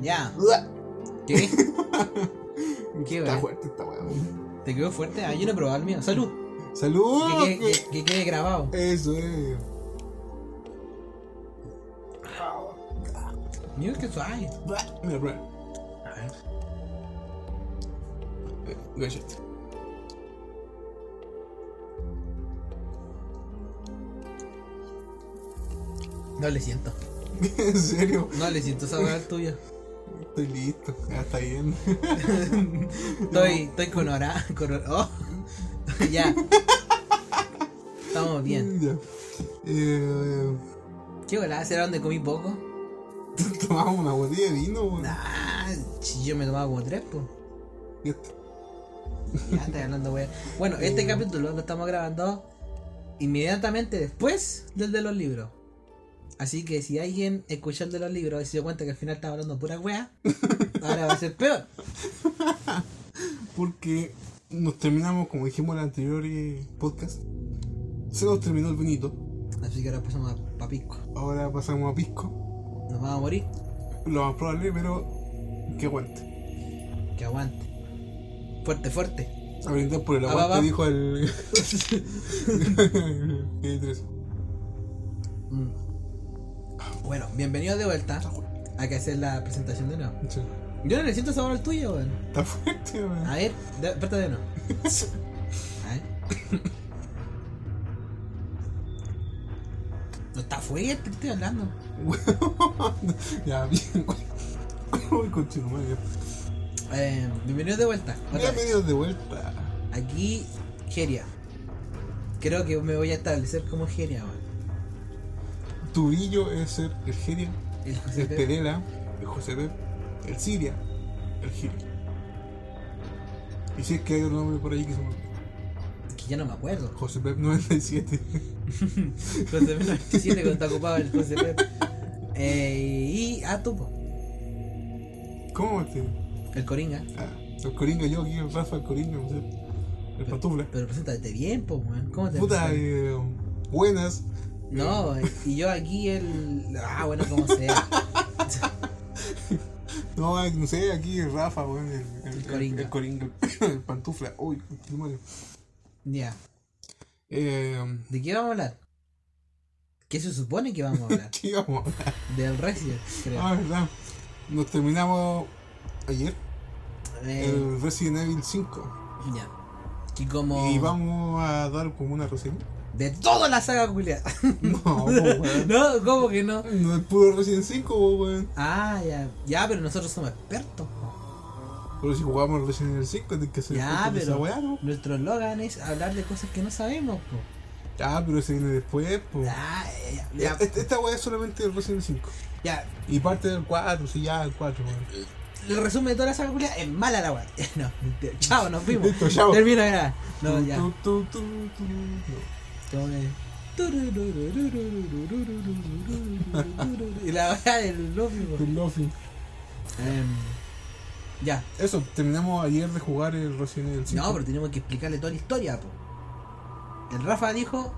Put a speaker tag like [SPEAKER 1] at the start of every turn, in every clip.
[SPEAKER 1] Ya. ¿Qué? ¿Qué,
[SPEAKER 2] Está fuerte esta weá.
[SPEAKER 1] ¿Te quedó fuerte? Ah, yo no he probado el mío. Salud.
[SPEAKER 2] ¡Salud!
[SPEAKER 1] Que quede, que- que quede grabado.
[SPEAKER 2] Eso es.
[SPEAKER 1] Mira que suave.
[SPEAKER 2] Mira, prueba.
[SPEAKER 1] A ver.
[SPEAKER 2] Galleta.
[SPEAKER 1] No le siento.
[SPEAKER 2] ¿En serio?
[SPEAKER 1] No le siento esa weá al tuyo.
[SPEAKER 2] Estoy listo. Ya está bien.
[SPEAKER 1] Estoy, estoy con hora. Con hora- oh. ya. Estamos bien.
[SPEAKER 2] Ya. Eh,
[SPEAKER 1] ¿Qué volada? ¿Será donde comí poco?
[SPEAKER 2] tomamos una botella de vino, weón.
[SPEAKER 1] Ah, si yo me tomaba como tres, pues. Ya estoy hablando, weá. Bueno, este capítulo lo estamos grabando inmediatamente después del de los libros. Así que si alguien de los libros se dio cuenta que al final estaba hablando pura weá, ahora va a ser peor.
[SPEAKER 2] Porque nos terminamos, como dijimos en el anterior eh, podcast, se nos terminó el vinito.
[SPEAKER 1] Así que ahora pasamos a papisco.
[SPEAKER 2] Ahora pasamos a pisco.
[SPEAKER 1] Nos vamos a morir.
[SPEAKER 2] Lo más probable, pero que aguante.
[SPEAKER 1] Que aguante. Fuerte, fuerte.
[SPEAKER 2] A brindar por el
[SPEAKER 1] Ah,
[SPEAKER 2] aguante,
[SPEAKER 1] va, va.
[SPEAKER 2] dijo el. el tres.
[SPEAKER 1] Mm. Bueno, bienvenidos de vuelta. Hay que hacer la presentación de nuevo.
[SPEAKER 2] Sí.
[SPEAKER 1] Yo no le siento sabor al tuyo, weón.
[SPEAKER 2] Está fuerte, weón.
[SPEAKER 1] A ver, espérate de nuevo. A ver. No está fuerte, te estoy hablando.
[SPEAKER 2] ya, bien. Uy.
[SPEAKER 1] Eh, bienvenidos de vuelta. otra vez.
[SPEAKER 2] Bienvenidos de vuelta.
[SPEAKER 1] Aquí, Geria. Creo que me voy a establecer como Geria, weón.
[SPEAKER 2] Tu brillo es ser el Geria,
[SPEAKER 1] El José
[SPEAKER 2] el el José Pep, el Siria, el Giria. Y si es que hay otro nombre por ahí que se me
[SPEAKER 1] Que ya no me acuerdo.
[SPEAKER 2] José Pep 97.
[SPEAKER 1] José Pepe 97 cuando está ocupado el José Pepe. Eh, y. Ah.
[SPEAKER 2] ¿Cómo te.?
[SPEAKER 1] El Coringa.
[SPEAKER 2] Ah, el Coringa, yo aquí, el Rafa, el Coringa, no sé. El Pantufla.
[SPEAKER 1] Pero preséntate bien, po, weón. ¿Cómo te
[SPEAKER 2] Puta, eh, buenas.
[SPEAKER 1] No, y yo aquí el. Ah, bueno, como sea.
[SPEAKER 2] No, eh, no sé, aquí el Rafa, weón. El, el,
[SPEAKER 1] El Coringa.
[SPEAKER 2] El, Coringa, el Pantufla. Uy, qué madre.
[SPEAKER 1] Ya.
[SPEAKER 2] Eh,
[SPEAKER 1] ¿De qué vamos a hablar? ¿Qué se supone que vamos a hablar?
[SPEAKER 2] ¿Qué íbamos a hablar?
[SPEAKER 1] Del Resident, creo.
[SPEAKER 2] Ah, verdad. Nos terminamos ayer
[SPEAKER 1] Eh,
[SPEAKER 2] el Resident Evil 5.
[SPEAKER 1] ya. Y como.
[SPEAKER 2] Y vamos a dar como una reseña.
[SPEAKER 1] De toda la saga culiada.
[SPEAKER 2] No, po,
[SPEAKER 1] no, ¿cómo que no?
[SPEAKER 2] No es puro Resident 5, po, weón.
[SPEAKER 1] Ah, ya. Ya, pero nosotros somos expertos.
[SPEAKER 2] Pero si jugamos Resident Evil 5, tenés que ser
[SPEAKER 1] Ya,
[SPEAKER 2] en esa
[SPEAKER 1] pero
[SPEAKER 2] weá, ¿no?
[SPEAKER 1] nuestro eslogan es hablar de cosas que no sabemos, po.
[SPEAKER 2] Ah, pero ese viene después, po.
[SPEAKER 1] Ya, ya,
[SPEAKER 2] Ya. Esta, esta weá es solamente el Resident Evil 5.
[SPEAKER 1] ya.
[SPEAKER 2] Y parte del 4, sí, ya el 4, weón.
[SPEAKER 1] El resumen de toda la saga culiada es mala la weá. No, mentira. chao, nos vimos.
[SPEAKER 2] Listo, chao.
[SPEAKER 1] Termina ya. No, ya.
[SPEAKER 2] tu, tu, tu, tu, no.
[SPEAKER 1] Que- Y la weá del po.
[SPEAKER 2] Tu Luffy.
[SPEAKER 1] Em, Ya.
[SPEAKER 2] Eso, terminamos ayer de jugar el Resident Evil 5.
[SPEAKER 1] No, pero tenemos que explicarle toda la historia, po. El Rafa dijo,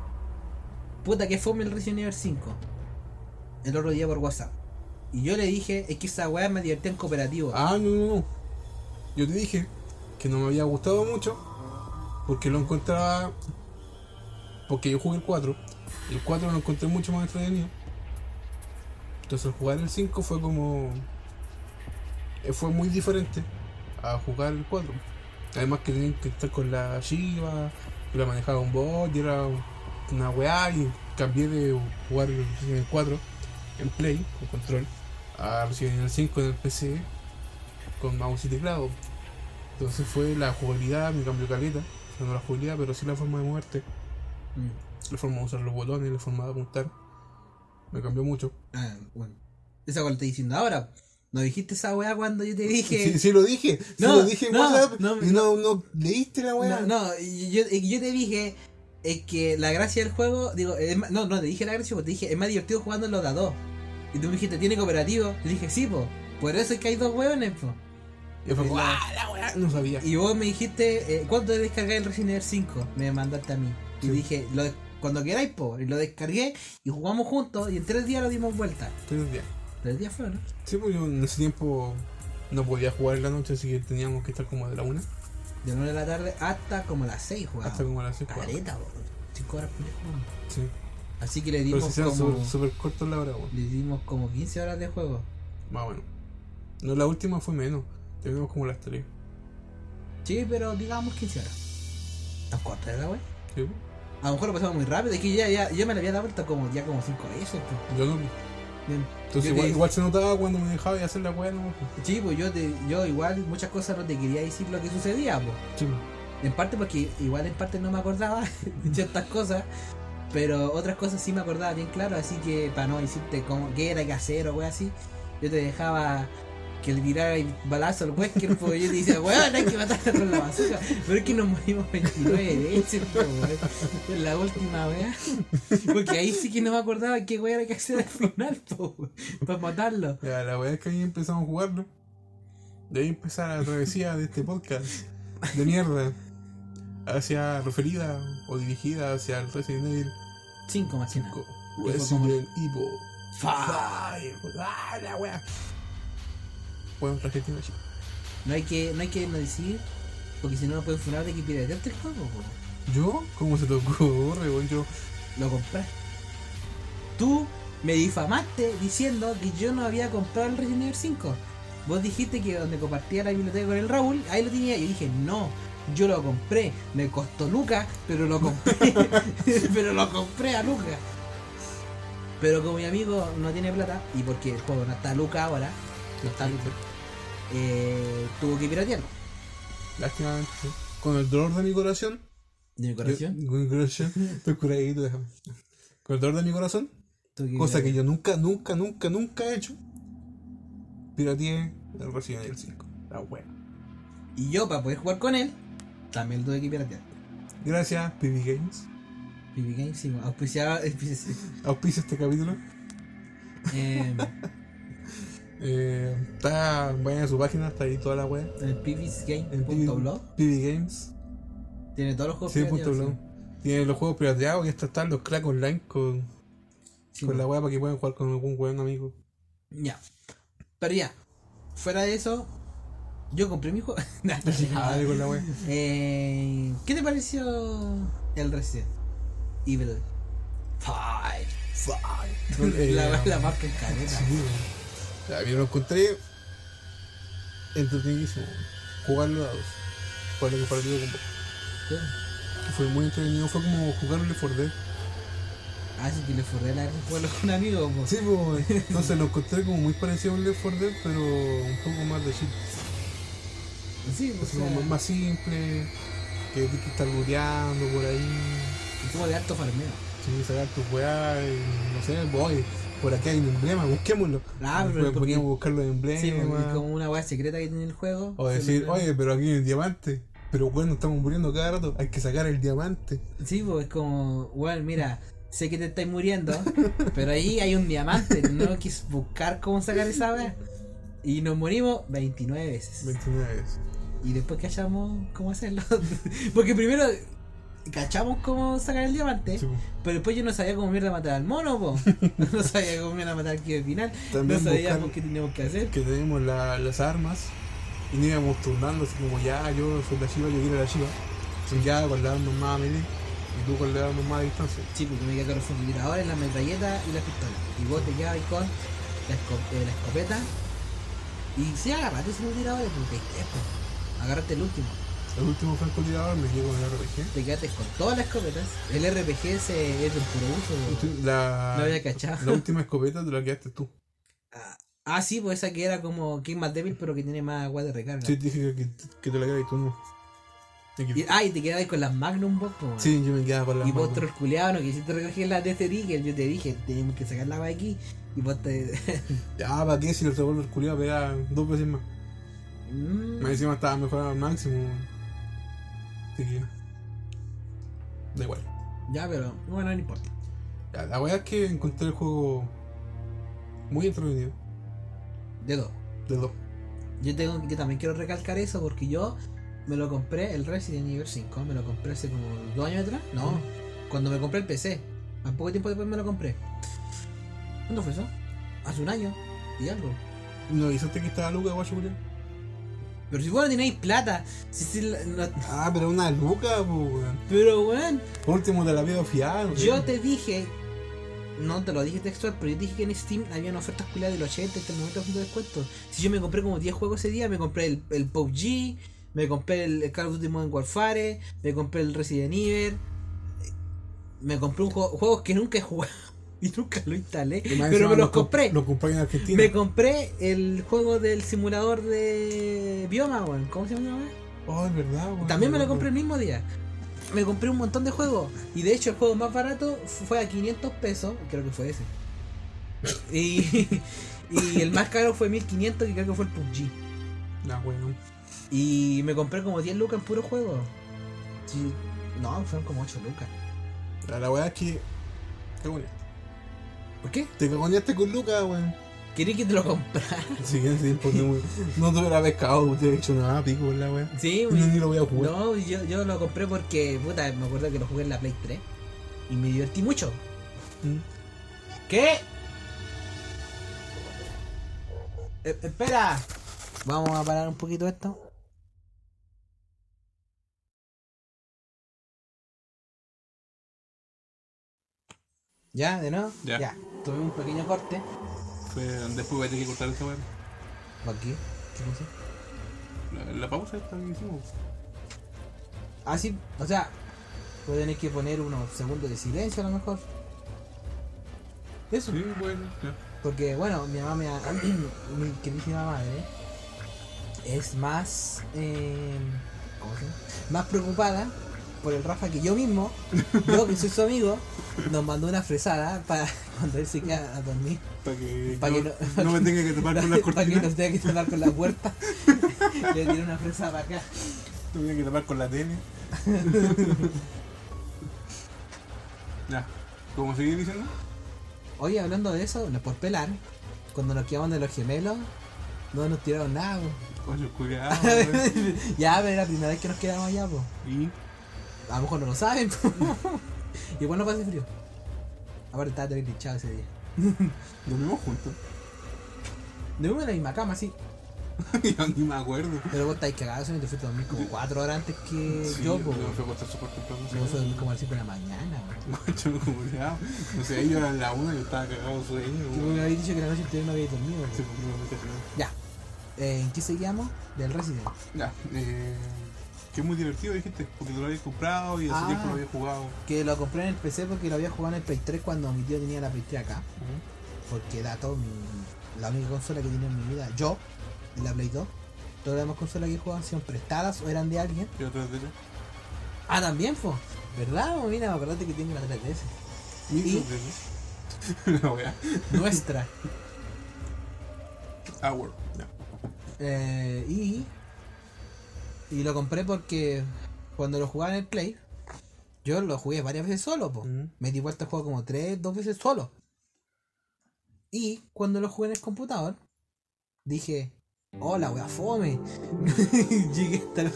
[SPEAKER 1] puta que fome el Resident Evil 5. El otro día por WhatsApp. Y yo le dije, es que esa weá me divertía en cooperativo.
[SPEAKER 2] Ah, no, no, no. Yo te dije que no me había gustado mucho porque lo encontraba. Porque yo jugué el 4. y El 4 lo encontré mucho más entretenido. Entonces, al jugar el 5 fue como. eh, Fue muy diferente a jugar el 4. Además, que tenían que estar con la Shiva, la manejaba un bot y era una weá. Y cambié de jugar el Resident Evil 4 en Play, con control, a Resident Evil 5 en el PC con mouse y teclado. Entonces fue la jugabilidad, me cambió caleta. No la jugabilidad, pero sí la forma de moverte,
[SPEAKER 1] Mm.
[SPEAKER 2] la forma de usar los botones, la forma de apuntar. Me cambió mucho.
[SPEAKER 1] Ah, bueno. Esa weá lo estoy diciendo ahora. ¿No dijiste esa weá cuando yo te dije?
[SPEAKER 2] Sí, sí lo dije, sí
[SPEAKER 1] No,
[SPEAKER 2] lo dije
[SPEAKER 1] no,
[SPEAKER 2] WhatsApp
[SPEAKER 1] no,
[SPEAKER 2] y no, no leíste la weá.
[SPEAKER 1] No, no, yo, yo te dije es que la gracia del juego, digo, es no, no te dije la gracia, porque te dije, es más divertido jugando en los de a dos. Y tú me dijiste, ¿tiene cooperativo? Y dije, sí, po. Por eso es que hay dos hueones, po.
[SPEAKER 2] Y fue
[SPEAKER 1] la-
[SPEAKER 2] "Ah, la weá", no sabía.
[SPEAKER 1] Y vos me dijiste, eh, ¿cuánto de descargar el Resident Evil 5? Me mandaste a mí. Y
[SPEAKER 2] Sí.
[SPEAKER 1] dije, lo de- cuando queráis, po. Y lo descargué y jugamos juntos y en tres días lo dimos vuelta.
[SPEAKER 2] Tres días.
[SPEAKER 1] Tres días fueron, ¿no?
[SPEAKER 2] Sí, pues yo en ese tiempo no podía jugar en la noche, así que teníamos que estar como de la una
[SPEAKER 1] De 9 de la tarde hasta como las 6 jugamos.
[SPEAKER 2] hasta como las seis.
[SPEAKER 1] Careta, po. 5 horas por día.
[SPEAKER 2] Sí.
[SPEAKER 1] Así que le
[SPEAKER 2] Pero
[SPEAKER 1] dimos
[SPEAKER 2] si sean
[SPEAKER 1] como.
[SPEAKER 2] súper súper cortos la hora.
[SPEAKER 1] Le dimos como 15 horas de juego.
[SPEAKER 2] Más bueno. No, la última fue menos. Tenemos como las tres.
[SPEAKER 1] Sí, pero digamos 15 horas. ¿Tan corta era, wey?
[SPEAKER 2] Sí.
[SPEAKER 1] A lo mejor lo pasamos muy rápido. Es que ya, ya, yo me la había dado vuelta como, ya como 5 veces. pues.
[SPEAKER 2] Yo no.
[SPEAKER 1] Bien.
[SPEAKER 2] Entonces igual,
[SPEAKER 1] te-
[SPEAKER 2] igual se notaba cuando me dejaba de hacer la weá, ¿no?
[SPEAKER 1] Sí, pues yo, te, yo igual muchas cosas no te quería decir lo que sucedía, pues.
[SPEAKER 2] Sí.
[SPEAKER 1] En parte porque igual en parte no me acordaba de ciertas cosas, pero otras cosas sí me acordaba bien claro, así que para no decirte cómo, qué era que hacer o wey así, yo te dejaba que le tirara el balazo al Wesker, porque yo te decía, weón, hay que matarlo con la bazooka, pero es que nos morimos 29 veces, en la última wea, porque ahí sí que no me acordaba qué wea era que hacer al final, weón, para matarlo.
[SPEAKER 2] Ya, la weá es que ahí empezamos a jugarlo. De ahí empezar la travesía de este podcast de mierda. Hacia referida o dirigida hacia el Resident Evil
[SPEAKER 1] 5 más 5.
[SPEAKER 2] 5.
[SPEAKER 1] Y fue
[SPEAKER 2] Resident Evil. 5. ¡Ah, la weá! Bueno, Argentina, chico.
[SPEAKER 1] No hay que, no hay que decir, porque si no nos pueden funar de que pirateaste el juego, po.
[SPEAKER 2] ¿Yo? ¿Cómo se te ocurre, weón? Yo.
[SPEAKER 1] lo compré. Tú me difamaste diciendo que yo no había comprado el Resident Evil 5. Vos dijiste que donde compartía la biblioteca con el Raúl, ahí lo tenía. Yo dije, no, yo lo compré. Me costó Luca, pero lo compré. pero lo compré a Luca. Pero como mi amigo no tiene plata, y porque el juego no está a Luca ahora, no está eh, tuvo que piratearlo.
[SPEAKER 2] Lástima, sí. Con el dolor de mi corazón.
[SPEAKER 1] De mi corazón.
[SPEAKER 2] yo- con mi corazón. Estoy curadito, déjame. Con el dolor de mi corazón. Cosa que yo nunca, nunca, nunca, nunca he hecho. Pirateé el Resident Evil 5. La wea.
[SPEAKER 1] Y yo, para poder jugar con él, también lo tuve que piratear.
[SPEAKER 2] Gracias, PB Games.
[SPEAKER 1] BB Games, sí, auspiciaba.
[SPEAKER 2] Auspicia este capítulo.
[SPEAKER 1] eh,
[SPEAKER 2] Eh, está buena su página, está ahí toda la
[SPEAKER 1] en el pvsgame.blog
[SPEAKER 2] PB Games.
[SPEAKER 1] tiene todos los juegos
[SPEAKER 2] Sí, punto
[SPEAKER 1] pirateados,
[SPEAKER 2] blog. Tiene los juegos pirateados y hasta están los crack online con,
[SPEAKER 1] sí.
[SPEAKER 2] con la wea para que puedan jugar con algún weón amigo.
[SPEAKER 1] Ya. Pero ya. Fuera de eso, yo compré mi juego.
[SPEAKER 2] Con la wea.
[SPEAKER 1] eh, ¿Qué te pareció el Resident Evil 5?
[SPEAKER 2] Eh,
[SPEAKER 1] la, la marca en caleta.
[SPEAKER 2] Sí, yo lo encontré entretenidísimo. Jugarlo a dos. Lo que partido con vos. Fue muy entretenido, fue como jugar 4 Dead.
[SPEAKER 1] Ah, sí, que le forré la jugarlo con un amigo. po.
[SPEAKER 2] Sí, pues, entonces lo encontré como muy parecido a un Left 4 Dead, pero un poco más de shit.
[SPEAKER 1] Sí, o
[SPEAKER 2] Así
[SPEAKER 1] sea,
[SPEAKER 2] como más simple, que tienes que estar luteando por ahí,
[SPEAKER 1] como de alto farmeo.
[SPEAKER 2] sí, sacar tus weá y no sé, voy, por aquí hay un emblema, busquémoslo.
[SPEAKER 1] Ah, pero
[SPEAKER 2] Después a buscar los emblemas.
[SPEAKER 1] Sí, porque es como una weá secreta que tiene el juego.
[SPEAKER 2] O decir,
[SPEAKER 1] lo-
[SPEAKER 2] oye, pero aquí hay un diamante. Pero bueno, estamos muriendo cada rato, hay que sacar el diamante.
[SPEAKER 1] Sí, pues es como, bueno, mira, sé que te estáis muriendo, pero ahí hay un diamante, no que buscar cómo sacar esa weá. Y nos morimos 29 veces.
[SPEAKER 2] 29 veces.
[SPEAKER 1] Y después cachamos cómo hacerlo. Porque primero cachamos cómo sacar el diamante,
[SPEAKER 2] Sí,
[SPEAKER 1] pero después yo no sabía cómo mierda matar al mono, po. No sabía cómo mierda matar al kill final.
[SPEAKER 2] También
[SPEAKER 1] no sabíamos qué teníamos que hacer.
[SPEAKER 2] que tenemos la- las armas y nos íbamos turnando así como ya yo soy la chiva, yo quiero la chiva. Y ya con las armas más a melee y tú con las armas más a distancia.
[SPEAKER 1] Sí, porque me quedé con los francotiradores, la metralleta y la pistola. Y vos te quedabas con la, eh, la escopeta. Y si agarraste esos tiradores, porque tiempo. Agarraste el último.
[SPEAKER 2] El último francotirador me quedé con el RPG.
[SPEAKER 1] Te quedaste con todas las escopetas. El RPG ese es de puro uso.
[SPEAKER 2] La,
[SPEAKER 1] No había cachado.
[SPEAKER 2] la última escopeta te la quedaste tú.
[SPEAKER 1] Ah, Ah, sí, pues esa que era como que es más débil, pero que tiene más agua de recarga.
[SPEAKER 2] Sí, dije que, que te la quedaste tú no.
[SPEAKER 1] Y, ah, y te quedabas con las Magnum vos, po.
[SPEAKER 2] Sí, yo me quedaba con la
[SPEAKER 1] Y vos
[SPEAKER 2] mano.
[SPEAKER 1] otros culiados no quisiste recoger las de este ticket. Yo te dije, tenemos que sacar la de aquí. Y vos te.
[SPEAKER 2] Ya, ¿para qué si el revólver culiado pegaba dos veces más?
[SPEAKER 1] Mm.
[SPEAKER 2] Más encima estaba mejorado al máximo. Así que. Da igual.
[SPEAKER 1] Ya, pero bueno, no importa.
[SPEAKER 2] Ya, la verdad es que encontré el juego muy entretenido.
[SPEAKER 1] De dos.
[SPEAKER 2] De dos.
[SPEAKER 1] Yo, tengo, yo también quiero recalcar eso porque yo me lo compré, el Resident Evil 5, me lo compré hace como dos años atrás. No, cuando me compré el PC. A poco tiempo después me lo compré. ¿Cuándo fue eso? Hace un año. y algo.
[SPEAKER 2] ¿No viste que estaba Luca, guacho, Julián?
[SPEAKER 1] Pero si vos no tenéis plata, si, si la-
[SPEAKER 2] Ah, pero una Luca, weón.
[SPEAKER 1] pero weón,
[SPEAKER 2] Por último, te la pido fiado.
[SPEAKER 1] yo te dije, no te lo dije textual, pero yo te dije que en Steam había una oferta culiada del 80 hasta el 90% de descuento. Si yo me compré como 10 juegos ese día, me compré el, el PUBG, me compré el, el Call of Duty Modern Warfare, me compré el Resident Evil, me compré un juego, juegos que nunca he jugado y nunca lo instalé, pero me los
[SPEAKER 2] lo comp-
[SPEAKER 1] compré.
[SPEAKER 2] Lo compré en Argentina.
[SPEAKER 1] Me compré el juego del simulador de Bioma, weón. ¿Cómo se llama?
[SPEAKER 2] Oh, es verdad, weón.
[SPEAKER 1] También me lo compré el mismo día. Me compré un montón de juegos. Y de hecho el juego más barato fue a 500 pesos. Creo que fue ese. Y, y el más caro fue 1500 que creo que fue el PUBG.
[SPEAKER 2] Ah, weón.
[SPEAKER 1] Y me compré como 10 lucas en puro juego. Sí, no, fueron como 8 lucas.
[SPEAKER 2] La, la weá es que.
[SPEAKER 1] ¿Por qué?
[SPEAKER 2] Te cagoneaste con Luca, weón.
[SPEAKER 1] Quería que te lo comprara.
[SPEAKER 2] Sí, sí, porque no, no te hubiera pescado, te hubiera hecho nada, pico, la weá.
[SPEAKER 1] Sí,
[SPEAKER 2] No, ni lo voy a jugar.
[SPEAKER 1] No, yo, yo lo compré porque, puta, me acuerdo que lo jugué en la Play 3 y me divertí mucho.
[SPEAKER 2] Mm.
[SPEAKER 1] ¿Qué? Eh, espera. Vamos a parar un poquito esto. ¿Ya? ¿De nuevo?
[SPEAKER 2] Ya.
[SPEAKER 1] Tuve un pequeño corte.
[SPEAKER 2] Fue, después voy a tener que cortar esta weá.
[SPEAKER 1] ¿Por aquí? ¿Qué cosa?
[SPEAKER 2] La, la pausa esta que hicimos.
[SPEAKER 1] Ah, sí. O sea, pueden tener que poner unos segundos de silencio a lo mejor. Eso.
[SPEAKER 2] Sí, bueno, ya.
[SPEAKER 1] Porque, bueno, mi mamá, me ha- mi queridísima madre, es más, eh, ¿cómo se llama? Más preocupada por el Rafa que yo mismo, yo que soy su amigo, nos mandó una fresada para cuando él se queda a dormir.
[SPEAKER 2] Para que,
[SPEAKER 1] Pa' que
[SPEAKER 2] no, me tenga que tapar con las
[SPEAKER 1] Para que no
[SPEAKER 2] cortinas.
[SPEAKER 1] tenga que tapar con la puerta. Le tiré una fresada para acá.
[SPEAKER 2] Tenga que tapar con la tele. ya. ¿Cómo seguir diciendo?
[SPEAKER 1] Oye, hablando de eso, no por pelar, cuando nos quedamos de los gemelos, no nos tiraron nada. po.
[SPEAKER 2] Coño, cuidado,
[SPEAKER 1] ya, pero era la primera vez que nos quedamos allá, pues.
[SPEAKER 2] Y.
[SPEAKER 1] A lo mejor no lo saben. Igual no pasé frío. Aparte estaba terrible hinchado ese día.
[SPEAKER 2] Dormimos juntos.
[SPEAKER 1] Dormimos en la misma cama, sí.
[SPEAKER 2] Yo ni me acuerdo.
[SPEAKER 1] Pero vos estáis cagados, y te fuiste a dormir como 4 horas antes que
[SPEAKER 2] Sí,
[SPEAKER 1] yo, po.
[SPEAKER 2] me fui a acostar súper temprano.
[SPEAKER 1] Yo fui a dormir como a las 5 de la mañana, po.
[SPEAKER 2] Yo como ya, no sé, ellos eran la una y yo estaba cagado sueño.
[SPEAKER 1] Vos me habéis dicho que la noche anterior no habéis dormido.
[SPEAKER 2] Sí, pues, no me.
[SPEAKER 1] Ya. Eh, ¿En qué seguíamos? Del Resident.
[SPEAKER 2] Ya, eh, que es muy divertido, dijiste, porque tú lo habías comprado y hace
[SPEAKER 1] Ah.
[SPEAKER 2] tiempo lo habías jugado.
[SPEAKER 1] Que lo compré en el PC porque lo había jugado en el Play 3 cuando mi tío tenía la Play 3 acá. Porque era todo mi- la única consola que tenía en mi vida. Yo, en la Play 2. Todas las demás consolas que he jugado han sido prestadas o eran de alguien.
[SPEAKER 2] Y otras de.
[SPEAKER 1] Ah, también, fue. ¿Verdad? Mira, me acordaste que tengo la 3DS.
[SPEAKER 2] Y
[SPEAKER 1] Y-
[SPEAKER 2] wea.
[SPEAKER 1] Nuestra.
[SPEAKER 2] Hour. Ya.
[SPEAKER 1] Eh, y. Y lo compré porque cuando lo jugaba en el Play, yo lo jugué varias veces solo, po.
[SPEAKER 2] Mm.
[SPEAKER 1] Me di vuelta al juego como tres, dos veces solo. Y cuando lo jugué en el computador, dije, hola, wea fome. Llegué hasta la,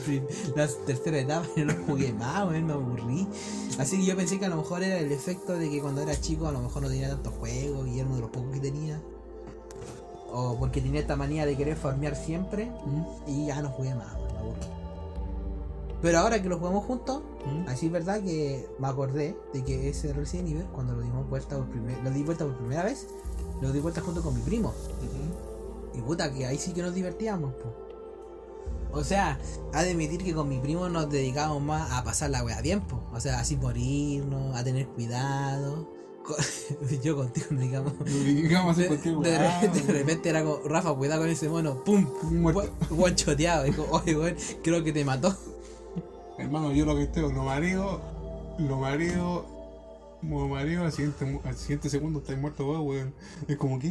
[SPEAKER 1] la tercera etapa y no lo jugué más, weón, me aburrí. Así que yo pensé que a lo mejor era el efecto de que cuando era chico a lo mejor no tenía tantos juegos y era uno de los pocos que tenía. O porque tenía esta manía de querer farmear siempre y ya no jugué más, weón, me aburrí. Pero ahora que lo jugamos juntos,
[SPEAKER 2] Mm.
[SPEAKER 1] Así es verdad que me acordé de que ese Resident Evil, cuando lo dimos vuelta por primer, lo di vuelta por primera vez, lo di vuelta junto con mi primo. Y puta, que ahí sí que nos divertíamos, po. O sea, ha de admitir que con mi primo nos dedicábamos más a pasar la wea bien, po. O sea, así morirnos, a tener cuidado. Yo contigo, digamos.
[SPEAKER 2] Digamos
[SPEAKER 1] De, de de repente era como, Rafa, cuidado con ese mono, pum,
[SPEAKER 2] Muerto.
[SPEAKER 1] guanchoteado. Dijo, oye, weón, creo que te mató.
[SPEAKER 2] Hermano, yo lo que estoy, lo mareo, lo mareo, lo mareo, al siguiente, al siguiente segundo estáis muerto vos, weón. Es como que,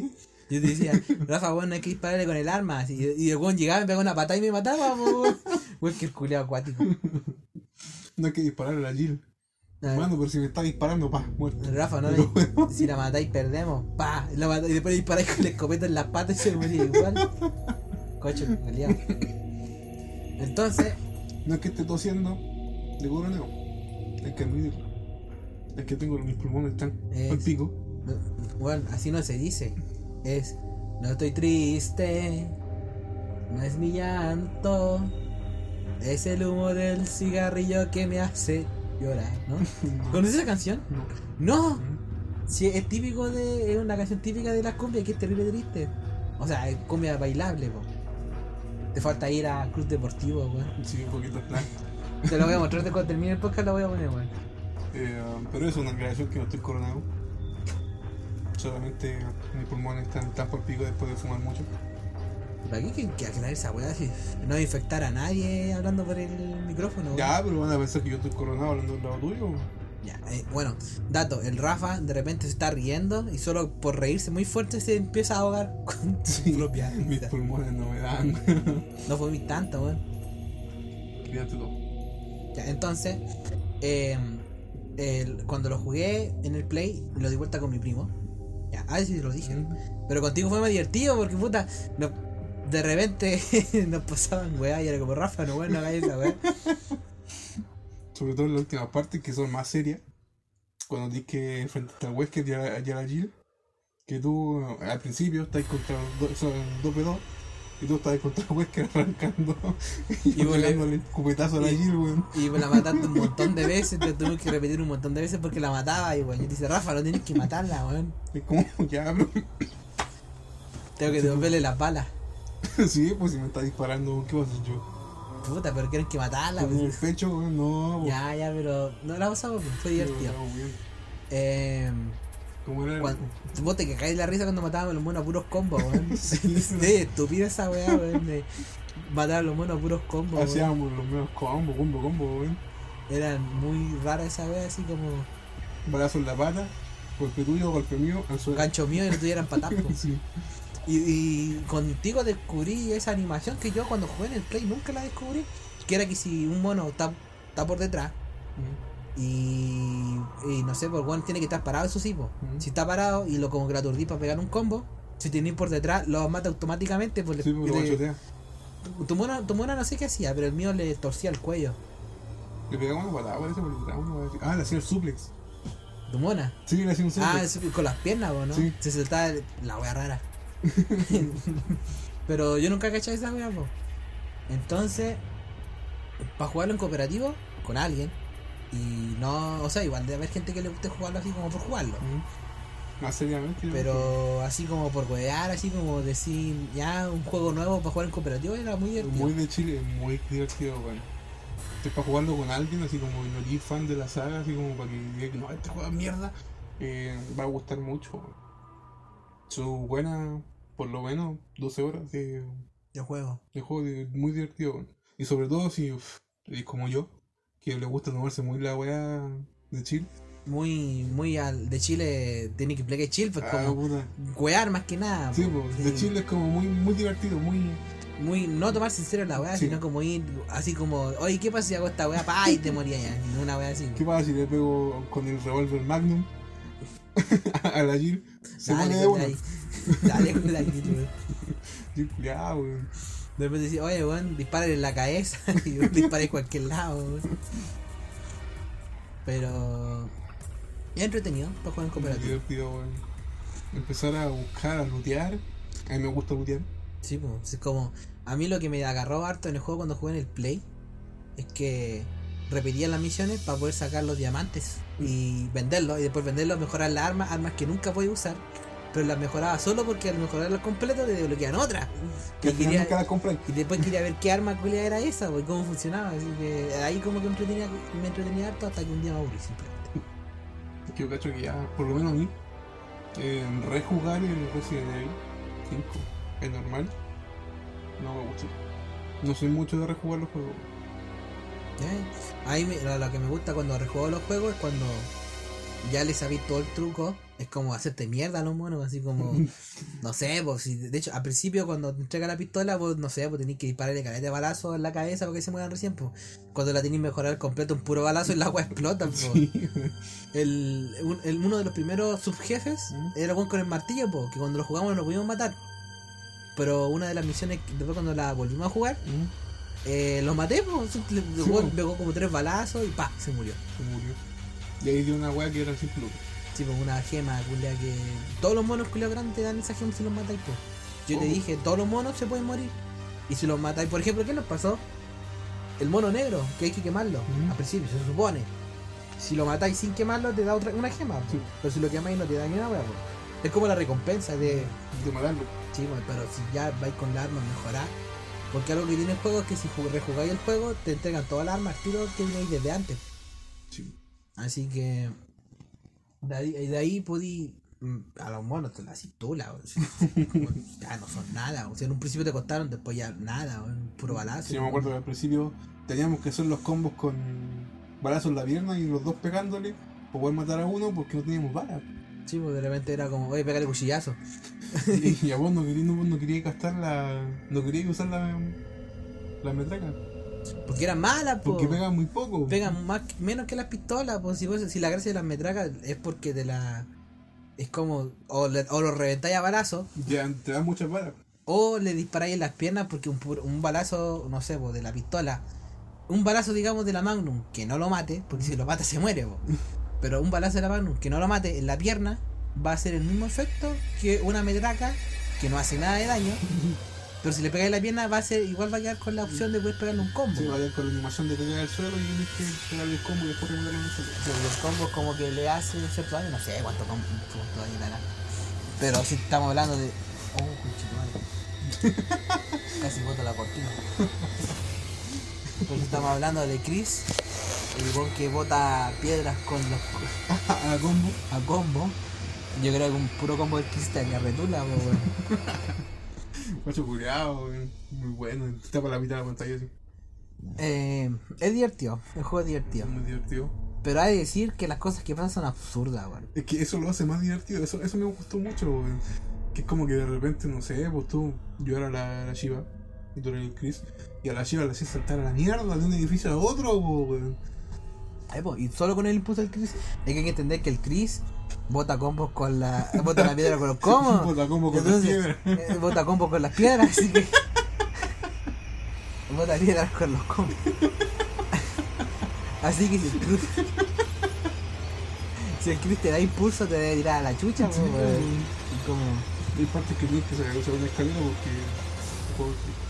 [SPEAKER 1] Yo te decía, Rafa, weón, no hay que dispararle con el arma. así, y el weón llegaba, me pegaba una patada y me mataba, weón. Weón, que el culeado acuático.
[SPEAKER 2] no hay que disparar a Jill. Hermano, pero si me está disparando, pa, muerto.
[SPEAKER 1] Rafa, no
[SPEAKER 2] Pero,
[SPEAKER 1] si la matáis perdemos, pa, la mata- y después disparáis con la escopeta en las patas y se moría igual. Coche, culiao. Entonces,
[SPEAKER 2] No es que esté tosiendo de coroneo. Es que admitirlo. Es que tengo mis pulmones están
[SPEAKER 1] Es-
[SPEAKER 2] al pico.
[SPEAKER 1] bueno, así no se dice. Es No estoy triste, no es mi llanto, es el humo del cigarrillo que me hace llorar, ¿no? ¿Conoces esa canción?
[SPEAKER 2] No.
[SPEAKER 1] No, si es típico de. es una canción típica de las cumbias que es terrible triste. O sea, es cumbia bailable, po. Te falta ir a Club Deportivo, weón.
[SPEAKER 2] Sí, un poquito plan.
[SPEAKER 1] Te lo voy a mostrar de cuando termine el podcast, lo voy a poner, weón.
[SPEAKER 2] Eh, pero es una aclaración que no estoy coronado. Solamente mis pulmones están tan por pico después de fumar mucho.
[SPEAKER 1] ¿Para qué que, que aclarar esa weá si no infectar a nadie hablando por el micrófono? weón?
[SPEAKER 2] Ya, pero van a pensar que yo estoy coronado hablando del lado tuyo.
[SPEAKER 1] Ya, eh, bueno, dato, el Rafa de repente se está riendo y solo por reírse muy fuerte se empieza a ahogar con su propia
[SPEAKER 2] Mis pulmones no me dan.
[SPEAKER 1] No fue mi tanto, weón. Ya, entonces, eh, el- cuando lo jugué en el Play, lo di vuelta con mi primo. Ya, a si lo dije. Pero contigo fue más divertido porque, puta, no- de repente nos pasaban weá y era como Rafa, no, weón, no hagáis esa weá.
[SPEAKER 2] Sobre todo en la última parte que son más serias. Cuando tienes que enfrentarte al Wesker y a, y a la Jill. Que tú al principio estás contra dos, son dos P2 y tú estás contra Wesker arrancando y,
[SPEAKER 1] Y
[SPEAKER 2] el cupetazo a la
[SPEAKER 1] y-
[SPEAKER 2] Jill, weón.
[SPEAKER 1] Y la mataste un montón de veces, te tuve que repetir un montón de veces porque la mataba y weón. Y dice, Rafa, no tienes que matarla, weón.
[SPEAKER 2] Es como, ya, bro.
[SPEAKER 1] Tengo que devolverle las balas.
[SPEAKER 2] sí, pues si me está disparando, ¿qué vas a hacer yo?
[SPEAKER 1] Puta, pero quieren que matarla,
[SPEAKER 2] ¿Con el
[SPEAKER 1] pues.
[SPEAKER 2] pecho, weón? No, pues.
[SPEAKER 1] Ya, ya, pero no la pasamos, pues, fue divertido.
[SPEAKER 2] bien.
[SPEAKER 1] Eh,
[SPEAKER 2] ¿Cómo era? el-
[SPEAKER 1] vos te cagáis la risa cuando matábamos a los monos a puros combos, weón.
[SPEAKER 2] Sí.
[SPEAKER 1] sí, estúpida esa weá, weón. De matar a los monos a puros combos.
[SPEAKER 2] Hacíamos los menos combo, combo, combo, weón.
[SPEAKER 1] Eran muy raras esa weá, así como
[SPEAKER 2] Balazo en la pata, golpe tuyo, golpe mío, al suelo.
[SPEAKER 1] gancho mío y no tuvieran patas, po.
[SPEAKER 2] Sí.
[SPEAKER 1] Y, y contigo descubrí esa animación que yo cuando jugué en el Play nunca la descubrí. Que era que si un mono está, está por detrás y, y no sé, pues bueno, tiene que estar parado, eso sí.
[SPEAKER 2] Ujú.
[SPEAKER 1] Si está parado y lo como que lo para pegar un combo, si tenéis por detrás, lo mata automáticamente, pues le-
[SPEAKER 2] Sí, lo
[SPEAKER 1] le-
[SPEAKER 2] machotea.
[SPEAKER 1] Tu mono, tu mono no sé qué hacía, pero el mío le torcía el cuello.
[SPEAKER 2] Le pegaba una patada, parece, por detrás. Ah, le hacía el suplex.
[SPEAKER 1] Tu mona.
[SPEAKER 2] Sí, le hacía un suplex.
[SPEAKER 1] Ah, con las piernas, po, ¿no?
[SPEAKER 2] Sí.
[SPEAKER 1] Se saltaba la wea rara. pero yo nunca caché esa wea, po. Entonces, para jugarlo en cooperativo, con alguien, y no, o sea, igual debe haber gente que le guste jugarlo así como por jugarlo.
[SPEAKER 2] Más seriamente.
[SPEAKER 1] Pero así como por wear, así como decir, ya un juego nuevo para jugar en cooperativo era muy divertido.
[SPEAKER 2] Muy de Chile, muy divertido, weón. Estoy para jugarlo con alguien, así como no eres fan de la saga, así como para que diga que no, este juego es mierda. eh, va a gustar mucho. Su buena, por lo menos, 12 horas de,
[SPEAKER 1] Yo juego.
[SPEAKER 2] de juego de- muy divertido. Y sobre todo si eres como yo, que le gusta tomarse muy la weá de chill.
[SPEAKER 1] Muy, muy al de Chile, tiene que plegar chill, pues
[SPEAKER 2] Ah,
[SPEAKER 1] como
[SPEAKER 2] puta.
[SPEAKER 1] wear más que nada.
[SPEAKER 2] Sí, pues, de
[SPEAKER 1] Sí.
[SPEAKER 2] Chile es como muy, muy divertido, muy.
[SPEAKER 1] muy no tomar sincero la weá,
[SPEAKER 2] Sí.
[SPEAKER 1] sino como ir así como, oye, ¿qué pasa si hago esta weá? Pa, y te moría ya. Una weá así.
[SPEAKER 2] ¿Qué pasa si le pego con el revólver Magnum a la Jill? Se
[SPEAKER 1] Dale,
[SPEAKER 2] pone de
[SPEAKER 1] la- Dale con la weón.
[SPEAKER 2] Jill, Ya, weón.
[SPEAKER 1] De repente dice, oye, weón, disparen en la cabeza y dispara en cualquier lado, weón. Pero es entretenido para jugar en cooperativo.
[SPEAKER 2] divertido, weón. Empezar a buscar, a lootear. A mí me gusta lootear.
[SPEAKER 1] Sí, pues, es como. A mí lo que me agarró harto en el juego cuando jugué en el Play es que repetía las misiones para poder sacar los diamantes y venderlos. Y después venderlos, mejorar las armas, armas que nunca podía usar. Pero las mejoraba solo porque al mejorarlas completo te desbloqueaban otras.
[SPEAKER 2] Que
[SPEAKER 1] quería-
[SPEAKER 2] nunca la compré.
[SPEAKER 1] Y después quería ver qué arma culia era esa, pues, y cómo funcionaba. Así que ahí como que me entretenía, me entretenía harto hasta que un día me aburrí simplemente.
[SPEAKER 2] Que yo cacho que ya, por lo menos a mí, eh, rejugar el Resident Evil 5 es normal. No me gusta. No soy mucho de rejugar los juegos.
[SPEAKER 1] ¿Ya? Ahí me- lo, lo que me gusta cuando rejuego los juegos es cuando ya le sabí todo el truco. Es como hacerte mierda a los monos, así como, no sé, pues si, de hecho, al principio cuando te entrega la pistola, pues no sé, pues tenés que dispararle caleta de balazo en la cabeza para que se muevan recién, pues. Cuando la tenés mejorar completo, un puro balazo y la agua explota, pues.
[SPEAKER 2] Sí.
[SPEAKER 1] El, un- el- uno de los primeros subjefes
[SPEAKER 2] ¿Mm?
[SPEAKER 1] era con el martillo, po, que cuando lo jugamos no lo pudimos matar. Pero una de las misiones, después cuando la volvimos a jugar, eh, lo maté, le
[SPEAKER 2] Sí, po.
[SPEAKER 1] pegó como tres balazos y pa, se murió.
[SPEAKER 2] Se murió. Y ahí dio una weá que era sin plus.
[SPEAKER 1] Sí, pues una gema, culia, que. Todos los monos culiados grandes te dan esa gema si los matáis, po. Yo te dije, todos los monos se pueden morir. Y si los matáis, por ejemplo, ¿qué nos pasó? El mono negro, que hay que quemarlo.
[SPEAKER 2] Ujú.
[SPEAKER 1] Al principio, se supone. Si lo matáis sin quemarlo, te da otra, una gema. po.
[SPEAKER 2] Sí.
[SPEAKER 1] Pero si lo quemáis, no te da ni una wea. po. Es como la recompensa de.
[SPEAKER 2] De matarlo.
[SPEAKER 1] Sí, pues, pero si ya vais con la arma mejorar. Porque algo que tiene el juego es que si ju- rejugáis el juego, te entregan todas las armas tiro que tenéis desde antes.
[SPEAKER 2] Sí.
[SPEAKER 1] Así que. De ahí, de ahí podí. mm, A los monos te la tula, ya no son nada. O sea, en un principio te costaron, después ya nada, puro balazo.
[SPEAKER 2] Sí, yo me acuerdo que al principio teníamos que hacer los combos con balazos en la pierna y los dos pegándole para poder matar a uno porque no teníamos balas.
[SPEAKER 1] Sí, pues de repente era como, oye, pégale cuchillazo.
[SPEAKER 2] y, y a vos no querías no, no querías gastar la. no querías usar la. la metraca.
[SPEAKER 1] Porque eran malas, pues.
[SPEAKER 2] Porque pega muy poco.
[SPEAKER 1] Pegan más, menos que las pistolas, pues si, vos- si la gracia de las metracas es porque te la. Es como, o, le- o lo reventáis a balazo,
[SPEAKER 2] Ya te dan muchas balas.
[SPEAKER 1] o le disparáis en las piernas porque un, un balazo, no sé, de la pistola, un balazo, digamos, de la Magnum, que no lo mate, porque si lo mata se muere, po. pero un balazo de la Magnum que no lo mate en la pierna va a hacer el mismo efecto que una metraca que no hace nada de daño, pero si le pegáis la pierna va a ser, igual va a quedar con la opción de poder pegarle un combo.
[SPEAKER 2] Sí, va a ir con la animación de que cae al suelo y tienes que pegarle el combo y después en el suelo.
[SPEAKER 1] Sí, los combos como que le hace cierto daño, no sé cuánto combo cuánto daño le hará. Pero si estamos hablando de. Oh, conchetumare. Casi boto la cortina. Pero si estamos hablando de Chris, el weón que bota piedras con los
[SPEAKER 2] a combo.
[SPEAKER 1] a combo. Yo creo que un puro combo de Chris te retula, po, weón.
[SPEAKER 2] Macho culiado, muy bueno. Está para la mitad de la pantalla así.
[SPEAKER 1] Eh, es divertido, el juego es divertido.
[SPEAKER 2] Es muy divertido.
[SPEAKER 1] Pero hay que decir que las cosas que pasan son absurdas, weón.
[SPEAKER 2] Es que eso lo hace más divertido, eso, eso me gustó mucho, weón. Que es como que de repente, no sé, pues tú, yo era la, la Shiva, y tú eres el Chris, y a la Shiva le hacías saltar a la mierda de un edificio a otro, weón.
[SPEAKER 1] Ahí, po, y solo con el impulso del Chris, hay que entender que el Chris bota combos con la. bota la piedra con los combos.
[SPEAKER 2] Bota combo con las piedras.
[SPEAKER 1] eh, bota combos con las piedras, así que. bota piedras con los combos. así que si el Chris. si el Chris te da impulso, te debe tirar a la chucha, po,
[SPEAKER 2] Sí.
[SPEAKER 1] Y como.
[SPEAKER 2] Hay partes que tienes que sacar usar una escalera porque. porque-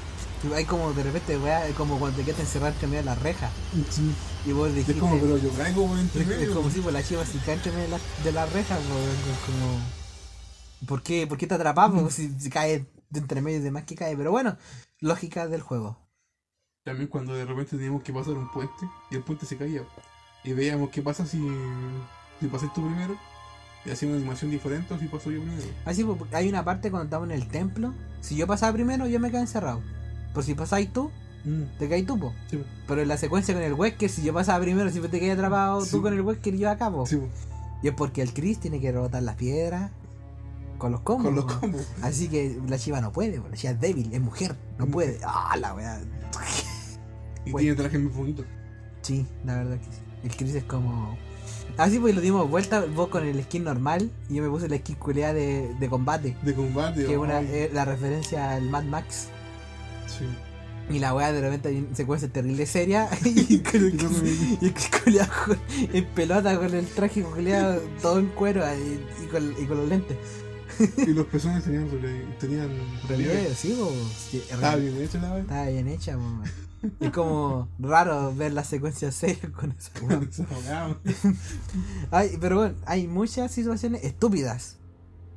[SPEAKER 1] Hay como de repente, weá, como cuando te quedas encerrado entre medio de la reja.
[SPEAKER 2] Sí.
[SPEAKER 1] Y vos dijiste.
[SPEAKER 2] Es como, pero yo caigo por entre
[SPEAKER 1] Es, es
[SPEAKER 2] medio.
[SPEAKER 1] como si por la chiva si cae entre medio de la, de la reja, es como. ¿Por qué, ¿Por qué te atrapamos? Pues si, si cae de entre medio y demás que cae. Pero bueno, lógica del juego.
[SPEAKER 2] También cuando de repente teníamos que pasar un puente y el puente se caía. Y veíamos qué pasa si, si pasé tú primero. Y hacía una animación diferente o si paso yo primero.
[SPEAKER 1] Así, pues, hay una parte cuando estamos en el templo. Si yo pasaba primero, yo me quedé encerrado. Pero si pasáis tú, te caes tú, po.
[SPEAKER 2] Sí, po.
[SPEAKER 1] Pero en la secuencia con el Wesker, si yo pasaba primero, siempre te quedé atrapado
[SPEAKER 2] Sí.
[SPEAKER 1] tú con el Wesker y yo acá, po.
[SPEAKER 2] sí, po.
[SPEAKER 1] Y es porque el Chris tiene que rebotar las piedras con los combos.
[SPEAKER 2] con los combos.
[SPEAKER 1] Así que la chiva no puede, po. la chiva es débil, es mujer, no
[SPEAKER 2] Mm.
[SPEAKER 1] puede. Ah, la weá.
[SPEAKER 2] Y
[SPEAKER 1] Bueno.
[SPEAKER 2] tiene traje muy bonito.
[SPEAKER 1] Sí, la verdad que sí. El Chris es como. Así pues lo dimos vuelta, vos con el skin normal y yo me puse la skin culea de, de combate.
[SPEAKER 2] De combate.
[SPEAKER 1] Que es una,
[SPEAKER 2] ay,
[SPEAKER 1] eh, la referencia al Mad Max.
[SPEAKER 2] Sí.
[SPEAKER 1] Y la weá de repente hay una secuencia terrible seria. y, el culeado en pelota con el traje culeado todo en cuero y, y con, y con los lentes.
[SPEAKER 2] Y los pezones tenían, tenían
[SPEAKER 1] Relieve, sí. Sí,
[SPEAKER 2] Estaba bien hecho la vez.
[SPEAKER 1] Estaba bien hecha, man. Es como raro ver las secuencias serias con esa weá. Hay, pero bueno, hay muchas situaciones estúpidas.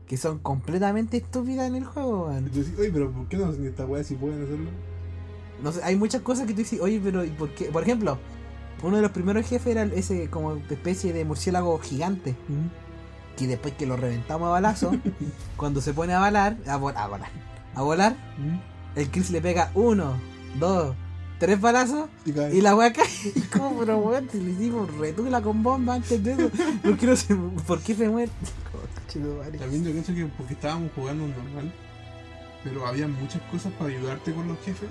[SPEAKER 1] Que son completamente estúpidas en el juego,
[SPEAKER 2] Y
[SPEAKER 1] man.
[SPEAKER 2] tú decís, oye, pero ¿por qué no hacen esta weá si pueden hacerlo?
[SPEAKER 1] No sé, hay muchas cosas que tú dices, oye, pero ¿y por qué? Por ejemplo, uno de los primeros jefes era ese como especie de murciélago gigante. Que después que lo reventamos a balazo, cuando se pone a volar, a, vol- a volar, a volar, el Chris le pega uno, dos, tres balazos
[SPEAKER 2] Y
[SPEAKER 1] la weá cae. Y como, pero weón, si le hicimos retula con bomba antes de eso, ¿por qué, no se, ¿por qué se muere?
[SPEAKER 2] También yo pienso que porque estábamos jugando normal, pero había muchas cosas para ayudarte con los jefes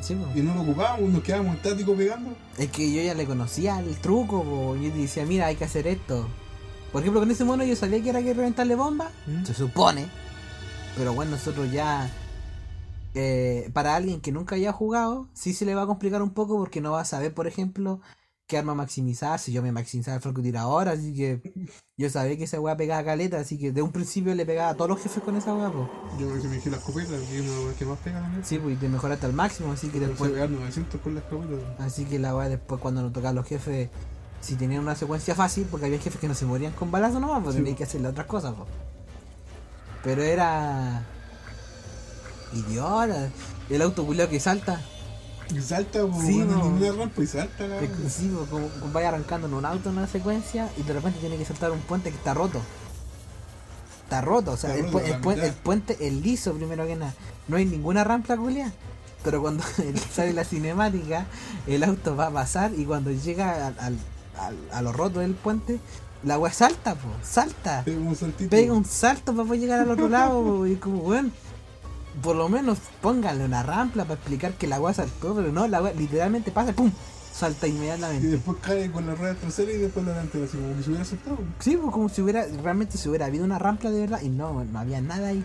[SPEAKER 1] Sí,
[SPEAKER 2] y no lo ocupábamos, nos quedábamos estáticos pegando.
[SPEAKER 1] Es que yo ya le conocía el truco, po. yo decía, mira, hay que hacer esto. Por ejemplo, con ese mono yo sabía que era que reventarle bomba, se supone. Pero bueno, nosotros ya. eh, para alguien que nunca haya jugado, sí se le va a complicar un poco porque no va a saber, por ejemplo, qué arma maximizar, si yo me maximizaba el francotirador, así que yo sabía que esa weá pegaba caleta, así que de un principio le pegaba a todos los jefes con esa weá, pues.
[SPEAKER 2] Yo me dije la escopeta, que es una las que más pega también.
[SPEAKER 1] Sí, pues y te mejoraste al máximo, así que
[SPEAKER 2] Pero
[SPEAKER 1] después.
[SPEAKER 2] se pegar 900 con la escopeta.
[SPEAKER 1] Así que la weá después cuando nos tocaban los jefes, si tenían una secuencia fácil, porque había jefes que no se morían con balazo nomás, pues
[SPEAKER 2] Sí.
[SPEAKER 1] tenías que hacerle otras cosas, pues. Pero era. Idiota. El auto que salta.
[SPEAKER 2] Y salta, pues,
[SPEAKER 1] Sí,
[SPEAKER 2] bueno, una rampa y salta, la
[SPEAKER 1] Es sí, pues, como, como vaya arrancando en un auto en una secuencia y de repente tiene que saltar un puente que está roto. Está roto, o sea, el,
[SPEAKER 2] roto
[SPEAKER 1] pu- el pu-
[SPEAKER 2] mitad.
[SPEAKER 1] el puente, el liso primero que nada. No hay ninguna rampa culia. Pero cuando sale la cinemática, el auto va a pasar y cuando llega al, al- al- a lo roto del puente, la weá salta, po, salta.
[SPEAKER 2] Pega un saltito.
[SPEAKER 1] Pega un salto para poder llegar al otro lado, po, y como, weón, por lo menos pónganle una rampa para explicar que la weá saltó, pero no, la weá literalmente pasa, pum, salta
[SPEAKER 2] Y
[SPEAKER 1] inmediatamente.
[SPEAKER 2] después cae con la rueda trasera y después la delantera, así como que se hubiera saltado.
[SPEAKER 1] Sí, pues como si hubiera, realmente si hubiera habido una rampa de verdad y no, no había nada ahí.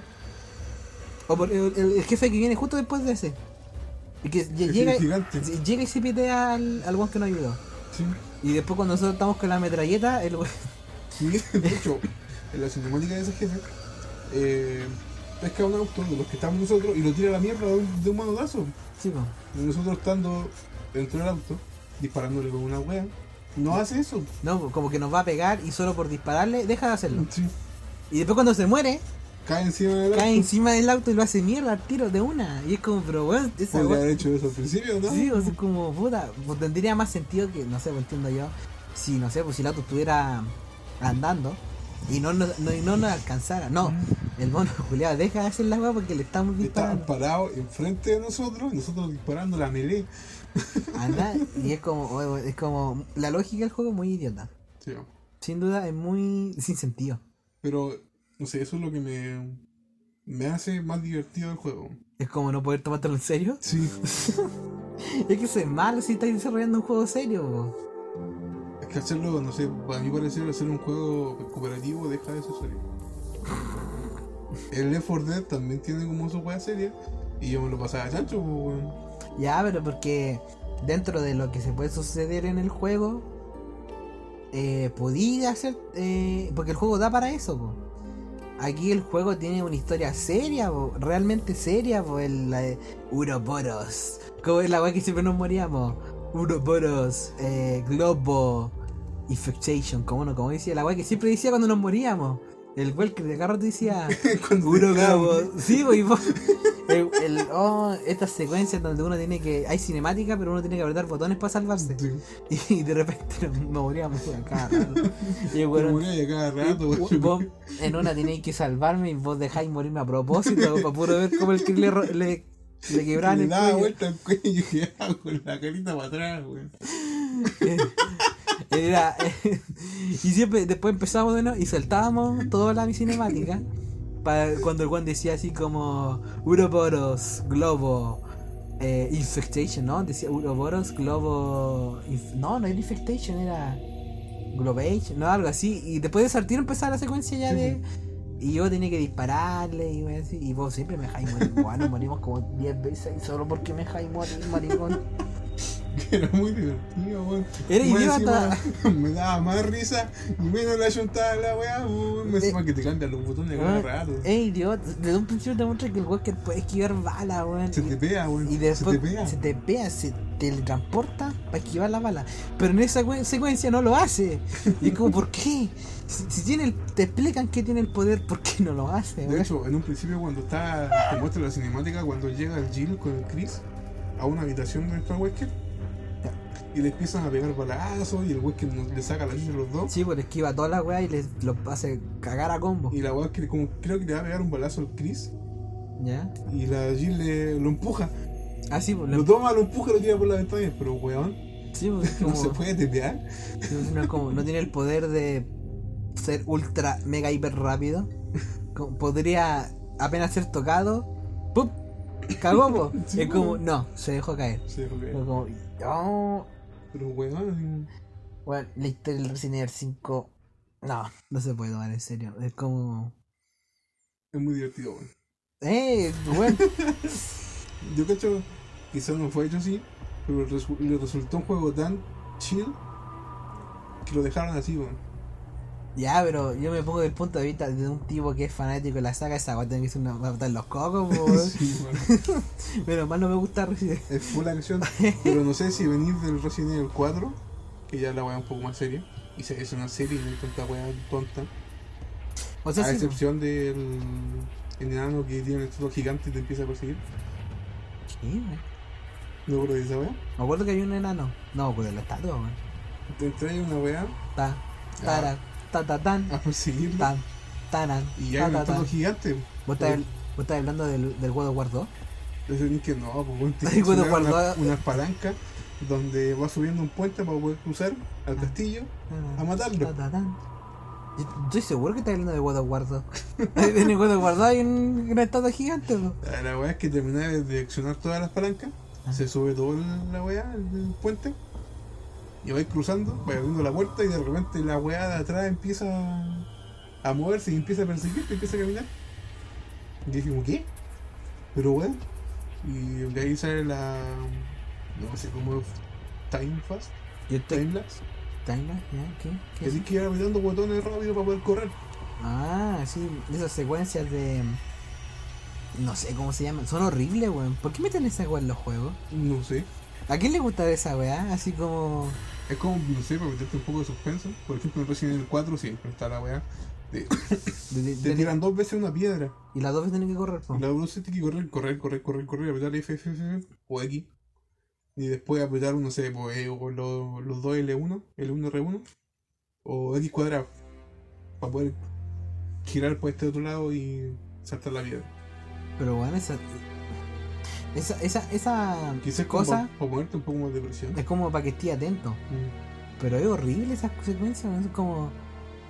[SPEAKER 1] O por el, el- el jefe que viene justo después de ese. Y que llega, llega y se pitea al, al que nos ayudó.
[SPEAKER 2] Sí.
[SPEAKER 1] Y después cuando nosotros estamos con la metralleta, el.
[SPEAKER 2] Sí, de hecho, en la cinemática de ese jefe, eh, pesca un auto de los que estamos nosotros y lo tira a la mierda de un, de un manotazo.
[SPEAKER 1] Sí,
[SPEAKER 2] nosotros estando dentro del auto, disparándole con una wea, no hace eso.
[SPEAKER 1] No, como que nos va a pegar y solo por dispararle deja de hacerlo.
[SPEAKER 2] Sí.
[SPEAKER 1] Y después cuando se muere,
[SPEAKER 2] Cae encima del
[SPEAKER 1] cae
[SPEAKER 2] auto.
[SPEAKER 1] encima del auto y lo hace mierda al tiro de una. Y es como, pero weón, esa
[SPEAKER 2] Podría haber hecho eso al principio, ¿no?
[SPEAKER 1] Sí, o sea, como puta, pues tendría más sentido que, no sé, pues entiendo yo, si no sé, pues si el auto estuviera andando y no no, no nos alcanzara. No, el mono culiado deja de hacer la weá porque le estamos
[SPEAKER 2] Estaban
[SPEAKER 1] disparando.
[SPEAKER 2] parados enfrente de nosotros y nosotros disparando la melee.
[SPEAKER 1] Anda, y es como, oh, es como, la lógica del juego es muy idiota.
[SPEAKER 2] Sí,
[SPEAKER 1] Sin duda es muy sin sentido.
[SPEAKER 2] pero, no sé, eso es lo que me, me hace más divertido el juego.
[SPEAKER 1] Es como no poder tomártelo en serio.
[SPEAKER 2] Sí.
[SPEAKER 1] Es que eso es malo si estáis desarrollando un juego serio. po.
[SPEAKER 2] Es que hacerlo, no sé, para mí parecer hacer un juego cooperativo deja de ser serio. El Left 4 Dead también tiene como su wea seria y yo me lo pasaba chancho.
[SPEAKER 1] Ya, pero porque dentro de lo que se puede suceder en el juego, eh, podía hacer. eh, porque el juego da para eso. Aquí el juego tiene una historia seria, realmente seria, el la de Uroboros. Como es la weá que siempre nos moríamos. Uroboros, eh, Globo, Infectation, como no, como decía, la weá que siempre decía cuando nos moríamos. El weá que de carro te decía.
[SPEAKER 2] Te
[SPEAKER 1] cabo. Sí, y vos- el, el- oh, estas secuencias donde uno tiene que. Hay cinemática, pero uno tiene que apretar botones para salvarse.
[SPEAKER 2] Sí.
[SPEAKER 1] Y de repente nos moríamos acá. Y
[SPEAKER 2] Te
[SPEAKER 1] bueno,
[SPEAKER 2] moría ya cada rato, weón.
[SPEAKER 1] vos en una tenéis que salvarme y vos dejáis morirme a propósito para puro ver cómo el que le, le, le quebraban
[SPEAKER 2] Le
[SPEAKER 1] el
[SPEAKER 2] daba
[SPEAKER 1] cuello.
[SPEAKER 2] vuelta el cuello y quedaba con la carita para atrás, weón.
[SPEAKER 1] Era, y siempre después empezábamos de nuevo y saltábamos toda la cinemática. Para cuando el Juan decía así como Uroboros, Globo, eh, Infectation, ¿no? Decía Uroboros, Globo. Inf- no, no era Infectation, era Globation, no, algo así. Y después de tiro empezaba la secuencia ya de. Y yo tenía que dispararle y, wey, así, y vos siempre me dejáis morir. Bueno, morimos como 10 veces y solo porque me dejáis morir, maricón.
[SPEAKER 2] Era muy divertido, weón.
[SPEAKER 1] Era idiota.
[SPEAKER 2] Me daba más risa y menos la chuntaba la weá, weón. Me encima que te cambian los botones cada
[SPEAKER 1] Weón,
[SPEAKER 2] rato.
[SPEAKER 1] Es idiota. Desde un principio te muestra que el Walker puede esquivar balas, weón.
[SPEAKER 2] Se te pega, weón.
[SPEAKER 1] Y después
[SPEAKER 2] se te pega.
[SPEAKER 1] se te pega, se teletransporta para esquivar la bala. Pero en esa cuen- secuencia no lo hace. Y como, ¿por qué? Si, si tiene el- te explican que tiene el poder, ¿por qué no lo hace?
[SPEAKER 2] De hecho, en un principio cuando está, te muestra la cinemática cuando llega el Jill con el Chris a una habitación de Star Wesker y le empiezan a pegar balazos y el Wesker no- le saca la chucha a los dos
[SPEAKER 1] Sí, pues esquiva toda la weá y les lo hace cagar a combo.
[SPEAKER 2] y la Wesker como creo que le va a pegar un balazo al Chris
[SPEAKER 1] ¿Ya?
[SPEAKER 2] y la Jill le, lo empuja,
[SPEAKER 1] Ah, sí, pues,
[SPEAKER 2] lo
[SPEAKER 1] lo-
[SPEAKER 2] toma, lo empuja y lo tira por la ventana, pero weón,
[SPEAKER 1] sí, pues, es
[SPEAKER 2] no
[SPEAKER 1] como-
[SPEAKER 2] se puede tepear.
[SPEAKER 1] pues, no, como- no tiene el poder de ser ultra, mega, hiper rápido. Como- podría apenas ser tocado. ¡Pum! Cagó, po.
[SPEAKER 2] Sí,
[SPEAKER 1] es como, no, se dejó caer.
[SPEAKER 2] Se dejó caer.
[SPEAKER 1] Como, oh.
[SPEAKER 2] Pero weón,
[SPEAKER 1] Bueno, la historia del Resident Evil 5. No, no se puede tomar en serio. Es como.
[SPEAKER 2] es muy divertido, weón.
[SPEAKER 1] ¡Eh! Bueno,
[SPEAKER 2] Yo cacho, quizás no fue hecho así, pero le resultó un juego tan chill que lo dejaron así, weón.
[SPEAKER 1] Ya, pero yo me pongo del punto de vista de un tipo que es fanático de la saga, esa weá tiene que ser una matar los cocos, weón.
[SPEAKER 2] Sí, weón.
[SPEAKER 1] Pero más no me gusta Resident
[SPEAKER 2] Es full acción. Pero no sé si venir del Resident Evil 4, que ya la weá un poco más seria. Y se es una serie hay tanta weá tonta.
[SPEAKER 1] O sea,
[SPEAKER 2] A
[SPEAKER 1] sí,
[SPEAKER 2] excepción del el enano que tiene el escudo gigante y te empieza a perseguir.
[SPEAKER 1] ¿qué, weón?
[SPEAKER 2] ¿No acuerdo de esa weá?
[SPEAKER 1] Me acuerdo que había un enano. No, pues de la estatua, weón.
[SPEAKER 2] Te trae una weá
[SPEAKER 1] Ta, tara, ta, ta, tan,
[SPEAKER 2] a perseguirlo.
[SPEAKER 1] tan, tanan,
[SPEAKER 2] Y hay
[SPEAKER 1] ta,
[SPEAKER 2] un gigante.
[SPEAKER 1] ¿Vos estás, vos estás hablando del, del God of War 2?
[SPEAKER 2] Entonces que no, pues
[SPEAKER 1] bueno,
[SPEAKER 2] una,
[SPEAKER 1] guarda-
[SPEAKER 2] una palanca donde va subiendo un puente para poder cruzar al castillo a matarlo.
[SPEAKER 1] Estoy seguro que estás hablando de God of War 2. en el God of War 2 hay un- una estatua gigante, po.
[SPEAKER 2] La- La weá es que termina de accionar todas las palancas,
[SPEAKER 1] Ah.
[SPEAKER 2] se sube todo el- la weá, el, el puente, y vais cruzando, vais abriendo la puerta y de repente la weá de atrás empieza a, moverse y empieza a perseguirte, empieza a caminar. Y dije, como, ¿qué? Pero weá. Y de ahí sale la. No sé cómo. Time Fast,
[SPEAKER 1] Yo estoy.
[SPEAKER 2] Time Lapse.
[SPEAKER 1] ¿Timelapse? ¿Ya? ¿Qué? ¿Qué
[SPEAKER 2] tienes que ir apretando botones rápido para poder correr.
[SPEAKER 1] Ah, sí, esas secuencias de. No sé cómo se llaman. Son horribles, weón. ¿Por qué meten esa weá en los juegos?
[SPEAKER 2] No sé.
[SPEAKER 1] ¿A quién le gusta esa weá? Así como.
[SPEAKER 2] Es como, no sé, para meterte un poco de suspenso. Por ejemplo, en Resident Evil 4 siempre está la weá. de- te tiran dos veces una piedra.
[SPEAKER 1] y las dos veces tienen que correr, po.
[SPEAKER 2] La velocidad tiene que correr, correr, correr, correr, correr, apretar F, F, F, F, o X. Y después apretar, no sé, pues, eh, o los, los dos L1, L1, R1, o X cuadrado. Para poder girar por este otro lado y saltar la piedra.
[SPEAKER 1] Pero bueno, esa. Esa, esa, esa
[SPEAKER 2] Quizás como
[SPEAKER 1] cosa
[SPEAKER 2] para ponerte un poco más de presión.
[SPEAKER 1] es como para que esté atento.
[SPEAKER 2] Mm.
[SPEAKER 1] Pero es horrible esas secuencias, weón. Es como.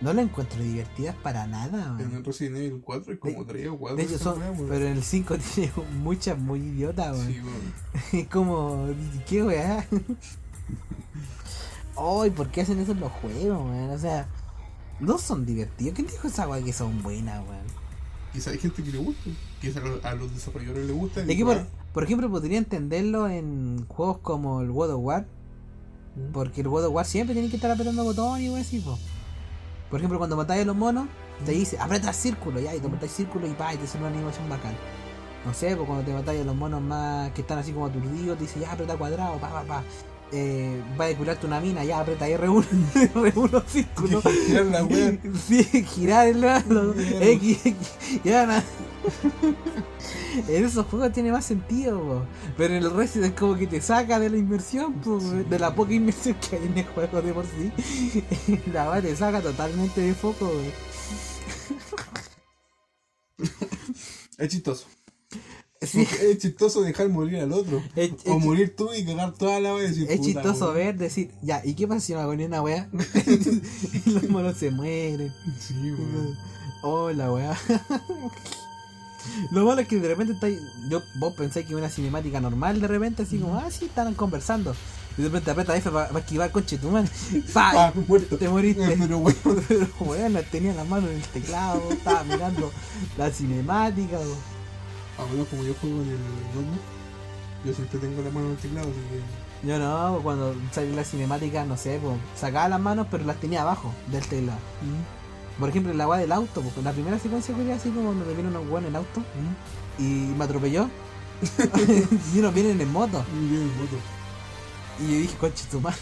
[SPEAKER 1] No la encuentro divertidas para nada,
[SPEAKER 2] En el Resident Evil 4 es como 3 o 4.
[SPEAKER 1] De hecho, son. Pero en el 5 tiene muchas muy idiotas.
[SPEAKER 2] Sí.
[SPEAKER 1] Es como, ¿qué weá? Ay, ¿por qué hacen eso en los juegos, weón? O sea, no son divertidos. ¿Quién dijo esa weá que son buenas, weón?
[SPEAKER 2] Quizá hay gente que le gusta, quizá a los, a los desarrolladores les gusta.
[SPEAKER 1] Es que, por, por ejemplo, podría entenderlo en juegos como el God of War. Porque el God of War siempre tiene que estar apretando botones y así, po. Por ejemplo, cuando matáis a los monos, te dice, aprieta el círculo, ya, y te apretas círculo y pa, y te hace una animación bacán. No sé, pues cuando te matáis a los monos más que están así como aturdidos, te dice, ya, aprieta cuadrado, pa, pa, pa. Eh, va a curarte una mina, ya, aprieta R1, R1 círculo.
[SPEAKER 2] Girar la wea.
[SPEAKER 1] Sí, girar el lado, X, X, ya nada. En esos juegos tiene más sentido, po. pero en el Resident es como que te saca de la inmersión, po, de la poca inmersión que hay en el juego de por sí. La va te saca totalmente de foco.
[SPEAKER 2] Es chistoso.
[SPEAKER 1] Sí,
[SPEAKER 2] es chistoso dejar morir al otro.
[SPEAKER 1] es,
[SPEAKER 2] O
[SPEAKER 1] es-
[SPEAKER 2] morir tú y cagar toda la wea decir,
[SPEAKER 1] es
[SPEAKER 2] "Puta,
[SPEAKER 1] chistoso
[SPEAKER 2] weón".
[SPEAKER 1] ver, decir, ya, ¿y qué pasa si me hago ni una weá? y los monos se mueren.
[SPEAKER 2] Sí, weón.
[SPEAKER 1] Oh, la weá. Lo malo es que de repente está ahí- yo vos pensáis que una cinemática normal de repente, así como, ah, sí, están conversando. Y de repente aprieta F para esquivar conche tu mano. ¡Pah!
[SPEAKER 2] Ah, muerto.
[SPEAKER 1] Te moriste.
[SPEAKER 2] Eh, Pero weón.
[SPEAKER 1] Pero bueno, tenía la mano en el teclado, estaba mirando la cinemática. weón.
[SPEAKER 2] A menos como yo juego en el notebook, yo siempre tengo la mano en el teclado, así que.
[SPEAKER 1] Yo no, cuando salió la cinemática, no sé, pues, sacaba las manos, pero las tenía abajo del teclado. Por ejemplo, la weá del auto, porque la primera secuencia que era así como donde viene un weón en auto y me atropelló. y uno viene en moto.
[SPEAKER 2] Muy bien, moto.
[SPEAKER 1] Y yo dije, coche tu madre.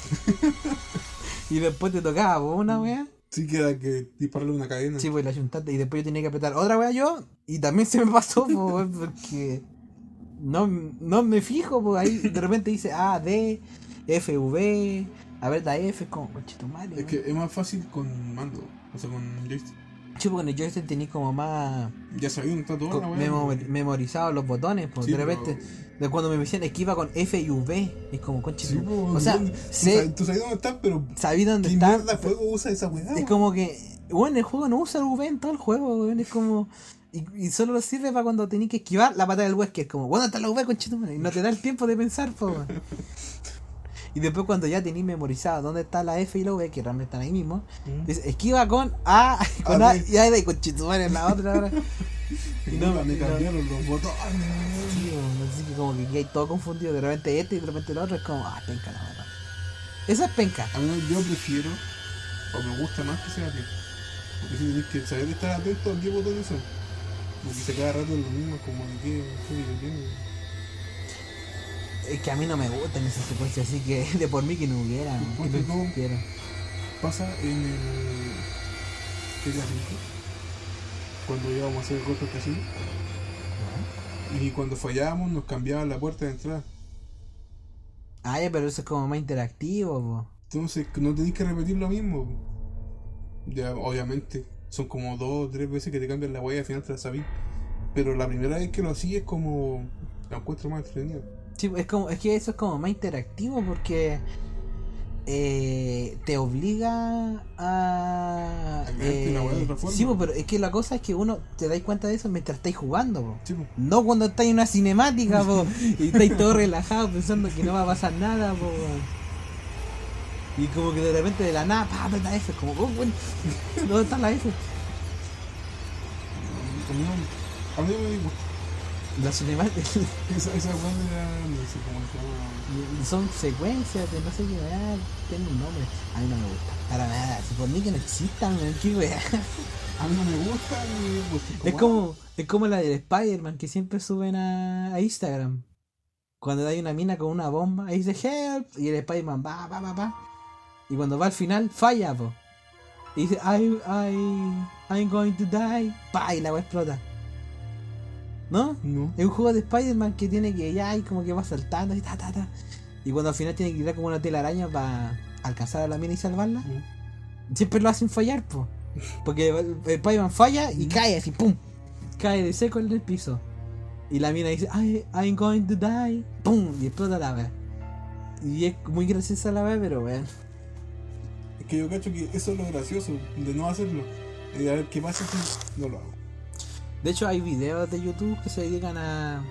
[SPEAKER 1] y después te tocaba una weá.
[SPEAKER 2] Sí queda que dispararle una cadena.
[SPEAKER 1] Sí, pues la chuntaste. Y después yo tenía que apretar otra weá yo. Y también se me pasó, po, porque no, no me fijo, pues ahí de repente dice A, D, F, V. A ver, da F, como coche tu madre.
[SPEAKER 2] Es que es más fácil con mando, o sea, con joystick.
[SPEAKER 1] Sí, porque en el joystick tenía como más
[SPEAKER 2] Ya sabía la wea,
[SPEAKER 1] memo- memorizados los botones, pues
[SPEAKER 2] Sí,
[SPEAKER 1] de
[SPEAKER 2] pero-
[SPEAKER 1] repente, de cuando me decían esquiva con F y V, es como conche
[SPEAKER 2] Sí,
[SPEAKER 1] O sea,
[SPEAKER 2] ¿dónde-
[SPEAKER 1] sé,
[SPEAKER 2] Tú sabes dónde está, pero.
[SPEAKER 1] sabí dónde
[SPEAKER 2] ¿Qué
[SPEAKER 1] está.
[SPEAKER 2] mierda juego usa esa weá?
[SPEAKER 1] Es como que, bueno, el juego no usa el V en todo el juego, weón. Es como. Y, y solo sirve para cuando tenés que esquivar la pata del Wesker. Es como, ¿dónde está la V, conchetumare? Y no te da el tiempo de pensar, po. Y después, cuando ya tenés memorizado dónde está la F y la V, que realmente están ahí mismo,
[SPEAKER 2] Mm.
[SPEAKER 1] dice, esquiva con A, con
[SPEAKER 2] A,
[SPEAKER 1] A,
[SPEAKER 2] B.
[SPEAKER 1] y ahí de conchetumare en la otra. ahora.
[SPEAKER 2] Y
[SPEAKER 1] no,
[SPEAKER 2] me cambiaron los botones.
[SPEAKER 1] Sí, así que como que hay todo confundido. De repente este y de repente el otro es como, ah, penca la verdad. Esa es penca.
[SPEAKER 2] A mí yo prefiero o me gusta más que sea así. Porque si tienes que saber estar atento a qué botones son. Porque se cada rato lo mismo, como de qué.
[SPEAKER 1] Es que a mí no me gustan esas secuencias, así que de por mí que no hubiera. Que no existiera.
[SPEAKER 2] Pasa en el. 5 cuando íbamos a hacer el golpe al casino y cuando fallábamos nos cambiaban la puerta de entrada.
[SPEAKER 1] Ah, ya, pero eso es como más interactivo, po.
[SPEAKER 2] Entonces no tenéis que repetir lo mismo. Ya, obviamente, son como dos o tres veces que te cambian la huella y al final te la sabís. Pero la primera vez que lo hacía es como. La encuentro más entretenido.
[SPEAKER 1] Sí, es como, es que eso es como más interactivo porque eh, te obliga a.
[SPEAKER 2] Forma.
[SPEAKER 1] sí, po, pero es que la cosa es que uno te dais cuenta de eso mientras estáis jugando, po.
[SPEAKER 2] Sí, po.
[SPEAKER 1] No cuando estáis en una cinemática, po, y estáis todos relajados pensando que no va a pasar nada, po. Y como que de repente de la nada, pa, apretá F, como, oh, bueno, ¿dónde está la F?
[SPEAKER 2] A mí a mí me.
[SPEAKER 1] La cinemática
[SPEAKER 2] Esa, esa weá de la. No sé cómo se llama.
[SPEAKER 1] son secuencias de no sé qué, weá, tiene un nombre. A mí no me gusta, para nada, si por mí que no existan, weón, qué weá.
[SPEAKER 2] A mí no me gusta me gusta.
[SPEAKER 1] Es como, es como la del Spider-Man que siempre suben a, a Instagram. Cuando hay una mina con una bomba, ahí dice help, y el Spider-Man va, va, va, va. Y cuando va al final, falla, po. Y dice, I, I, I'm going to die. Pa, y la weá explota. ¿No?
[SPEAKER 2] No.
[SPEAKER 1] Es un juego de Spider-Man que tiene que ya y como que va saltando y ta, ta, ta. Y cuando al final tiene que tirar como una telaraña para alcanzar a la mina y salvarla,
[SPEAKER 2] Mm.
[SPEAKER 1] siempre lo hacen fallar, po. Porque Spider-Man falla y cae así, pum. Cae de seco en el piso. Y la mina dice, I, I'm going to die. Pum. Y explota la wea. Y es muy graciosa la wea, pero weón.
[SPEAKER 2] Es que yo cacho que eso es lo gracioso de no hacerlo. Y a ver qué pasa si no lo hago.
[SPEAKER 1] De hecho, hay videos de YouTube que se dedican a.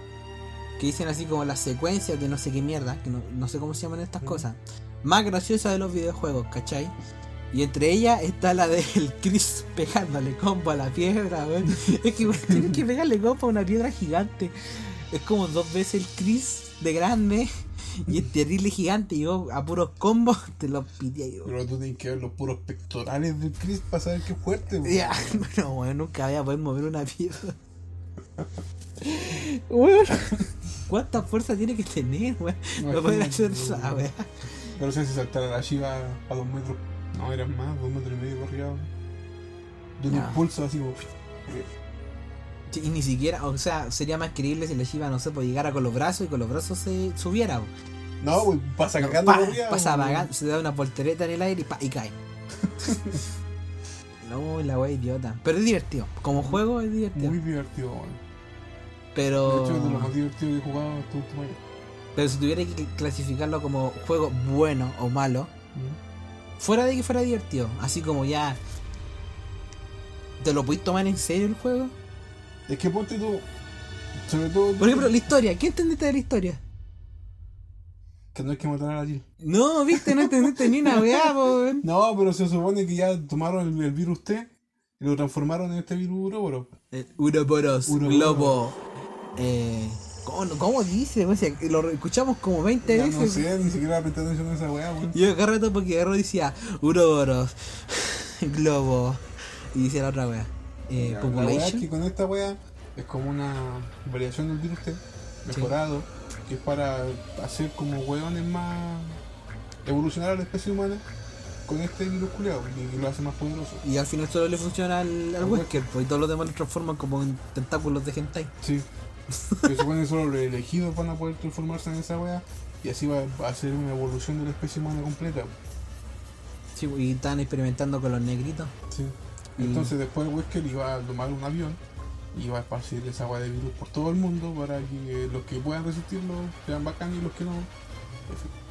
[SPEAKER 1] que dicen así como las secuencias de no sé qué mierda, que no, no sé cómo se llaman estas
[SPEAKER 2] Mm.
[SPEAKER 1] cosas. Más graciosas de los videojuegos, ¿cachai? Y entre ellas está la del Chris pegándole combo a la piedra, weón. Es que weón, tienen que pegarle combo a una piedra gigante. Es como dos veces el Chris de grande y es terrible gigante. Y yo a puros combos te los pide yo.
[SPEAKER 2] Pero tú tienes que ver los puros pectorales del Chris para saber que es fuerte. weón.
[SPEAKER 1] Ya, no, weón, nunca voy a poder mover una piedra. Weón, ¿cuánta fuerza tiene que tener, weón?
[SPEAKER 2] No,
[SPEAKER 1] No poder hacer esa, weón.
[SPEAKER 2] Pero si se saltara la Shiva a dos metros. No, eran más, dos metros y medio para arriba. De un impulso así como.
[SPEAKER 1] Sí, Y ni siquiera, o sea, sería más creíble si la Shiva, no sé, pues llegara con los brazos y con los brazos se subiera.
[SPEAKER 2] No, pues pasa
[SPEAKER 1] No,
[SPEAKER 2] cagando
[SPEAKER 1] pa, pasa se da una voltereta en el aire y, pa, y cae. no, la wea idiota. Pero es divertido. Como juego es divertido.
[SPEAKER 2] Muy divertido. De
[SPEAKER 1] Pero.
[SPEAKER 2] hecho, es de lo más divertido que he jugado este último año.
[SPEAKER 1] Pero si tuviera que clasificarlo como juego bueno o malo,
[SPEAKER 2] Mm.
[SPEAKER 1] fuera de que fuera divertido, así como ya. ¿Te lo podéis tomar en serio el juego?
[SPEAKER 2] Es que ponte tú. Sobre todo.
[SPEAKER 1] Por ejemplo, la historia. ¿Qué entendiste de la historia?
[SPEAKER 2] Que no hay que matar a la Jill.
[SPEAKER 1] No, viste, no entendiste ni una weá, weón.
[SPEAKER 2] No, pero se supone que ya tomaron el, el virus T y lo transformaron en este virus Uroboros.
[SPEAKER 1] Eh, Uroboros,
[SPEAKER 2] Uroboros.
[SPEAKER 1] Globo. Eh, ¿cómo, cómo dice? O sea, lo escuchamos como 20
[SPEAKER 2] Ya
[SPEAKER 1] veces.
[SPEAKER 2] no sé, ni siquiera presté atención a esa weá, weón.
[SPEAKER 1] Yo agarré todo porque agarró y decía Uroboros, Globo. Y decía la otra weá. Eh,
[SPEAKER 2] La weá es
[SPEAKER 1] Population.
[SPEAKER 2] que con esta weá es como una variación del virus mejorado, que es para hacer como weones más. evolucionar a la especie humana con este virus culeado y lo hace más poderoso.
[SPEAKER 1] Y al final solo le funciona al, al Wesker, pues, y todos los demás lo transforman como en tentáculos de hentai.
[SPEAKER 2] Sí. Se supone que solo los elegidos van a poder transformarse en esa weá y así va a ser una evolución de la especie humana completa.
[SPEAKER 1] Sí, y están experimentando con los negritos.
[SPEAKER 2] Sí. Entonces después Wesker iba a tomar un avión y iba a esparcir esa weá de virus por todo el mundo para que los que puedan resistirlo sean bacanes y los que no.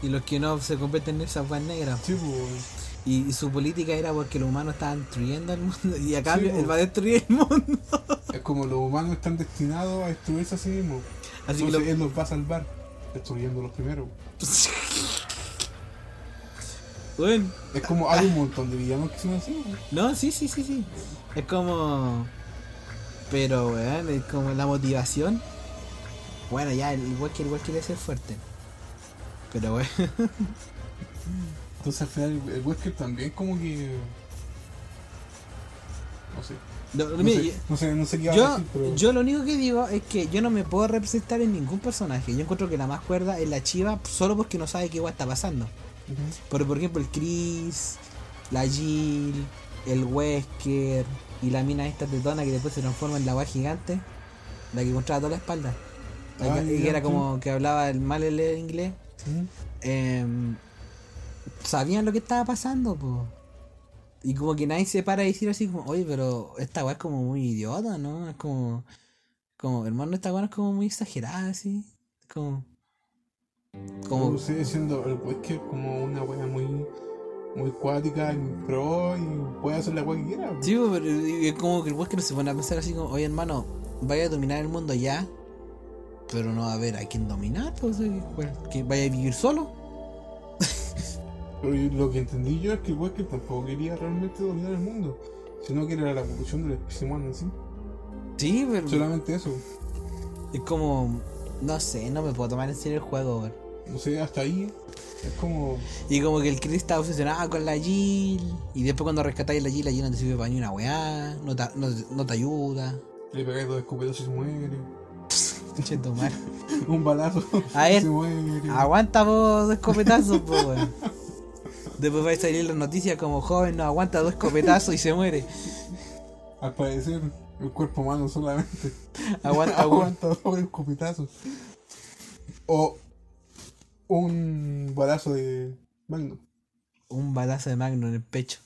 [SPEAKER 1] Y los que no se convierten en esas weas negras.
[SPEAKER 2] Sí, pues.
[SPEAKER 1] Y, y su política era porque los humanos estaban destruyendo el mundo. Y a cambio,
[SPEAKER 2] pues.
[SPEAKER 1] él va a destruir el mundo.
[SPEAKER 2] Es como los humanos están destinados a destruirse a sí mismos.
[SPEAKER 1] Así que
[SPEAKER 2] Entonces
[SPEAKER 1] lo-
[SPEAKER 2] él los va a salvar, destruyéndolos primero.
[SPEAKER 1] Bueno,
[SPEAKER 2] Es como hay un montón de villanos que son así.
[SPEAKER 1] no, sí, sí, sí, sí. Es como. Pero, weón, es como la motivación. Bueno, ya, el que igual quiere ser fuerte. Pero, weón.
[SPEAKER 2] Entonces al final el Wesker también como que. No sé.
[SPEAKER 1] No,
[SPEAKER 2] No,
[SPEAKER 1] mira,
[SPEAKER 2] sé, no sé, no sé qué iba a
[SPEAKER 1] Yo,
[SPEAKER 2] decir, pero.
[SPEAKER 1] yo lo único que digo es que yo no me puedo representar en ningún personaje. Yo encuentro que la más cuerda es la chiva solo porque no sabe qué igual está pasando. Pero por ejemplo el Chris, la Jill, el Wesker y la mina esta tetona que después se transforma en la agua gigante, la que controla toda la espalda. La
[SPEAKER 2] Ah,
[SPEAKER 1] que,
[SPEAKER 2] ya,
[SPEAKER 1] era como que hablaba el mal el inglés. Em, sabían lo que estaba pasando, po. Y como que nadie se para a decir así como, oye, pero esta weá es como muy idiota, ¿no? Es como, como, hermano, esta weá es como muy exagerada, así. Como, como,
[SPEAKER 2] sigue siendo el Wesker como una wea muy. Muy cuática, y pro y puede hacer la wea que quiera.
[SPEAKER 1] sí, po, pero es como que el no se pone a pensar así como, oye, hermano, vaya a dominar el mundo ya, pero no va a haber a quién dominar, pues, eh, que vaya a vivir solo.
[SPEAKER 2] Pero lo que entendí yo es que el Wesker tampoco quería realmente dominar el mundo, sino que era la evolución de la especie humana en sí.
[SPEAKER 1] Sí, pero
[SPEAKER 2] Solamente eso.
[SPEAKER 1] es como, no sé, no me puedo tomar en serio el juego, weón.
[SPEAKER 2] No sé, hasta ahí es como.
[SPEAKER 1] Y como que el Chris está obsesionado con la Jill. Y después cuando rescatáis la Jill, la Jill no te sirve para ni una weá. No te, no, no te ayuda.
[SPEAKER 2] Le pegáis dos escopetazos y se muere.
[SPEAKER 1] Che, tu madre.
[SPEAKER 2] Un balazo
[SPEAKER 1] A ver,
[SPEAKER 2] se muere.
[SPEAKER 1] Aguanta vos dos escopetazos, po, weón. Después va a salir las noticias como joven no aguanta dos escopetazos y se muere.
[SPEAKER 2] Al parecer, el cuerpo humano solamente
[SPEAKER 1] Aguanta,
[SPEAKER 2] aguanta dos escopetazos. O un balazo de Magnum.
[SPEAKER 1] Un balazo de magno en el pecho.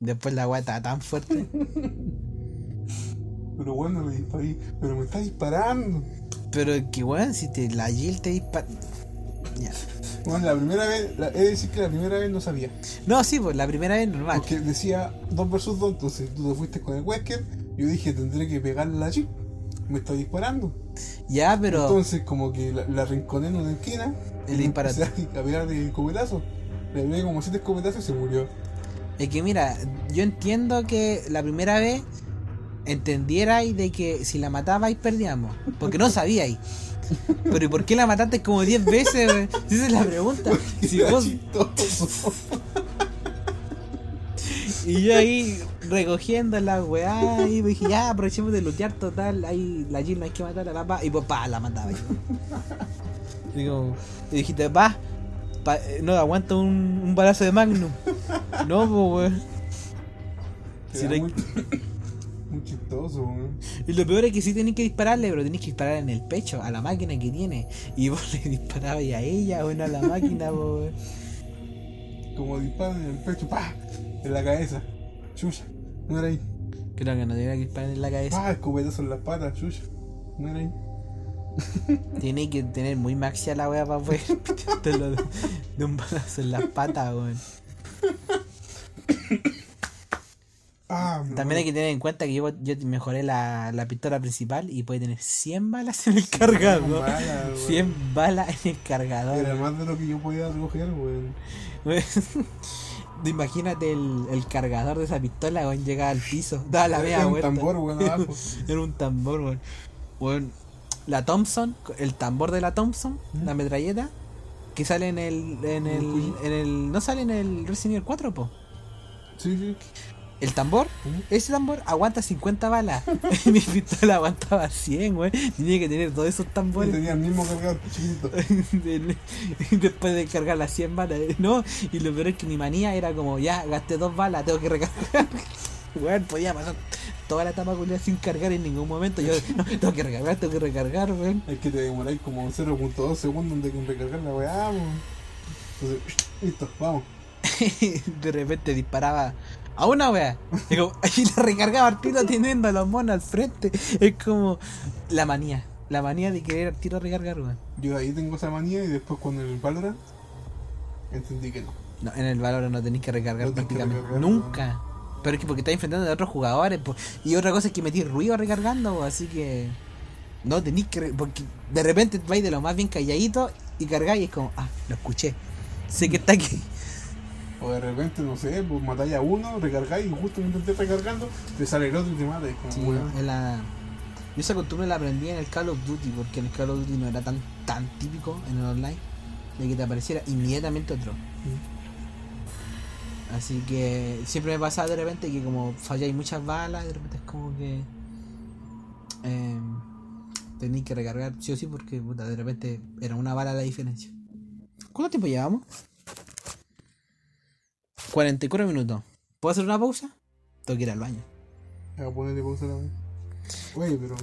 [SPEAKER 1] Después la está tan fuerte.
[SPEAKER 2] Pero bueno, me disparé. Pero me está disparando.
[SPEAKER 1] Pero que weón, si te, la Jill te dispara. Ya.
[SPEAKER 2] Bueno, la primera vez, la- he de decir que la primera vez no sabía.
[SPEAKER 1] No, sí, pues la primera vez normal.
[SPEAKER 2] Porque decía 2 versus 2, entonces tú te fuiste con el Wesker. Yo dije, tendré que pegarle a la chip. Me está disparando.
[SPEAKER 1] Ya, pero.
[SPEAKER 2] Entonces, como que la, la rinconé en una esquina.
[SPEAKER 1] Disparaste.
[SPEAKER 2] empecé a pegar de escopetazo. Le pegué como 7 escopetazos y se murió.
[SPEAKER 1] Es que mira, yo entiendo que la primera vez entendierais de que si la matabais perdíamos. Porque no sabíais. Pero ¿y por qué la mataste como 10 veces? Esa es la pregunta. Si vos- y yo ahí recogiendo la weá y dije, ya aprovechemos de lootear total. Ahí la Jill no hay que matar a la pa. Y pues pa, la matabais. Digo, y dijiste, pa, pa, eh, no aguanto un, un balazo de Magnum. No, pues weón. Si
[SPEAKER 2] muy, muy chistoso, weón.
[SPEAKER 1] Y lo peor es que sí tenéis que dispararle, pero tenéis que disparar en el pecho, a la máquina que tiene. Y vos le disparabas a ella o no a la máquina, weón.
[SPEAKER 2] Como disparan en el pecho, ¡pah! En la cabeza. Chucha. No era ahí.
[SPEAKER 1] Creo que no tenía que disparar en la cabeza.
[SPEAKER 2] ¡pah! Escopetazo en las patas, chucha. No era ahí.
[SPEAKER 1] Tiene que tener muy maxia la wea para poder pitártelo de, de un balazo en las patas, weón.
[SPEAKER 2] Ah,
[SPEAKER 1] También hay que tener en cuenta que yo, yo mejoré la, la pistola principal y puede tener 100 balas en el cargador.
[SPEAKER 2] balas, weón.
[SPEAKER 1] 100 balas en el cargador.
[SPEAKER 2] Era más de lo que yo podía recoger, weón.
[SPEAKER 1] Imagínate el, el cargador de esa pistola, weón, llegaba al piso. Daba la media
[SPEAKER 2] Era un
[SPEAKER 1] vuelta.
[SPEAKER 2] tambor, weón, abajo.
[SPEAKER 1] Era un tambor, weón. Weón, La Thompson, el tambor de la Thompson, la metralleta, que sale en el, en el, en el. No sale en el Resident Evil 4, po.
[SPEAKER 2] Sí, sí.
[SPEAKER 1] El tambor, ese tambor aguanta 50 balas. Mi pistola aguantaba 100, weón. Tenía que tener todos esos tambores.
[SPEAKER 2] tenía el mismo cargador chiquitito.
[SPEAKER 1] Del- Después de cargar las 100 balas, ¿no? Y lo peor es que mi manía era como, ya, gasté dos balas, tengo que recargar. Weón, podía pasar toda la etapa sin cargar en ningún momento. Yo, no, tengo que recargar, tengo que recargar, weón.
[SPEAKER 2] Es que te demoráis como 0.2 segundos de que recargar la weá. Entonces, listo, vamos.
[SPEAKER 1] de repente disparaba a una wea. Y como, la recargaba al tiro teniendo a los monos al frente. Es como la manía. La manía de querer al tiro recargar, weón.
[SPEAKER 2] Yo ahí tengo esa manía y después con el Valorant entendí que no.
[SPEAKER 1] No, en el valor no tenéis que recargar
[SPEAKER 2] No tenés que
[SPEAKER 1] prácticamente.
[SPEAKER 2] recargar,
[SPEAKER 1] Nunca. Pero es que porque estás enfrentando a otros jugadores. po. Y otra cosa es que metís ruido recargando, po, así que. No tenéis que. Porque de repente vais de lo más bien calladito y cargáis y es como, ah, lo escuché. Sé que está aquí.
[SPEAKER 2] O de repente, no sé, pues matáis a uno, recargáis y justo cuando estés recargando, te sale el otro y te mata. Como,
[SPEAKER 1] Sí, la- Yo esa costumbre la aprendí en el Call of Duty, porque en el Call of Duty no era tan, tan típico en el online de que te apareciera inmediatamente otro. Así que siempre me pasa de repente que como falláis muchas balas, de repente es como que eh, tenéis que recargar sí o sí porque puta, de repente era una bala la diferencia. ¿Cuánto tiempo llevamos? 44 minutos. ¿Puedo hacer una pausa? Tengo que ir al baño.
[SPEAKER 2] Voy a ponerle pausa wea. Oye, pero.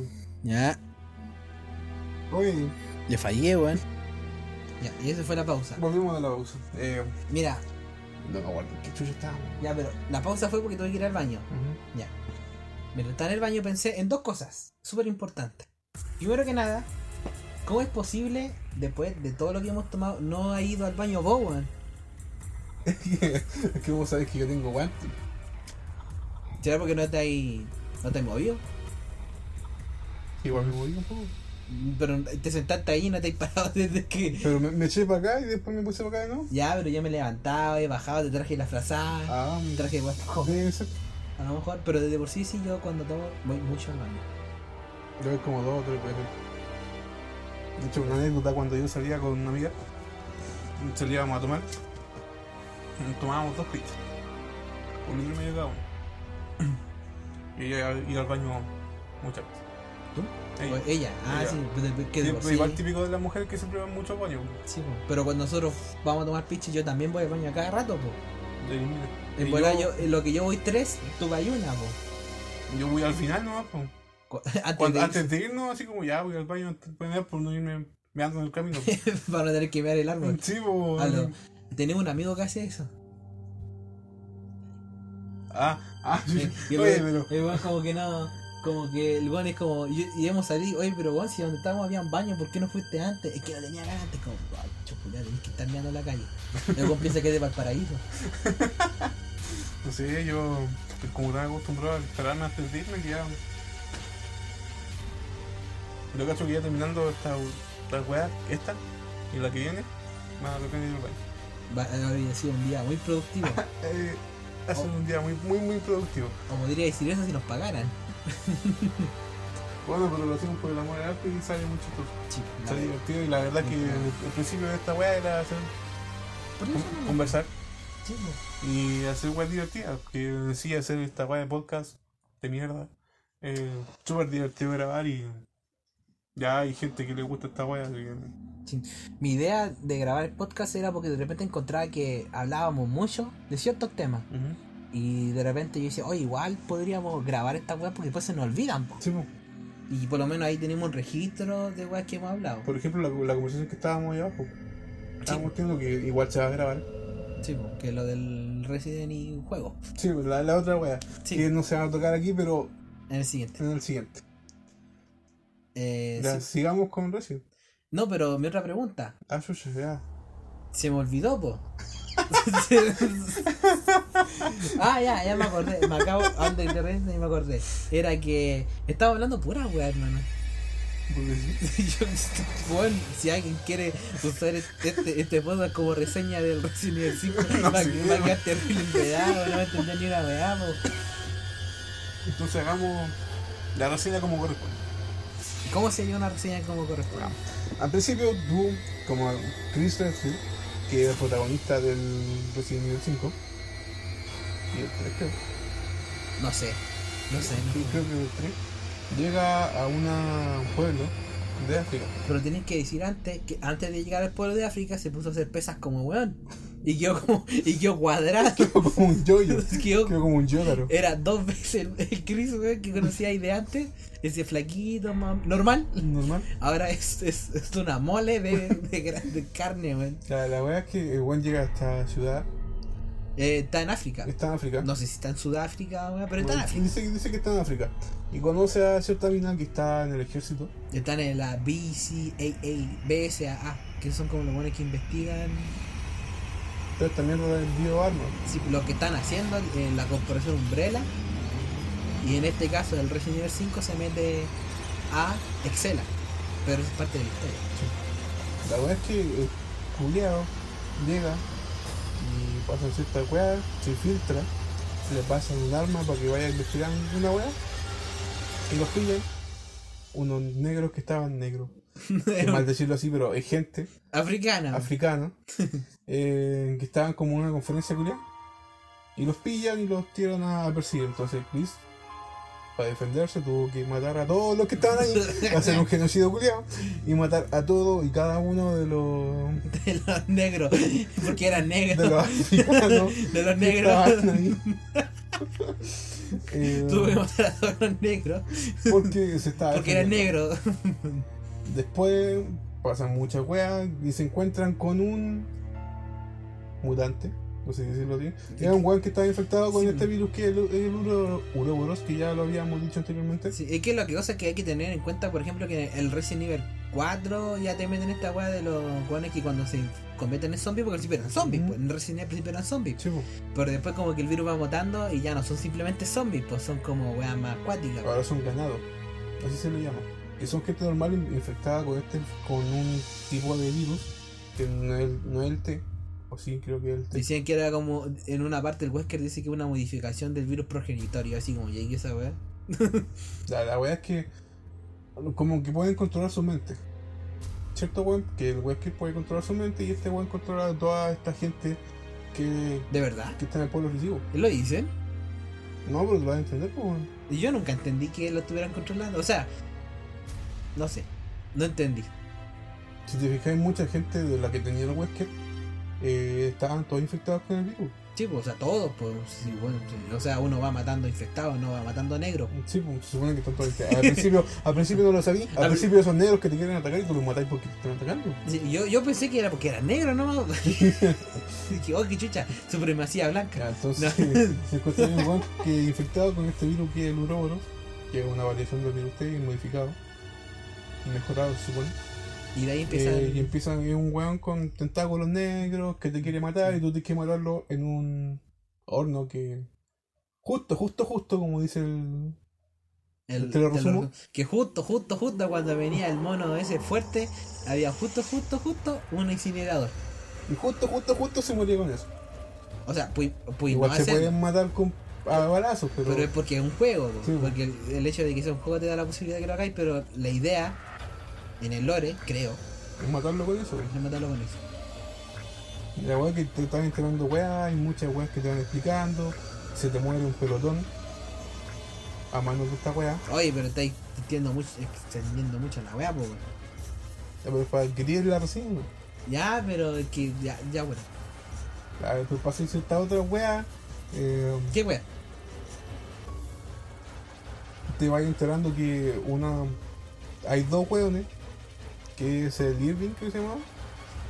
[SPEAKER 1] Ya,
[SPEAKER 2] Oye,
[SPEAKER 1] le fallé, weón. Ya, y esa fue la pausa.
[SPEAKER 2] volvemos a la pausa. Eh,
[SPEAKER 1] Mira,
[SPEAKER 2] no me acuerdo qué chucha estábamos.
[SPEAKER 1] ya, pero la pausa fue porque tuve que ir al baño. Ya. Mientras estaba en el baño pensé en dos cosas súper importantes. Primero que nada, ¿cómo es posible, después de todo lo que hemos tomado, no ha ido al baño vos, weón?
[SPEAKER 2] es que vos sabés que yo tengo guantes.
[SPEAKER 1] ¿Será porque no te hay, no te has movido?
[SPEAKER 2] Igual me moví un poco.
[SPEAKER 1] Pero te sentaste ahí y no te has parado desde que...
[SPEAKER 2] Pero me, me eché para acá y después me puse para acá de nuevo.
[SPEAKER 1] Ya, pero yo me levantaba, he bajado, te traje la frazada,
[SPEAKER 2] Ah,
[SPEAKER 1] te traje
[SPEAKER 2] debe ser.
[SPEAKER 1] A lo mejor, pero desde por sí sí yo cuando tomo voy mucho al baño.
[SPEAKER 2] Yo voy como dos o tres veces. De hecho, una anécdota cuando yo salía con una amiga, salíamos a tomar, tomábamos dos pizzas, un litro y medio cada uno. Y ella iba al baño muchas veces.
[SPEAKER 1] ¿Tú?
[SPEAKER 2] Ella.
[SPEAKER 1] O ella, ah,
[SPEAKER 2] Ella.
[SPEAKER 1] sí, pues, que
[SPEAKER 2] Sí,
[SPEAKER 1] sí-
[SPEAKER 2] igual típico de la mujer que siempre van mucho al baño.
[SPEAKER 1] sí, po. pero cuando nosotros vamos a tomar pichi yo también voy al baño a cada rato, po.
[SPEAKER 2] De-
[SPEAKER 1] En bola
[SPEAKER 2] yo,
[SPEAKER 1] lo que yo voy tres, tú vas una, po.
[SPEAKER 2] yo voy al final nomás.
[SPEAKER 1] Cu- Antes,
[SPEAKER 2] Cuando-
[SPEAKER 1] de
[SPEAKER 2] antes de irnos, así como ya voy al baño, pues, por no irme meando en el camino.
[SPEAKER 1] para no tener que ver el árbol.
[SPEAKER 2] sí.
[SPEAKER 1] A lo- Tenemos un amigo que hace eso.
[SPEAKER 2] Ah, ah, sí.
[SPEAKER 1] Y el
[SPEAKER 2] Oye,
[SPEAKER 1] weón-
[SPEAKER 2] pero.
[SPEAKER 1] el weón como que no, como que el weón es como, y, y hemos salido, oye, pero weón, si donde estábamos había un baño, ¿por qué no fuiste antes? Es que no tenía ganas antes, como, ay, chocolate, tenés que estar mirando la calle. El weón piensa que es de Valparaíso.
[SPEAKER 2] No sé, yo como estaba acostumbrado a esperarme antes de irme, que ya. Yo cacho que ya terminando esta, esta weá, esta y la que viene, va a tocar ir al baño.
[SPEAKER 1] Habría sido un día muy productivo.
[SPEAKER 2] Eh, ha sido un día muy, muy, muy productivo.
[SPEAKER 1] O podría decir eso si nos pagaran.
[SPEAKER 2] Bueno, pero lo hacemos por el amor al arte y sale muy chistoso.
[SPEAKER 1] Sí,
[SPEAKER 2] Sale divertido y la verdad que el, el principio de esta weá era hacer, con- conversar
[SPEAKER 1] sí, po.
[SPEAKER 2] y hacer weá divertidas. Que decía hacer esta weá de podcast de mierda. Eh, Súper divertido grabar y ya hay gente que le gusta esta weá. así que-
[SPEAKER 1] Mi idea de grabar el podcast era porque de repente encontraba que hablábamos mucho de ciertos temas. Y de repente yo decía, oye, igual podríamos grabar esta weá porque después se nos olvidan. po.
[SPEAKER 2] Sí, po.
[SPEAKER 1] Y por lo menos ahí tenemos un registro de weas que hemos hablado.
[SPEAKER 2] Por ejemplo, la, la conversación que estábamos ahí abajo. Estábamos teniendo que igual se va a grabar.
[SPEAKER 1] Sí, po, que lo del Resident y juego.
[SPEAKER 2] Sí, la, la otra.
[SPEAKER 1] Sí.
[SPEAKER 2] Que no se va a tocar aquí, pero
[SPEAKER 1] En el siguiente.
[SPEAKER 2] en el siguiente.
[SPEAKER 1] Eh,
[SPEAKER 2] Ya,
[SPEAKER 1] sí.
[SPEAKER 2] sigamos con Resident.
[SPEAKER 1] No, pero mi otra pregunta.
[SPEAKER 2] Ah, chucha, ya.
[SPEAKER 1] Se me olvidó, po. ah, ya, ya me acordé. Me acabo, antes de Resident me acordé. Era que estaba hablando pura wea, hermano. Yo, bueno, si alguien quiere usar este, este podcast como reseña del Resident Evil 5,
[SPEAKER 2] No
[SPEAKER 1] va, a quedar terrible no va a entender ni una weá, po.
[SPEAKER 2] Entonces hagamos la reseña como corresponde.
[SPEAKER 1] ¿Cómo se llama una reseña como corresponde?
[SPEAKER 2] Al principio tú, como Chris Redfield, que es el protagonista del Resident Evil 5, y el 3 creo,
[SPEAKER 1] No sé, no sé, no.
[SPEAKER 2] sí, creo que el 3, llega a una- un pueblo de África.
[SPEAKER 1] Pero tenéis que decir antes que antes de llegar al pueblo de África se puso a hacer pesas como weón. Y quedó como, y quedó cuadrado.
[SPEAKER 2] Quedó como un yoyo,
[SPEAKER 1] Quedó-
[SPEAKER 2] quedó como un yodaro.
[SPEAKER 1] era dos veces el, el Chris weón, que conocía ahí de antes, ese flaquito, mam- normal.
[SPEAKER 2] Normal.
[SPEAKER 1] Ahora es, es, es una mole de, de, carne, weón.
[SPEAKER 2] La, la weá es que el buen llega a esta ciudad,
[SPEAKER 1] Eh, está en África.
[SPEAKER 2] está en África.
[SPEAKER 1] No sé si está en Sudáfrica, weón, pero está en África.
[SPEAKER 2] Dice, dice que está en África. Y conoce a cierta mina que está en el ejército.
[SPEAKER 1] Están en la BCAA, BSAA, que son como los buenos que investigan
[SPEAKER 2] Pero también lo del bioarma.
[SPEAKER 1] sí, lo que están haciendo en la corporación Umbrella. Y en este caso, el Resident Evil 5 se mete a Excela. Pero es parte de la historia.
[SPEAKER 2] La weá es que el culiao llega y pasa cierta weá, se filtra, se le pasa un arma para que vaya a investigar una weá y los pillan unos negros que estaban negros. Qué mal decirlo así, pero es gente
[SPEAKER 1] Africana.
[SPEAKER 2] africana eh, que estaban como en una conferencia culiao Y los pillan y los tiran a perseguir. Entonces Chris, para defenderse, tuvo que matar a todos los que estaban ahí, hacer un genocidio culiado y matar a todos y cada uno de los,
[SPEAKER 1] De los negros. Porque eran
[SPEAKER 2] de
[SPEAKER 1] negros.
[SPEAKER 2] los africanos
[SPEAKER 1] De los negros.
[SPEAKER 2] Eh,
[SPEAKER 1] Tuve que matar a todos los negros.
[SPEAKER 2] porque se estaba
[SPEAKER 1] Porque eran negros.
[SPEAKER 2] Después pasan muchas weas y se encuentran con un mutante, no sé decirlo bien. Era un weón que estaba infectado con
[SPEAKER 1] Sí.
[SPEAKER 2] este virus que es el, el uro- Uroboros, que ya lo habíamos dicho anteriormente.
[SPEAKER 1] Sí, es que lo que pasa es que hay que tener en cuenta, por ejemplo, que el Resident Evil 4 ya te meten esta weá de los weones que cuando se convierten en zombies, porque al principio eran zombies, pues en Resident Evil al principio eran zombies.
[SPEAKER 2] Sí.
[SPEAKER 1] Pero después como que el virus va mutando y ya no son simplemente zombies, pues son como weas más acuáticas.
[SPEAKER 2] ahora son ganados, así se le llama. Que son gente normal in- infectada con este con un tipo de virus que no es, no es el T, o sí, creo que es el T.
[SPEAKER 1] Decían que era como, en una parte el Wesker dice que es una modificación del virus progenitorio, así como llegué esa weá.
[SPEAKER 2] La, la wea es que como que pueden controlar su mente. ¿Cierto, weón? Que el que puede controlar su mente y este weón controla a toda esta gente que,
[SPEAKER 1] ¿De verdad?
[SPEAKER 2] que está en el pueblo físico.
[SPEAKER 1] ¿Lo dicen?
[SPEAKER 2] No, pero lo vas a entender, pues.
[SPEAKER 1] Y yo nunca entendí que lo estuvieran controlando. O sea, no sé, no entendí.
[SPEAKER 2] Si te fijas, mucha gente de la que tenía el Wesker eh, estaban todos infectados con el virus.
[SPEAKER 1] Sí, pues, o sea, todos, pues, sí, bueno, sí. o sea, uno va matando infectados, no va matando negros.
[SPEAKER 2] Sí, pues, se supone que están todos infectados. Al principio, al principio no lo sabía. Al principio son negros que te quieren atacar y tú los matáis porque te están atacando.
[SPEAKER 1] Sí, yo, yo pensé que era porque era negro, ¿no? Dije, oh, qué chucha, supremacía
[SPEAKER 2] Ya,
[SPEAKER 1] blanca.
[SPEAKER 2] entonces se encuentra un weón que infectado con este virus que es el Uroboros, que es una variación del virus T modificado y mejorado, se supone.
[SPEAKER 1] Y de ahí empieza.
[SPEAKER 2] Eh, y empiezan es un weón con tentáculos negros que te quiere matar y tú tienes que matarlo en un horno que justo, justo, justo como dice el
[SPEAKER 1] el,
[SPEAKER 2] ¿te lo resumo?
[SPEAKER 1] que justo, justo, justo cuando venía el mono ese fuerte, había justo, justo, justo un incinerador.
[SPEAKER 2] y justo, justo, justo se murió con eso.
[SPEAKER 1] O sea, pues, pues
[SPEAKER 2] Igual
[SPEAKER 1] no
[SPEAKER 2] se
[SPEAKER 1] hacer,
[SPEAKER 2] pueden matar con a balazos, pero,
[SPEAKER 1] pero es porque es un juego.
[SPEAKER 2] Sí,
[SPEAKER 1] porque el, el hecho de que sea un juego te da la posibilidad de que lo hagáis, pero la idea en el lore, creo,
[SPEAKER 2] es matarlo con eso.
[SPEAKER 1] es matarlo con eso.
[SPEAKER 2] La weá que te están enterando weá, hay muchas weas que te van explicando, se te muere un pelotón a mano de esta weá,
[SPEAKER 1] Oye, pero estáis extendiendo mucho, extendiendo mucho la weá.
[SPEAKER 2] Ya, pero para adquirir la resina.
[SPEAKER 1] Ya, pero es que ya, ya bueno.
[SPEAKER 2] A ver, pues pasa esta otra weá, eh,
[SPEAKER 1] ¿Qué weá?
[SPEAKER 2] te vas enterando que una hay dos weones, que es el Irving que se llama,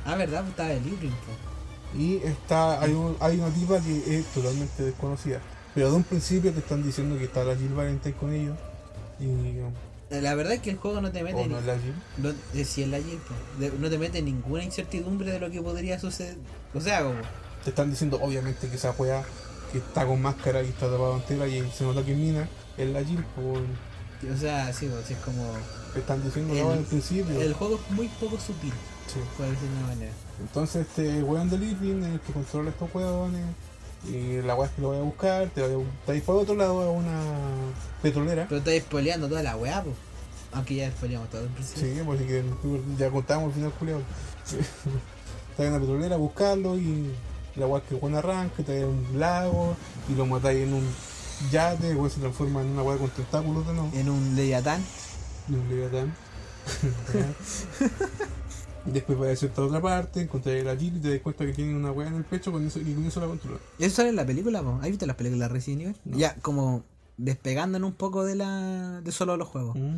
[SPEAKER 1] Ah, verdad, pues estaba el Irving, po.
[SPEAKER 2] y está, hay, un- hay una tipa que es totalmente desconocida. Pero de un principio te están diciendo que está la Jill Valentine con ellos. Y.
[SPEAKER 1] Eh, La verdad es que el juego no te mete
[SPEAKER 2] O no es la Jill.
[SPEAKER 1] no, eh, si es la Jill. De- no te mete ninguna incertidumbre de lo que podría suceder. O sea, como.
[SPEAKER 2] Te están diciendo, obviamente, que esa wea que está con máscara y está tapada entera y se nota que mina, es la Jill. Por...
[SPEAKER 1] O sea, sí, pues, es como.
[SPEAKER 2] Están diciendo
[SPEAKER 1] El-
[SPEAKER 2] al principio.
[SPEAKER 1] El juego es muy poco sutil,
[SPEAKER 2] Sí.
[SPEAKER 1] por decirlo de una manera.
[SPEAKER 2] Entonces, este weón del Irving es el que controla estos weones. Y la weá es que lo voy a buscar, te voy a, te para otro lado a una petrolera.
[SPEAKER 1] Pero estáis spoileando toda la weá, pues. Aunque ya spoileamos todo el principio.
[SPEAKER 2] Sí, porque que ya contamos el final culiado. Estás en la petrolera a buscarlo y la weá es que el weón arranca, te en un lago y lo matáis en un yate, el weón se transforma en una weá con tentáculos de nuevo.
[SPEAKER 1] En un Leviatán.
[SPEAKER 2] Y un leviatán. Después va a esta otra parte, encontré la Jill y te das cuenta que tiene una weá en el pecho con eso, y con eso la controla.
[SPEAKER 1] Eso sale en la película, po. ¿Has visto las películas de Resident Evil?
[SPEAKER 2] No.
[SPEAKER 1] Ya, como despegándonos un poco de la de solo los juegos.
[SPEAKER 2] Mm.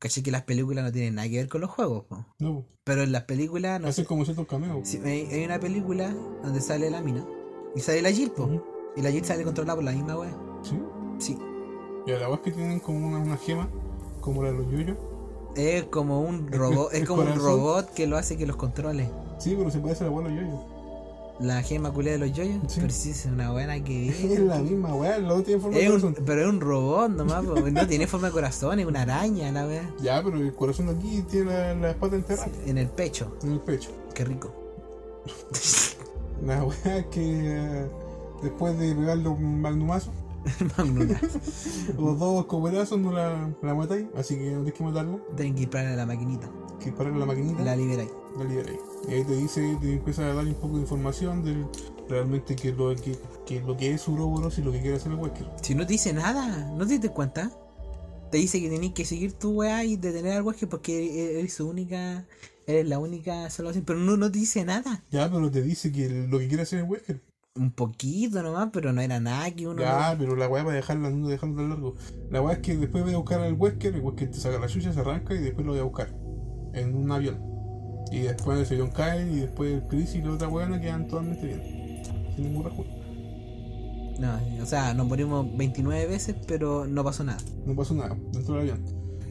[SPEAKER 1] Caché que las películas no tienen nada que ver con los juegos, po.
[SPEAKER 2] No,
[SPEAKER 1] Pero en las películas, no
[SPEAKER 2] hacen
[SPEAKER 1] sé.
[SPEAKER 2] como ciertos cameos.
[SPEAKER 1] Sí, hay, hay una película donde sale la mina y sale la Jill, po. Y la Jill sale controlada por la misma wea.
[SPEAKER 2] Sí.
[SPEAKER 1] Sí.
[SPEAKER 2] Y a la weá es que tienen como una, una gema, como la de los yoyos.
[SPEAKER 1] Es como un robot, es como un robot que lo hace que los controle.
[SPEAKER 2] Sí, pero se parece a la weá de los yoyos.
[SPEAKER 1] La gema culé de los yoyos.
[SPEAKER 2] Sí.
[SPEAKER 1] Pero sí es una buena que
[SPEAKER 2] Es la misma weá, los dos tienen forma de
[SPEAKER 1] un,
[SPEAKER 2] corazón.
[SPEAKER 1] pero es un robot nomás, no tiene forma de corazón, es una araña la wea.
[SPEAKER 2] Ya, pero el corazón aquí tiene la, la espalda enterrada
[SPEAKER 1] En el pecho.
[SPEAKER 2] en el pecho.
[SPEAKER 1] Qué rico.
[SPEAKER 2] La weá que después de pegarle un magnumazo,
[SPEAKER 1] Magnum.
[SPEAKER 2] los dos coberazos no la, la matáis, así que no tienes que matarla.
[SPEAKER 1] Tienen que dispararle a la maquinita.
[SPEAKER 2] Que dispararle la maquinita.
[SPEAKER 1] La liberáis.
[SPEAKER 2] la liberáis. Y ahí te dice, te empieza a dar un poco de información del, realmente qué es lo que, es lo que es Uroboros y lo que quiere hacer el Wesker.
[SPEAKER 1] Si no te dice nada, ¿no te diste cuenta? Te dice que tenés que seguir tu weá y detener al Wesker porque eres su única. Eres la única salvación. Pero no, no te dice nada.
[SPEAKER 2] Ya, pero te dice que lo que quiere hacer el Wesker.
[SPEAKER 1] Un poquito nomás, pero no era nada que uno.
[SPEAKER 2] Ya, pero la weá para dejarla, no dejarlo tan largo. La weá es que después voy a buscar al Wesker, el Wesker te saca la chucha, se arranca y después lo voy a buscar. En un avión. Y después ese avión cae y después el Chris y la otra weá quedan totalmente bien. Sin ningún rajuelo.
[SPEAKER 1] No, o sea, nos morimos 29 veces, pero no pasó nada.
[SPEAKER 2] No pasó nada dentro del avión.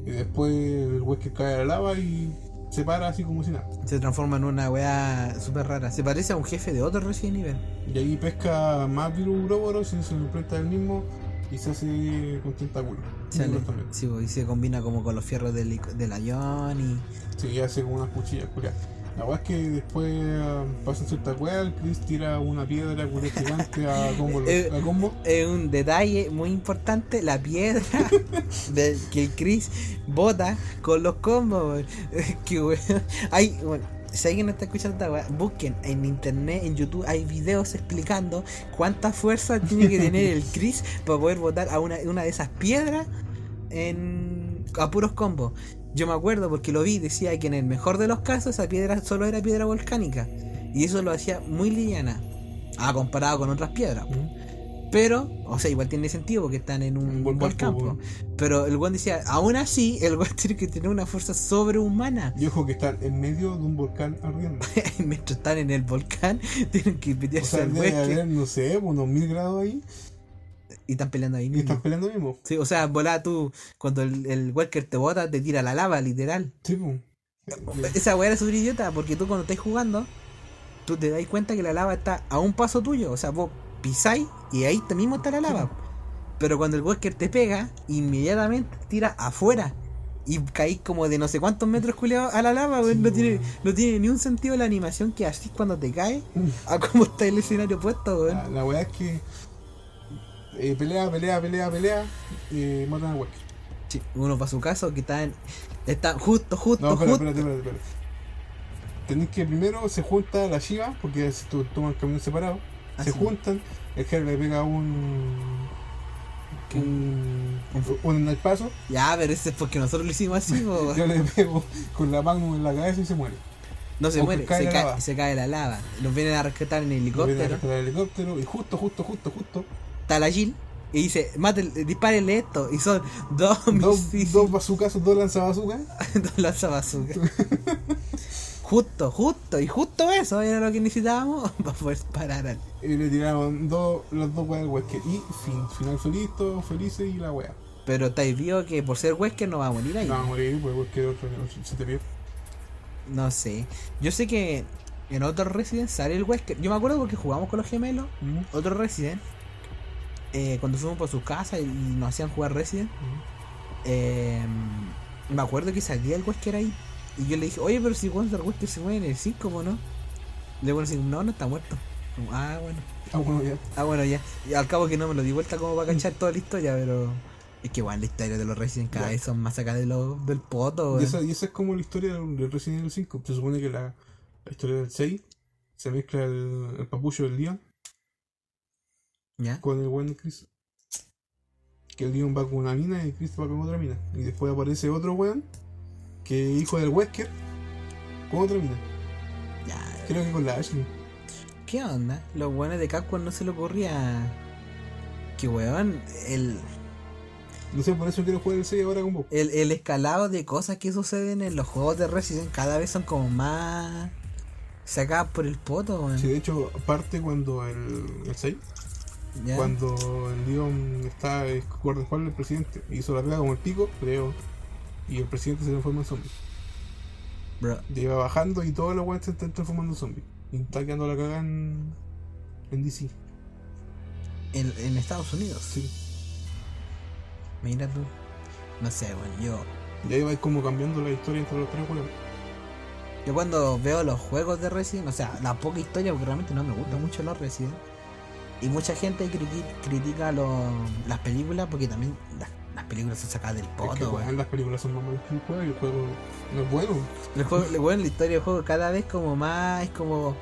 [SPEAKER 2] Y después el Wesker cae a la lava y se para así como si nada.
[SPEAKER 1] Se transforma en una weá súper rara. Se parece a un jefe de otro Resident Evil.
[SPEAKER 2] Y ahí pesca más virus Uroboros y se lo enfrenta al mismo y se hace con tentáculos.
[SPEAKER 1] Sí, pues, y se combina como con los fierros del, del avión y.
[SPEAKER 2] Sí, y hace como unas cuchillas culiadas. La weá es que después ah, pasan cierta weá, el Chris tira una piedra culia gigante a combo. A combo.
[SPEAKER 1] Es un detalle muy importante, la piedra de- que el Chris bota con los combos. que weón. Hay, bueno, si alguien no está escuchando esta weá, busquen en internet, en YouTube, hay videos explicando cuánta fuerza tiene que tener el Chris para poder botar a una, una de esas piedras en, a puros combos. Yo me acuerdo porque lo vi, decía que en el mejor de los casos esa piedra solo era piedra volcánica. Y eso lo hacía muy liviana. Ah, comparado con otras piedras. Pero, o sea, igual tiene sentido porque están en un
[SPEAKER 2] Un
[SPEAKER 1] volcán. Pero el buen decía, aún así, el buen tiene que tener una fuerza sobrehumana.
[SPEAKER 2] Y ojo que están en medio de un volcán ardiendo.
[SPEAKER 1] Mientras están en el volcán, tienen que
[SPEAKER 2] O
[SPEAKER 1] meterse
[SPEAKER 2] sea,
[SPEAKER 1] al
[SPEAKER 2] debe haber, no sé, unos mil grados ahí
[SPEAKER 1] y están peleando ahí
[SPEAKER 2] y
[SPEAKER 1] mismo.
[SPEAKER 2] están peleando mismo.
[SPEAKER 1] Sí, o sea, volá tú, cuando el, el Walker te bota, te tira la lava, literal.
[SPEAKER 2] Sí, pues.
[SPEAKER 1] Esa weá era súper idiota porque tú cuando estás jugando, tú te das cuenta que la lava está a un paso tuyo. O sea, vos pisáis y ahí mismo está la lava. Pero cuando el Wesker te pega, inmediatamente te tira afuera. Y caís como de no sé cuántos metros culiados a la lava, weón. No,
[SPEAKER 2] Sí,
[SPEAKER 1] tiene, no tiene ni un sentido la animación que así cuando te caes a cómo está el escenario puesto, weón.
[SPEAKER 2] La, la weá es que eh, pelea, pelea, pelea, pelea, eh, matan a Wesker.
[SPEAKER 1] Sí, uno para su caso que está en, está justo, justo,
[SPEAKER 2] No, espera,
[SPEAKER 1] justo.
[SPEAKER 2] espérate, espérate, espérate. Tenéis que primero se junta la Shiva, porque se to- toman caminos separados.
[SPEAKER 1] Ah,
[SPEAKER 2] se
[SPEAKER 1] sí.
[SPEAKER 2] juntan, el Jerry le pega un.
[SPEAKER 1] ¿Qué?
[SPEAKER 2] un. un, un paso.
[SPEAKER 1] Ya, pero ese es porque nosotros lo hicimos así.
[SPEAKER 2] Yo le pego con la magnum en la cabeza y se muere.
[SPEAKER 1] No se muere,
[SPEAKER 2] cae
[SPEAKER 1] se cae, se cae la lava. Los vienen a rescatar en
[SPEAKER 2] Lo viene a
[SPEAKER 1] helicóptero.
[SPEAKER 2] rescatar el helicóptero y justo, justo, justo, justo.
[SPEAKER 1] Está la Jill y dice, mate, dispárenle esto. Y son dos misiles,
[SPEAKER 2] dos bazucazos, dos lanzabazookas.
[SPEAKER 1] dos lanzabazookas. justo, justo, y justo eso era lo que necesitábamos para poder parar al.
[SPEAKER 2] Y le tiraron dos, los dos weas al Wesker. Y fin, final feliz, todos felices y la wea.
[SPEAKER 1] Pero estáis vio que por ser Wesker no va a morir ahí.
[SPEAKER 2] No va a morir, pues Wesker otro se te pierde.
[SPEAKER 1] No sé. Yo sé que en otro Resident sale el Wesker. Yo me acuerdo porque jugamos con los gemelos.
[SPEAKER 2] Mm,
[SPEAKER 1] Otro Resident. Eh, cuando fuimos por su casa y nos hacían jugar Resident. eh, me acuerdo que salía el Wesker ahí. Y yo le dije, oye, pero si Wonder Wesker se muere en el 5, ¿cómo no? Le voy a decir, no, no está muerto. Como, ah, bueno.
[SPEAKER 2] Ah, bueno, ya.
[SPEAKER 1] Ah, bueno, ya. Y al cabo que no me lo di vuelta como para cachar toda la historia, pero. Es que igual la historia de los Resident cada vez son más acá de lo, del poto.
[SPEAKER 2] Y esa, y esa es como la historia del Resident Evil 5. Se supone que la, la historia del 6 se mezcla el, el papucho del Leon
[SPEAKER 1] ¿Ya?
[SPEAKER 2] con el buen Chris. Que el Leon va con una mina y Chris va con otra mina. Y después aparece otro weón que es hijo del Wesker con otra mina.
[SPEAKER 1] Ya.
[SPEAKER 2] Creo que con la Ashley.
[SPEAKER 1] ¿Qué onda? Los buenos de Capcom no se le ocurría. Que weón, el,
[SPEAKER 2] No sé, por eso quiero jugar el 6 ahora con vos.
[SPEAKER 1] el, el escalado de cosas que suceden en los juegos de Resident cada vez son como más sacadas por el poto, weón.
[SPEAKER 2] Sí, de hecho, parte cuando el, el 6,
[SPEAKER 1] ¿Ya?
[SPEAKER 2] cuando el Leon está es guardaespaldas del presidente, hizo la pega como el pico, creo, y el presidente se transforma en zombie.
[SPEAKER 1] Bro,
[SPEAKER 2] Llega bajando y todos los weones se están transformando en zombies. Y está quedando la cagada en, en DC.
[SPEAKER 1] en, en Estados Unidos.
[SPEAKER 2] Sí.
[SPEAKER 1] Mira tú. No sé, weón. Yo,
[SPEAKER 2] Y ahí va como cambiando la historia entre los tres juegos.
[SPEAKER 1] yo cuando veo los juegos de Resident, o sea, la poca historia, porque realmente no me gustan mucho los Resident. Y mucha gente criti- critica los- las películas porque también las, las películas son sacadas del
[SPEAKER 2] Es que,
[SPEAKER 1] poto,
[SPEAKER 2] las películas son más malas que el juego y el juego no es bueno.
[SPEAKER 1] El juego, weón, la historia del juego cada vez como más es como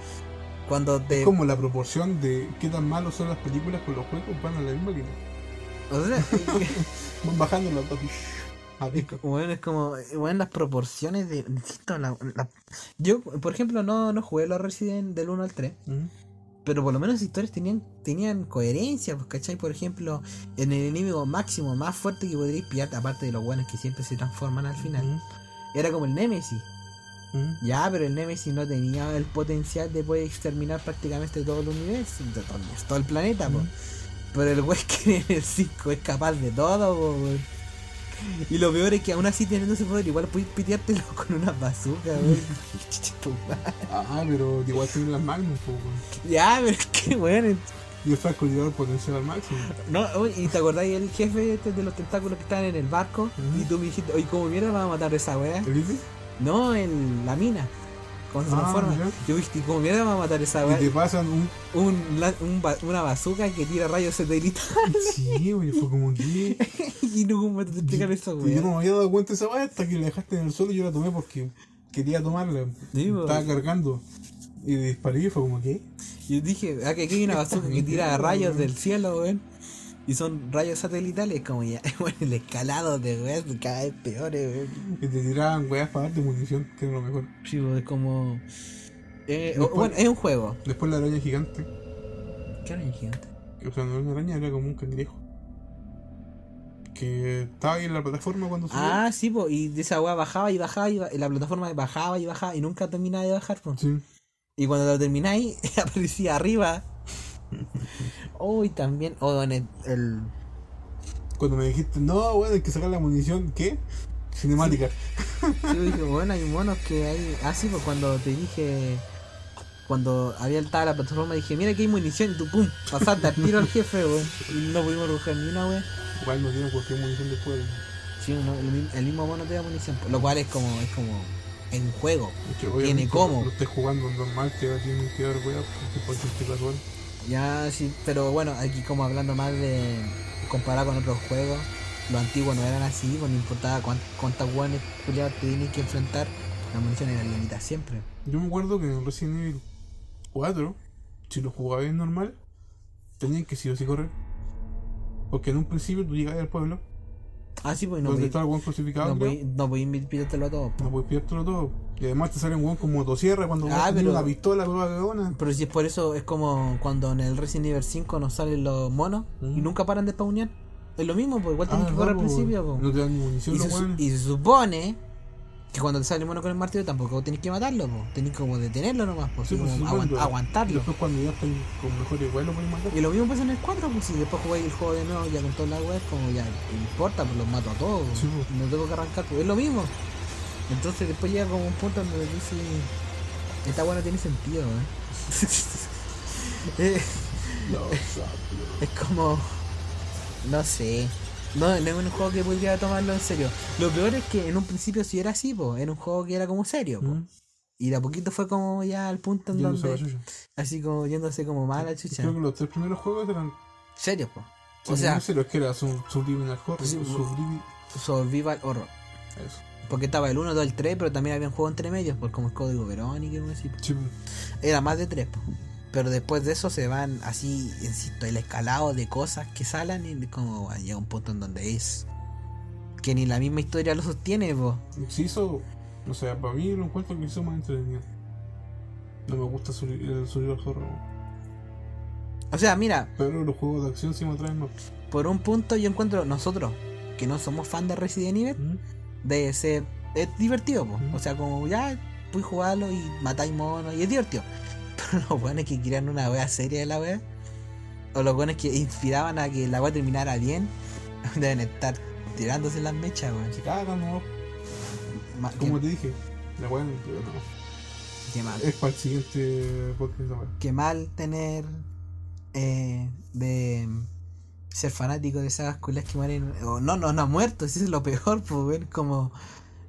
[SPEAKER 1] Cuando te.
[SPEAKER 2] Es como la proporción de qué tan malos son las películas con los juegos, van a la misma línea.
[SPEAKER 1] O sea,
[SPEAKER 2] Van bajando las dos. A
[SPEAKER 1] es,
[SPEAKER 2] pico.
[SPEAKER 1] co- bueno, es como. Bueno, las proporciones de. insisto, la- la- yo, por ejemplo, no, no jugué los Resident del 1 al 3.
[SPEAKER 2] Ujú.
[SPEAKER 1] Pero por lo menos las historias tenían, tenían coherencia, pues, ¿cachai? Por ejemplo, en el enemigo máximo, más fuerte que podríais pillar, aparte de los buenos que siempre se transforman al final, era como el Nemesis. Ya, pero el Nemesis no tenía el potencial de poder exterminar prácticamente todo el universo, de todo, el- todo el planeta.
[SPEAKER 2] Ujú.
[SPEAKER 1] Pero el güey que en el 5 es capaz de todo, po. Y lo peor es que aún así teniendo ese poder, igual puedes piteártelo con una bazooka, weón.
[SPEAKER 2] Ah, pero igual tienen las Magnum, weón.
[SPEAKER 1] ya, pero es que, weón,
[SPEAKER 2] Y el francotirador potencial al máximo.
[SPEAKER 1] No, y te acordáis el jefe este de los tentáculos que estaban en el barco y tú me dijiste, oye, ¿cómo mierda van a matar a esa weá?
[SPEAKER 2] ¿El Easy?
[SPEAKER 1] No, en la mina. Cuando se
[SPEAKER 2] Ah,
[SPEAKER 1] transforma.
[SPEAKER 2] ya.
[SPEAKER 1] Yo dije, ¿cómo mierda van a matar esa
[SPEAKER 2] Y
[SPEAKER 1] weá?
[SPEAKER 2] te pasan un.
[SPEAKER 1] Un, la- un ba- una bazooka que tira rayos satélites
[SPEAKER 2] Sí, güey, fue como que.
[SPEAKER 1] y no cómo te explicar eso,
[SPEAKER 2] Y yo no me había dado cuenta de esa weá hasta que la dejaste en el suelo y yo la tomé porque quería tomarla.
[SPEAKER 1] Sí.
[SPEAKER 2] Estaba cargando. Y disparé y fue como que.
[SPEAKER 1] Y yo dije, ah, que aquí hay una bazooka que tira rayos del cielo, weón. Y son rayos satelitales, como ya, bueno, el escalado de weas cada vez peores, weón.
[SPEAKER 2] Y te tiraban weas para darte munición, que era lo mejor.
[SPEAKER 1] Sí, pues, es como. Eh,
[SPEAKER 2] Después-
[SPEAKER 1] bueno, es un juego.
[SPEAKER 2] Después la araña gigante.
[SPEAKER 1] ¿Qué era gigante?
[SPEAKER 2] O sea, no era una araña, era como un cangrejo. Que estaba ahí en la plataforma cuando subió.
[SPEAKER 1] Ah, sí, pues, y de esa weá bajaba y bajaba y la plataforma bajaba y bajaba y nunca terminaba de bajar, pues.
[SPEAKER 2] Sí.
[SPEAKER 1] Y cuando lo termináis, aparecía arriba. Oh, y también, oh, en el, el-
[SPEAKER 2] Cuando me dijiste, no, bueno, hay que sacar la munición, ¿qué? Cinemática.
[SPEAKER 1] Yo dije, bueno, hay monos que hay. Ah, sí, pues cuando te dije. Cuando había estaba la plataforma, dije, mira que hay munición, y tú, pum, pasaste al tiro al jefe, weón. Y no pudimos buscar ni una, weón.
[SPEAKER 2] Igual no tiene cualquier munición después.
[SPEAKER 1] Sí, no, el, el mismo mono te da munición, lo cual es como, es como en juego.
[SPEAKER 2] Que obviamente
[SPEAKER 1] cómo.
[SPEAKER 2] No estés jugando normal, te va a tener que dar weas porque por.
[SPEAKER 1] Ya, sí, pero bueno, aquí como hablando más de comparado con otros juegos, los antiguos no eran así, pues no importaba cuán- cuántas guanes culiados te tenías que enfrentar, la munición era limitada siempre.
[SPEAKER 2] Yo me acuerdo que en Resident Evil 4, si lo jugabas normal, tenían que sí o sí correr. Porque en un principio tú llegabas al pueblo,
[SPEAKER 1] Ah, sí, pues no
[SPEAKER 2] donde
[SPEAKER 1] podías
[SPEAKER 2] estaba el crucificado,
[SPEAKER 1] no
[SPEAKER 2] creo,
[SPEAKER 1] podí- no podías pidértelo todo.
[SPEAKER 2] no pillártelo todo. Y además te sale un weón con motosierra cuando
[SPEAKER 1] Ah, pero-
[SPEAKER 2] una pistola, cagona.
[SPEAKER 1] Pero si es por eso, es como cuando en el Resident Evil 5 nos salen los monos y nunca paran de spawnear. Es lo mismo, pues igual
[SPEAKER 2] Ah,
[SPEAKER 1] tenés que correr al
[SPEAKER 2] no, po,
[SPEAKER 1] principio. pues.
[SPEAKER 2] No te dan ni munición
[SPEAKER 1] Y, se, y se supone que cuando te sale el mono con el martillo tampoco tenés que matarlo, pues. tenés como detenerlo nomás, pues,
[SPEAKER 2] Sí,
[SPEAKER 1] así
[SPEAKER 2] pues,
[SPEAKER 1] como
[SPEAKER 2] sí,
[SPEAKER 1] aguant-
[SPEAKER 2] cuando- Y
[SPEAKER 1] aguantarlo.
[SPEAKER 2] después cuando ya están con mejores weas lo pueden matar.
[SPEAKER 1] Y lo mismo pasa en el 4, pues si después jugáis el juego de nuevo ya con todas las weas, como ya no importa, pues los mato a todos,
[SPEAKER 2] Sí, pues.
[SPEAKER 1] no tengo que arrancar, pues es lo mismo. Entonces después llega como un punto donde dice, esta no tiene sentido, ¿eh? Es como, no sé, no, no es un juego que podría tomarlo en serio. Lo peor es que en un principio sí era así, pues, era un juego que era como serio, pues.
[SPEAKER 2] Mm.
[SPEAKER 1] Y de a poquito fue como ya al punto en
[SPEAKER 2] Yéndose a
[SPEAKER 1] donde, así como yéndose como mala chucha.
[SPEAKER 2] Creo que los tres primeros juegos eran.
[SPEAKER 1] Serio, pues.
[SPEAKER 2] O
[SPEAKER 1] sea,
[SPEAKER 2] sea, es que era Subliminal Horror.
[SPEAKER 1] Sí. Survival Horror.
[SPEAKER 2] Eso.
[SPEAKER 1] Porque estaba el 1, 2, el 3, pero también había un juego entre medios, pues como el código Verónica y así.
[SPEAKER 2] Sí,
[SPEAKER 1] Era más de 3, pero después de eso se van así, insisto, el escalado de cosas que salen y como bueno, llega un punto en donde es que ni la misma historia lo sostiene, pues.
[SPEAKER 2] se hizo. O sea, para mí lo encuentro que hizo más entretenido. No me gusta su- el survival horror.
[SPEAKER 1] O sea, mira,
[SPEAKER 2] Pero los juegos de acción sí me atraen más.
[SPEAKER 1] por un punto yo encuentro nosotros, que no somos fan de Resident Evil,
[SPEAKER 2] Mm.
[SPEAKER 1] De ser. Es divertido.
[SPEAKER 2] Ujú.
[SPEAKER 1] O sea, como ya puedes jugarlo y matáis monos y es divertido. Pero los buenos que querían una wea seria de la wea, o los buenos que inspiraban a que la wea terminara bien, deben estar tirándose las mechas, weón.
[SPEAKER 2] Se cagan, ¿no? Como te dije. La weá no,
[SPEAKER 1] qué mal.
[SPEAKER 2] Es para el siguiente podcast.
[SPEAKER 1] Qué mal tener eh, de ser fanático de esas culias que mueren. O no, no, no ha muerto, eso es lo peor, pues ver como.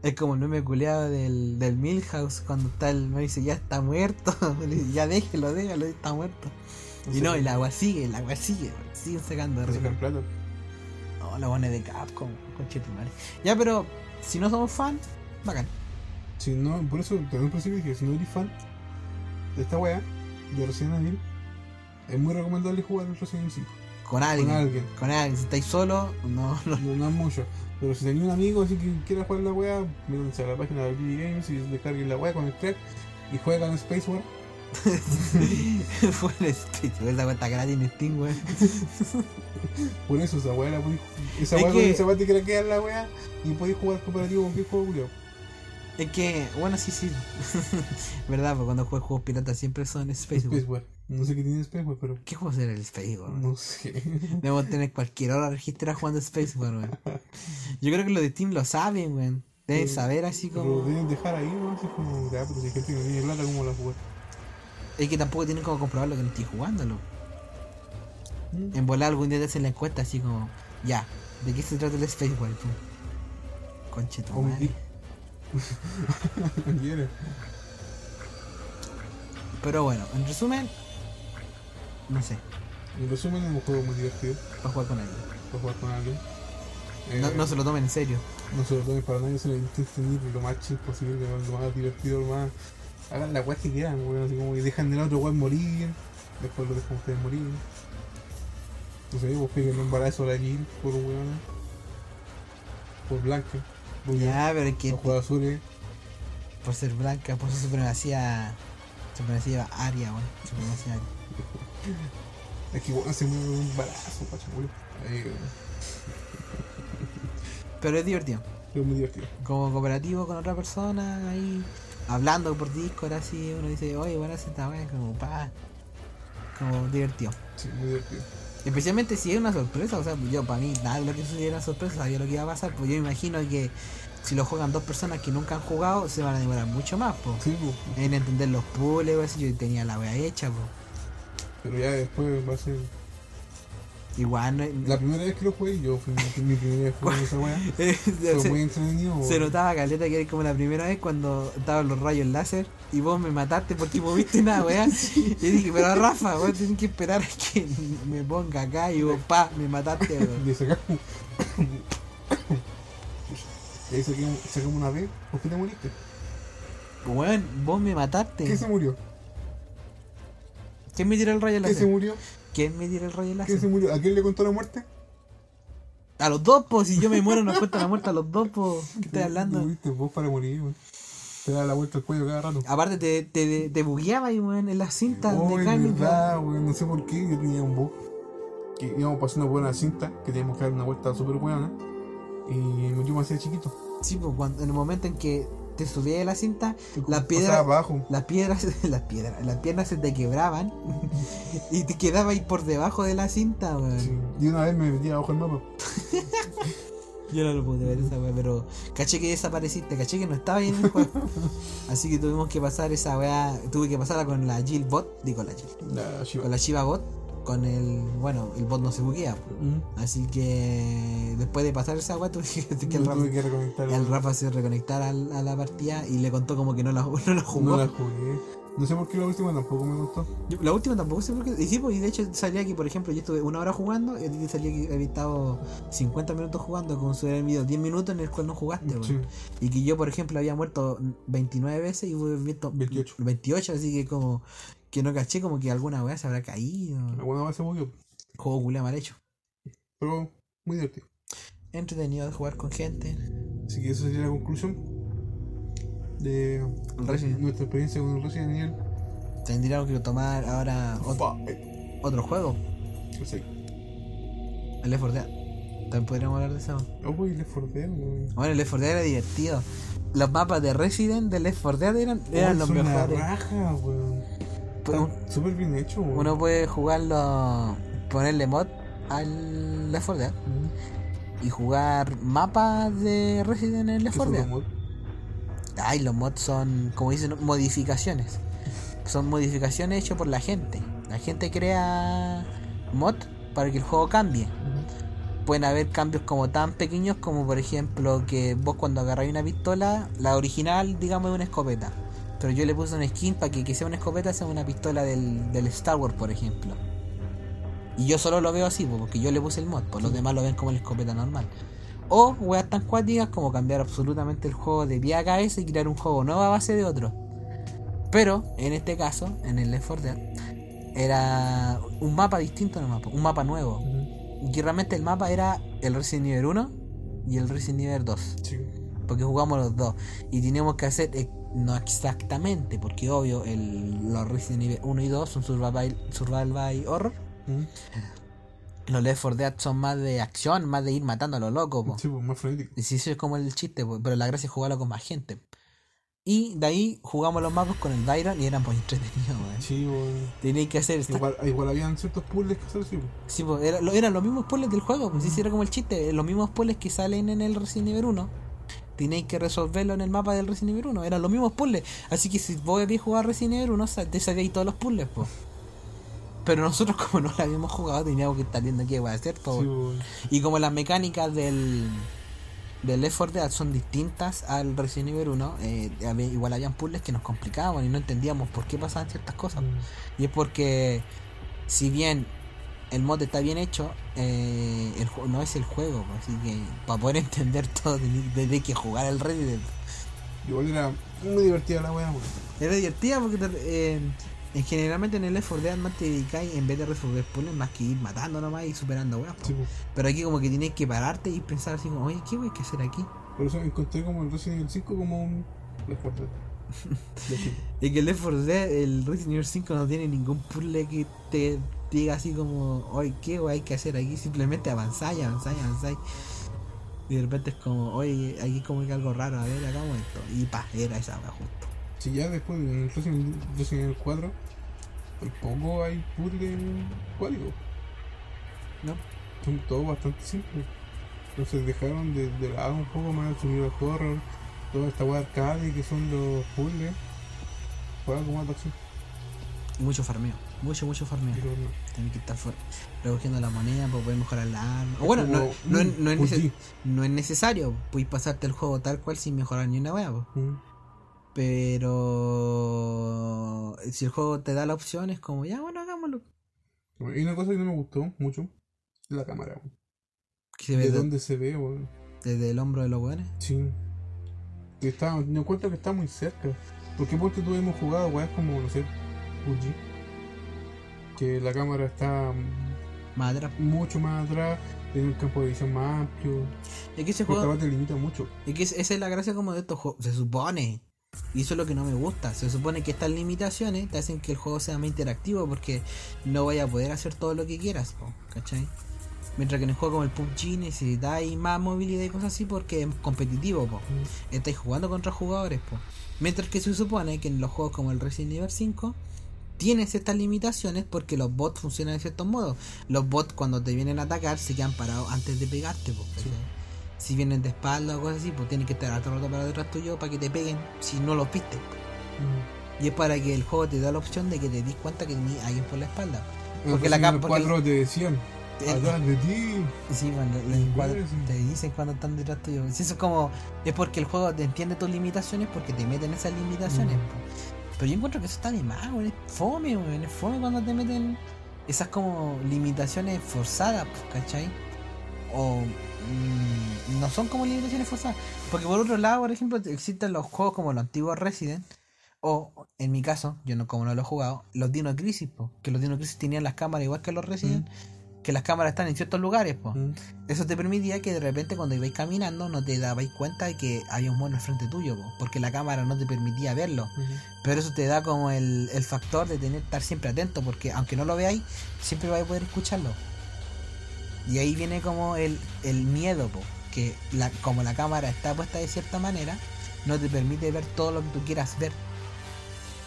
[SPEAKER 1] Es como el meme culeado del, del Milhouse cuando está el y dice ya está muerto. Dice, ya déjelo, déjalo, está muerto. Y no, y la agua sigue, la agua sigue, siguen sacando
[SPEAKER 2] No
[SPEAKER 1] de
[SPEAKER 2] plata.
[SPEAKER 1] No, la buena de Capcom, conchetumare. Ya, pero si no somos fan, bacán.
[SPEAKER 2] Si no, por eso desde un principio dije, si no eres fan de esta weá, de Resident Evil, es muy recomendable jugar el Resident Evil 5.
[SPEAKER 1] Con alguien.
[SPEAKER 2] Con alguien.
[SPEAKER 1] Con alguien. Si estáis solo, no, no.
[SPEAKER 2] No, no es mucho. Pero si tenéis un amigo así que quiera jugar la weá, métanse a la página de BB Games y descarguen la weá con el crack y juegan Space War.
[SPEAKER 1] Fue en Street, esa cuenta gratis en Steam, weón.
[SPEAKER 2] Por eso esa weá la podéis Esa
[SPEAKER 1] Es
[SPEAKER 2] weá
[SPEAKER 1] que-
[SPEAKER 2] esa te craquear la weá y podéis jugar cooperativo con qué juego culiao.
[SPEAKER 1] Es que, bueno, sí, sí. ¿Verdad? Porque cuando juego juegos piratas siempre son Space War.
[SPEAKER 2] No sé qué tiene Space pero
[SPEAKER 1] ¿Qué juego será el Space
[SPEAKER 2] no sé.
[SPEAKER 1] Debemos tener cualquier hora registrada jugando Space weón. Yo creo que los de Steam lo saben, weón. Deben saber así como.
[SPEAKER 2] lo deben dejar ahí, ¿no? Así como, ya, pero si hay gente que no tiene plata, ¿cómo la jugar?
[SPEAKER 1] Es que tampoco tienen como comprobar lo que no estoy jugándolo.
[SPEAKER 2] Mm.
[SPEAKER 1] En volar algún día te hacen la encuesta así como, ya, ¿de qué se trata el Space? Pum. Conche tu madre. Pero bueno, en resumen, no sé,
[SPEAKER 2] En resumen, es un juego muy divertido
[SPEAKER 1] para jugar con alguien.
[SPEAKER 2] para jugar con alguien.
[SPEAKER 1] No,
[SPEAKER 2] Eh,
[SPEAKER 1] no se lo tomen en serio.
[SPEAKER 2] No se lo tomen para nadie, se lo intenten ir lo más chill posible, lo más divertido, lo más. Hagan la weá que quieran, weón, así como que dejan del otro weón morir, después lo dejan ustedes morir. No sé, vos peguen un embarazo a la Jill por weón. Por Blanca. Por
[SPEAKER 1] Ya, pero es que
[SPEAKER 2] juegos azules.
[SPEAKER 1] por ser blanca, por su supremacía, supremacía aria, weón. Supremacía aria.
[SPEAKER 2] Es que se mueve un weón.
[SPEAKER 1] Pero es divertido.
[SPEAKER 2] Es muy divertido.
[SPEAKER 1] Como cooperativo con otra persona, ahí hablando por Discord, así, uno dice, oye, bueno, esta weá, como pa. Como divertido.
[SPEAKER 2] Sí, muy divertido.
[SPEAKER 1] Especialmente si es una sorpresa, o sea, yo para mí nada de lo que sucediera era sorpresa, sabía lo que iba a pasar, pues yo me imagino que si lo juegan dos personas que nunca han jugado, se van a demorar mucho más, pues.
[SPEAKER 2] Sí, pues,
[SPEAKER 1] En entender los puzzles, así, yo tenía la wea hecha, pues.
[SPEAKER 2] Pero ya después va a ser.
[SPEAKER 1] Igual no
[SPEAKER 2] La primera vez que lo jugué, yo fui mi, mi primera vez jugando esa weá. Fue
[SPEAKER 1] se,
[SPEAKER 2] muy entretenido.
[SPEAKER 1] se notaba caleta que era como la primera vez cuando estaban los rayos láser y vos me mataste porque vos viste nada, weá. Y dije, pero Rafa, weón, tienes que esperar a que me ponga acá y vos, pa, me mataste, weón.
[SPEAKER 2] Le sacamos. y ahí sacamos, sacamos una vez. ¿Por qué te moriste?
[SPEAKER 1] Weón, vos me mataste.
[SPEAKER 2] ¿Qué se murió?
[SPEAKER 1] ¿Quién me tiró el rayo
[SPEAKER 2] ¿Qué se
[SPEAKER 1] láser?
[SPEAKER 2] murió?
[SPEAKER 1] ¿Quién me tiró el rayo
[SPEAKER 2] ¿Qué
[SPEAKER 1] láser?
[SPEAKER 2] se murió? ¿A quién le contó la muerte?
[SPEAKER 1] A los dos, po, si yo me muero nos cuentan la muerte a los dos, po. ¿Qué estás hablando?
[SPEAKER 2] moriste vos para morir, weón. Te da la vuelta al cuello cada rato.
[SPEAKER 1] Aparte te, te, te bugueaba ahí, weón, en las cintas
[SPEAKER 2] Oh,
[SPEAKER 1] Carmen.
[SPEAKER 2] verdad, weón. No sé por qué yo tenía un bug. Que íbamos pasando por una cinta, que teníamos que dar una vuelta súper buena. Y me yo me hacía chiquito.
[SPEAKER 1] Sí, pues cuando, en el momento en que te subías de la cinta, la
[SPEAKER 2] Pasaba
[SPEAKER 1] piedra,
[SPEAKER 2] abajo.
[SPEAKER 1] las piedras, las piedras, las piernas se te quebraban y te quedaba ahí por debajo de la cinta, weón.
[SPEAKER 2] Sí. Y una vez me metí abajo el mapa.
[SPEAKER 1] Yo no lo pude ver esa weá, pero caché que desapareciste, caché que no estaba ahí en el juego. Así que tuvimos que pasar esa weá, tuve que pasarla con la Jill Bot, digo la Jill,
[SPEAKER 2] La Shiva.
[SPEAKER 1] con la Shiva Bot, con el, bueno, el bot no se buguea.
[SPEAKER 2] Mm.
[SPEAKER 1] Así que después de pasar esa weá tuve que, el Rafa,
[SPEAKER 2] que reconectar.
[SPEAKER 1] el Rafa se reconectara a la partida y le contó como que no la, no la jugó.
[SPEAKER 2] No la jugué. No sé por qué la última tampoco me gustó.
[SPEAKER 1] La última tampoco sé por qué. Y sí, pues, y de hecho salía que, por ejemplo, yo estuve una hora jugando y a ti salía que había estado 50 minutos jugando, como si hubiera video 10 minutos en el cual no jugaste.
[SPEAKER 2] Sí.
[SPEAKER 1] Y que yo, por ejemplo, había muerto 29 veces y hubiera visto
[SPEAKER 2] 28.
[SPEAKER 1] 28, así que como que no caché, como que alguna weá se habrá caído.
[SPEAKER 2] Alguna vez se movió.
[SPEAKER 1] Juego culé mal hecho.
[SPEAKER 2] Pero muy divertido.
[SPEAKER 1] Entretenido de jugar con gente.
[SPEAKER 2] Así que esa sería la conclusión de
[SPEAKER 1] Resident.
[SPEAKER 2] nuestra experiencia con el Resident Evil.
[SPEAKER 1] Tendríamos que tomar ahora otro,
[SPEAKER 2] Five.
[SPEAKER 1] otro juego,
[SPEAKER 2] Sí.
[SPEAKER 1] el Left 4 Dead. También podríamos hablar de eso.
[SPEAKER 2] Oh, voy Left 4 Dead, weón.
[SPEAKER 1] Bueno, el Left 4 Dead era divertido. Los mapas de Resident del Left 4 Dead eran, eran
[SPEAKER 2] Oh,
[SPEAKER 1] los
[SPEAKER 2] son una
[SPEAKER 1] mejores.
[SPEAKER 2] raja, weón.
[SPEAKER 1] Pues,
[SPEAKER 2] Súper bien hecho.
[SPEAKER 1] Uno puede jugarlo, ponerle mod al Left 4 Dead
[SPEAKER 2] Mm.
[SPEAKER 1] y jugar mapas de Resident en el
[SPEAKER 2] ¿Qué
[SPEAKER 1] Left
[SPEAKER 2] son
[SPEAKER 1] 4
[SPEAKER 2] los
[SPEAKER 1] Dead.
[SPEAKER 2] mods?
[SPEAKER 1] Ay, los mods son, como dicen, modificaciones. Son modificaciones hechas por la gente. La gente crea mod para que el juego cambie. Pueden haber cambios como tan pequeños como por ejemplo que vos cuando agarráis una pistola, la original digamos es una escopeta. Pero yo le puse un skin para que, que sea una escopeta sea una pistola del, del Star Wars por ejemplo. Y yo solo lo veo así, po, porque yo le puse el mod, pues los demás lo ven como la escopeta normal. O weas tan cuáticas como cambiar absolutamente el juego de pie a cabeza y crear un juego nuevo a base de otro. Pero, en este caso, en el Left 4 Dead, era un mapa distinto mapa, un mapa nuevo. Y realmente el mapa era el Resident Evil 1 y el Resident Evil 2.
[SPEAKER 2] Sí.
[SPEAKER 1] Porque jugamos los dos. Y teníamos que hacer, no exactamente, porque obvio el, los Resident Evil 1 y 2 son survival, survival by horror.
[SPEAKER 2] Ujú.
[SPEAKER 1] Los Left 4 Dead son más de acción, más de ir matando a los locos. po.
[SPEAKER 2] Sí, pues más frenético.
[SPEAKER 1] Y sí, eso es como el chiste, po, pero la gracia es jugarlo con más gente. Y de ahí jugamos los mapas con el Byron y eran muy entretenidos, weón.
[SPEAKER 2] Sí, pues.
[SPEAKER 1] Teníais que hacer
[SPEAKER 2] Igual, igual habían ciertos puzzles que hacer, sí. pues.
[SPEAKER 1] Sí, pues, era- lo- eran los mismos puzzles del juego, pues sí, sí, era como el chiste, los mismos puzzles que salen en el Resident Evil 1. Tenéis que resolverlo en el mapa del Resident Evil 1, eran los mismos puzzles. Así que si vos habías jugado Resident Evil 1, sa- te sabíais todos los puzzles, pues. Pero nosotros como no la habíamos jugado teníamos que estar viendo qué iba a hacer,
[SPEAKER 2] Sí.
[SPEAKER 1] Y como las mecánicas del, del Left 4 Dead son distintas al Resident Evil 1, eh, igual habían puzzles que nos complicaban y no entendíamos por qué pasaban ciertas cosas.
[SPEAKER 2] Mm.
[SPEAKER 1] Y es porque, si bien el mod está bien hecho, eh, el no es el juego. pues, Así que para poder entender todo, desde que jugar el Resident.
[SPEAKER 2] Igual era muy divertida la weá.
[SPEAKER 1] Era divertida porque te- eh, en generalmente en el Left 4 Dead más te dedicáis en vez de resolver puzzles más que ir matando nomás y superando weas.
[SPEAKER 2] Sí, pues.
[SPEAKER 1] Pero aquí como que tienes que pararte y pensar así como, oye, ¿qué voy a hacer aquí?
[SPEAKER 2] Por eso encontré como el Resident Evil 5 como un. Left 4 Dead.
[SPEAKER 1] Es que el Left 4 Dead, el Resident Evil 5 no tiene ningún puzzle que te diga así como, oye, ¿qué hay que hacer aquí? Simplemente avanzáis, avanzáis, avanzáis. Y de repente es como, oye, aquí como que algo raro, a ver, hagamos esto. Y pa, era esa wea justo.
[SPEAKER 2] Si ya después en el Resident Evil 4 tampoco hay puzzle cuático.
[SPEAKER 1] ¿No?
[SPEAKER 2] Son todos bastante simples. Entonces dejaron de, de lado un poco más el sonido de horror, toda esta weá arcade que son los puzzles. Fue algo más acción.
[SPEAKER 1] Mucho farmeo, mucho, mucho farmeo. Tienes que estar recogiendo la moneda para poder mejorar la arma. O bueno, no, no, es- no es nece-
[SPEAKER 2] PUBG.
[SPEAKER 1] no es necesario. Puedes pasarte el juego tal cual sin mejorar ni una wea, po.
[SPEAKER 2] Mm.
[SPEAKER 1] Pero si el juego te da la opción, es como, ya, bueno, hagámoslo.
[SPEAKER 2] Y una cosa que no me gustó mucho, la cámara. De
[SPEAKER 1] de-
[SPEAKER 2] dónde se ve, weón.
[SPEAKER 1] desde el hombro de los weones.
[SPEAKER 2] Sí. Que está, me encuentro que está muy cerca. Porque porque tú hemos jugado weas como, no sé, PUBG. Que la cámara está
[SPEAKER 1] Más atrás.
[SPEAKER 2] mucho más atrás, tiene un campo de visión más amplio.
[SPEAKER 1] Es que ese juego.
[SPEAKER 2] te limita mucho.
[SPEAKER 1] Es que esa es la gracia como de estos juegos. Se supone. Y eso es lo que no me gusta. Se supone que estas limitaciones te hacen que el juego sea más interactivo porque no vaya a poder hacer todo lo que quieras, po, ¿cachai? Mientras que en el juego como el PUBG necesitáis más movilidad y cosas así porque es competitivo, po. estáis jugando contra jugadores, po. Mientras que se supone que en los juegos como el Resident Evil 5 tienes estas limitaciones porque los bots funcionan de ciertos modos. Los bots cuando te vienen a atacar se quedan parados antes de pegarte, po. Si vienen de espalda o cosas así, pues tienen que estar a todo rato para detrás tuyo para que te peguen si no los viste. Y es para que el juego te da la opción de que te des cuenta que a alguien por la espalda. Porque la
[SPEAKER 2] capa
[SPEAKER 1] capa- porque el-
[SPEAKER 2] 4 te decían,
[SPEAKER 1] el-
[SPEAKER 2] atrás de ti.
[SPEAKER 1] Sí, cuando- te dicen cuando están detrás tuyo. Sí, eso es como. Es porque el juego te entiende tus limitaciones porque te meten esas limitaciones.
[SPEAKER 2] Mm.
[SPEAKER 1] Pero yo encuentro que eso está de más. Es fome, weón. Es fome cuando te meten esas como limitaciones forzadas, pues, ¿cachai? O. mm, no son como limitaciones forzadas. Porque por otro lado, por ejemplo, existen los juegos como los antiguos Resident. O, en mi caso, yo no como no lo he jugado, los Dino Crisis, po, que los Dino Crisis tenían las cámaras igual que los Resident, que las cámaras están en ciertos lugares, po.
[SPEAKER 2] Mm.
[SPEAKER 1] Eso te permitía que de repente cuando ibais caminando no te dabais cuenta de que había un mono al frente tuyo, po, porque la cámara no te permitía verlo. Pero eso te da como el, el factor de tener estar siempre atento, porque aunque no lo veáis, siempre vais a poder escucharlo. Y ahí viene como el, el miedo, po, que la, como la cámara está puesta de cierta manera, no te permite ver todo lo que tú quieras ver.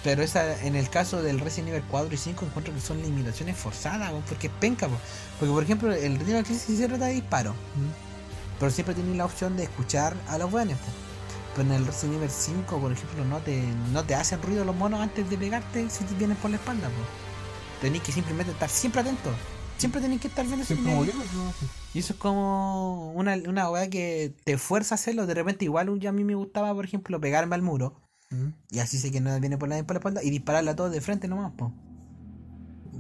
[SPEAKER 1] Pero esa, en el caso del Resident Evil 4 y 5 encuentro que son limitaciones forzadas, po, porque es penca, po. Porque por ejemplo el Resident Evil Crisis sí se trata de disparo, pero siempre tienes la opción de escuchar a los buenos. po. Pero en el Resident Evil 5, por ejemplo, no te, no te hacen ruido los monos antes de pegarte si te vienen por la espalda. Po. Tenés que simplemente estar siempre atento. Siempre tenés que estar
[SPEAKER 2] moviendo, ¿no?
[SPEAKER 1] y eso es como una, una weá que te fuerza a hacerlo. De repente, igual yo a mí me gustaba, por ejemplo, pegarme al muro. Y así sé que no viene por la, por la espalda. Y dispararle a todos de frente nomás, po.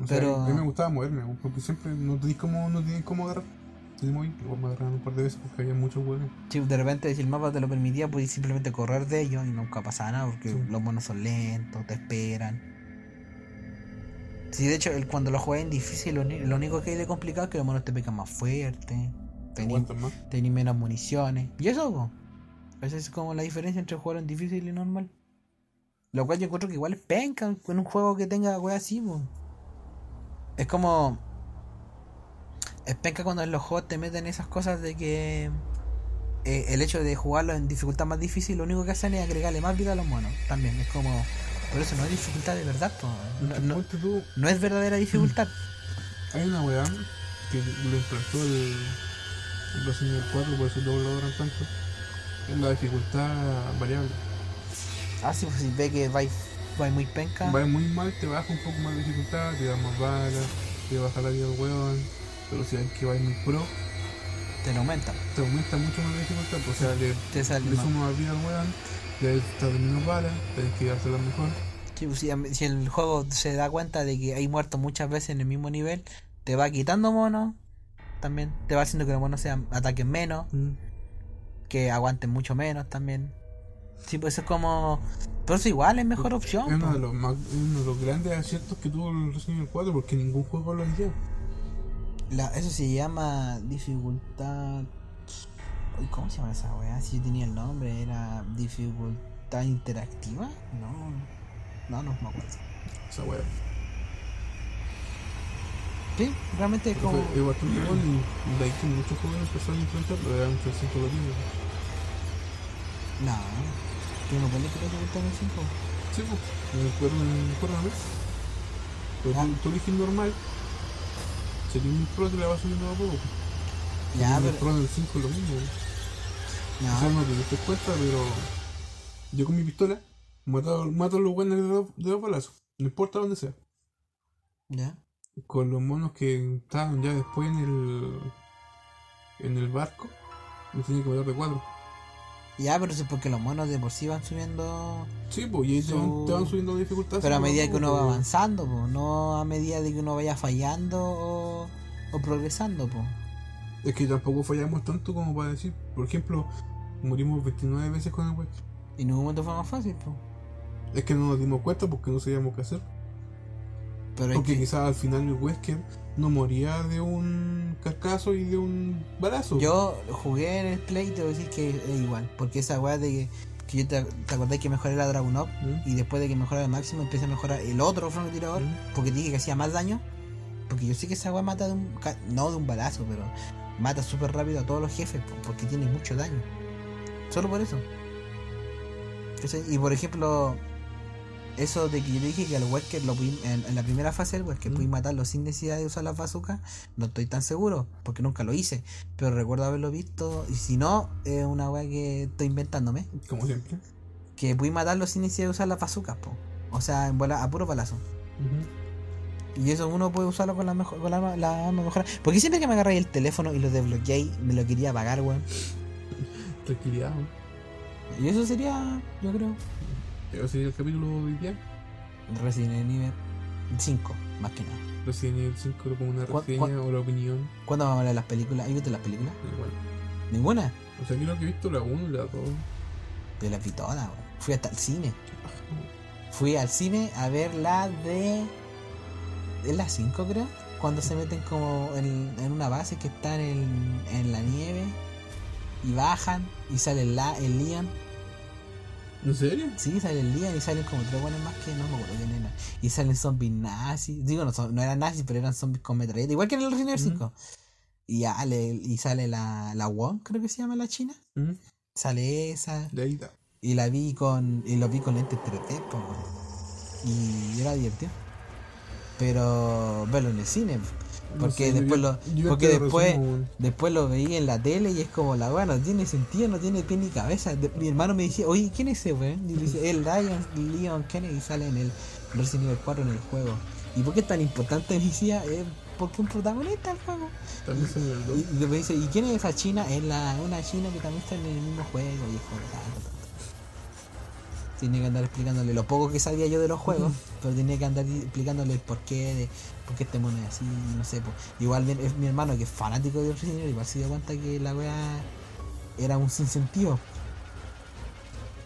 [SPEAKER 2] O sea,
[SPEAKER 1] Pero-
[SPEAKER 2] a mí me gustaba moverme, porque siempre no tenéis cómo, no tenéis cómo agarrar. Sí, muy, me agarraron un par de veces porque había muchos huevos.
[SPEAKER 1] Si de repente, si el mapa te lo permitía, podías simplemente correr de ellos y nunca pasaba nada porque
[SPEAKER 2] Sí.
[SPEAKER 1] los monos son lentos, te esperan. Sí, de hecho, el, cuando lo juegas en difícil, lo, único que hay de complicado es que los monos te pegan más fuerte, tenés, menos municiones. Y eso, po. Esa es como la diferencia entre jugar en difícil y normal. Lo cual yo encuentro que igual es penca en un juego que tenga weas así, po. Es como. Es penca cuando en los juegos te meten esas cosas de que. eh, el hecho de jugarlo en dificultad más difícil, lo único que hacen es agregarle más vida a los monos. También, es como. Por eso no es dificultad de verdad. No, no- es verdadera dificultad.
[SPEAKER 2] hay una weá que lo implantó el, el Resident Evil 4, por eso lo valoran tanto. Es la dificultad variable.
[SPEAKER 1] Ah, sí, pues si ve que vais vais muy penca.
[SPEAKER 2] Va muy mal, te baja un poco más de dificultad, te da más balas, te baja la vida del weón. Pero si ves que vais muy pro,
[SPEAKER 1] te lo aumenta.
[SPEAKER 2] te aumenta mucho más la dificultad. pues, o sea, le,
[SPEAKER 1] Te sale
[SPEAKER 2] le
[SPEAKER 1] más.
[SPEAKER 2] suma vida al weón, le está de menos balas, tenés que hacerlo mejor.
[SPEAKER 1] Sí, pues, si, si el juego se da cuenta de que hay muertos muchas veces en el mismo nivel, te va quitando monos. También te va haciendo que los monos sean ataquen menos, que aguanten mucho menos también. Sí, pues eso es como. Pero eso igual es mejor opción.
[SPEAKER 2] Es uno de los, más, uno de los grandes aciertos que tuvo el Resident Evil 4 porque ningún juego lo hacía.
[SPEAKER 1] La- eso se llama dificultad. Uy, ¿Cómo se llama esa weá? Si yo tenía el nombre, era dificultad interactiva. No, no, no me acuerdo.
[SPEAKER 2] Esa weá.
[SPEAKER 1] Sí, realmente es como.
[SPEAKER 2] Es bastante bueno y de ahí que muchos juegos empezaron a implantarlo, era un 300 latinos.
[SPEAKER 1] No, tú no pones que te el 5.
[SPEAKER 2] Sí, pues, me acuerdo en el juego, ¿no? Pero tú eliges normal, si tienes un pro te la vas subiendo a poco. pues.
[SPEAKER 1] Ya, pero.
[SPEAKER 2] pro en el 5 es lo mismo. Quizás
[SPEAKER 1] No,
[SPEAKER 2] no te cuenta, pero yo con mi pistola mato, mato a los buenos de dos, de dos balazos, no importa dónde sea.
[SPEAKER 1] ya.
[SPEAKER 2] Con los monos que estaban ya después en el en el barco, me tenía que matar de cuatro.
[SPEAKER 1] Ya, pero eso es porque los monos de por sí van subiendo.
[SPEAKER 2] Sí, pues, y
[SPEAKER 1] Su-
[SPEAKER 2] te van subiendo la dificultad.
[SPEAKER 1] Pero a medida que uno va
[SPEAKER 2] pues.
[SPEAKER 1] avanzando, po, no a medida de que uno vaya fallando o, o progresando, po.
[SPEAKER 2] Es que tampoco fallamos tanto como para decir, por ejemplo, morimos 29 veces con el Wesker.
[SPEAKER 1] Y en un momento fue más fácil, po.
[SPEAKER 2] Es que no nos dimos cuenta porque no sabíamos qué hacer.
[SPEAKER 1] Pero
[SPEAKER 2] Porque
[SPEAKER 1] que
[SPEAKER 2] quizás al final el Wesker no moría de un cascazo y de un balazo.
[SPEAKER 1] yo jugué en el Play y te voy a decir que es igual. Porque esa weá de que, que yo te, te acordás que mejoré la Dragon Up
[SPEAKER 2] ¿Mm?
[SPEAKER 1] y después de que mejoré al máximo empecé a mejorar el otro francotirador
[SPEAKER 2] ¿Mm?
[SPEAKER 1] porque dije que hacía más daño. Porque yo sé que esa weá mata de un. no de un balazo, pero mata súper rápido a todos los jefes po, porque tiene mucho daño. Solo por eso. Y por ejemplo, eso de que yo dije que al Wesker lo pudi- en, en la primera fase del Wesker
[SPEAKER 2] Mm.
[SPEAKER 1] pude matarlo sin necesidad de usar las bazookas, no estoy tan seguro, porque nunca lo hice. Pero recuerdo haberlo visto, y si no, es una weá que estoy inventándome.
[SPEAKER 2] Como siempre.
[SPEAKER 1] Que pude matarlo sin necesidad de usar las bazookas, po. O sea, en bola, a puro balazo. Y eso uno puede usarlo con la mejor, con la, la arma mejor. Porque siempre que me agarré el teléfono y lo desbloqueé, me lo quería apagar, weón.
[SPEAKER 2] Tranquilidad. ¿no?
[SPEAKER 1] Y eso sería, yo creo,
[SPEAKER 2] Ese sería el capítulo de hoy día.
[SPEAKER 1] Resident Evil 5, más que nada.
[SPEAKER 2] Resident Evil 5 lo pongo una
[SPEAKER 1] ¿Cuál-
[SPEAKER 2] reseña o la opinión.
[SPEAKER 1] ¿Cuándo vamos a ver las películas? ¿Has visto las películas?
[SPEAKER 2] Igual.
[SPEAKER 1] ¿Ninguna?
[SPEAKER 2] O sea, creo que he visto la 1 y la 2.
[SPEAKER 1] Yo las vi todas. Fui hasta el cine. Fui al cine a ver la de. Es la 5, creo. Cuando se meten como en, en una base que están en, en la nieve. Y bajan. Y sale la, el Leon.
[SPEAKER 2] ¿En serio?
[SPEAKER 1] Sí, sale el Leon y salen como tres buenos más que no me acuerdo quién era. Y salen zombies nazis. Digo, no, son- no eran nazis, pero eran zombies con metralleta. Igual que en el Resident Evil 5. Y, ya, le- y sale la, la Wong, creo que se llama la china.
[SPEAKER 2] ¿Mm?
[SPEAKER 1] Sale esa.
[SPEAKER 2] Está.
[SPEAKER 1] Y la vi con. Y lo vi con lentes 3D, po, weón. Y era divertido. Pero verlo en el cine. Porque
[SPEAKER 2] No sé,
[SPEAKER 1] después lo. porque después.
[SPEAKER 2] resumo.
[SPEAKER 1] Después lo veía en la tele y es como la weá no tiene sentido, no tiene pie ni cabeza. De- mi hermano me decía, oye, ¿quién es ese weón? Y le dice, el Lion, Leon Kennedy sale en el Resident Evil 4 en el juego. ¿Y por qué es tan importante? Me decía, eh, porque un protagonista del juego.
[SPEAKER 2] También se me olvidó.
[SPEAKER 1] Y después dice, ¿y quién es esa china? Es la, una china que también está en el mismo juego. Y es como. Tenía que andar explicándole lo poco que sabía yo de los juegos, pero tenía que andar explicándole el porqué de por qué este mono es así, no sé. po. Igual mi- hermano que es fanático de Resident Evil, igual se dio cuenta que la wea era un sinsentido.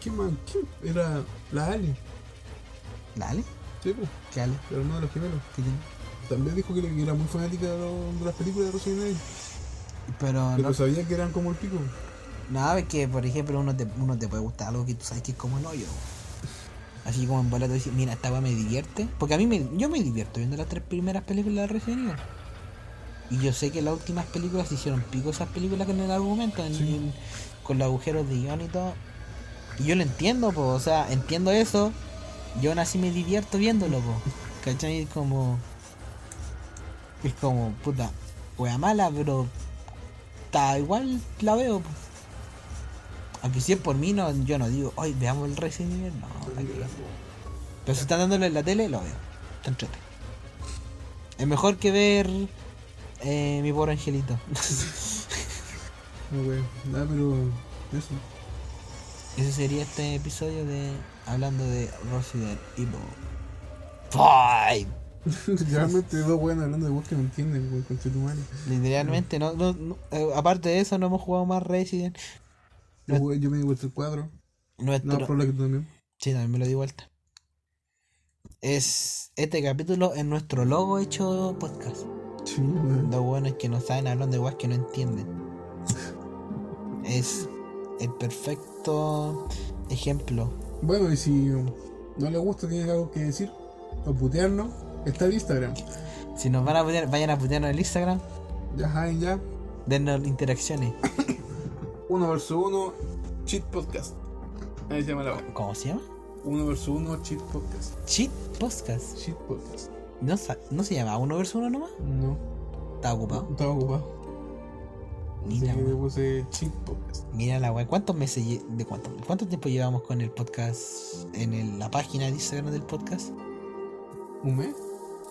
[SPEAKER 2] ¿Quién más? ¿Quién? Era la Ali.
[SPEAKER 1] ¿La Ale?
[SPEAKER 2] Sí, pues,
[SPEAKER 1] ¿Qué ale?
[SPEAKER 2] el hermano de los.
[SPEAKER 1] ¿Qué tiene?
[SPEAKER 2] También dijo que era muy fanática de las películas de Resident Evil.
[SPEAKER 1] Pero
[SPEAKER 2] Pero
[SPEAKER 1] no,
[SPEAKER 2] sabía que eran como el pico.
[SPEAKER 1] no, es que por ejemplo uno te, uno te puede gustar algo que tú sabes que es como el hoyo. Así como en bola tú dices, mira, esta weá me divierte. Porque a mí me, yo me divierto viendo las tres primeras películas de Resident Evil. Y yo sé que las últimas películas se hicieron pico esas películas con el argumento, en-
[SPEAKER 2] Sí.
[SPEAKER 1] en- con los agujeros de guion y todo. Y yo lo entiendo, po, o sea, entiendo eso. Yo aún así me divierto viéndolo, po. ¿Cachai? Es como. Es como, puta, wea mala, pero. Está igual la veo, po. Aunque si es por mí, no, yo no digo, hoy veamos el Resident Evil, no. Pero si están dándolo en la tele, lo veo. Está entrete. Es mejor que ver eh, mi pobre angelito.
[SPEAKER 2] No, wey. Nada, pero. Eso.
[SPEAKER 1] Ese sería este episodio de hablando de Resident Evil 5.
[SPEAKER 2] Realmente dos weones hablando de vos que no entienden, weón, con tu madre.
[SPEAKER 1] Literalmente, no, no, no- eh, aparte de eso, no hemos jugado más Resident.
[SPEAKER 2] Yo, me di vuelta el cuadro. No, lo que tú también.
[SPEAKER 1] Sí, también me lo di vuelta. Es este capítulo es nuestro logo hecho podcast.
[SPEAKER 2] Sí,
[SPEAKER 1] bueno es que no saben hablando de weas que no entienden. Es el perfecto ejemplo.
[SPEAKER 2] Bueno, y si no le gusta, tiene algo que decir o putearnos, está el Instagram.
[SPEAKER 1] Si nos van a putear, vayan a putearnos en el Instagram,
[SPEAKER 2] Ya saben, ya.
[SPEAKER 1] dennos interacciones.
[SPEAKER 2] Uno versus uno, Cheat Podcast. Ahí se llama la web.
[SPEAKER 1] ¿Cómo se llama?
[SPEAKER 2] Uno versus uno, Cheat Podcast.
[SPEAKER 1] Cheat Podcast.
[SPEAKER 2] Cheat Podcast.
[SPEAKER 1] ¿No, ¿No se llama uno versus uno nomás?
[SPEAKER 2] No,
[SPEAKER 1] Estaba ocupado.
[SPEAKER 2] estaba ocupado.
[SPEAKER 1] Mira, weón.
[SPEAKER 2] puse Cheat Podcast.
[SPEAKER 1] Mira la wea. ¿Cuántos meses de cuánto, cuánto tiempo llevamos con el podcast en el- la página de Instagram del podcast?
[SPEAKER 2] ¿Un mes?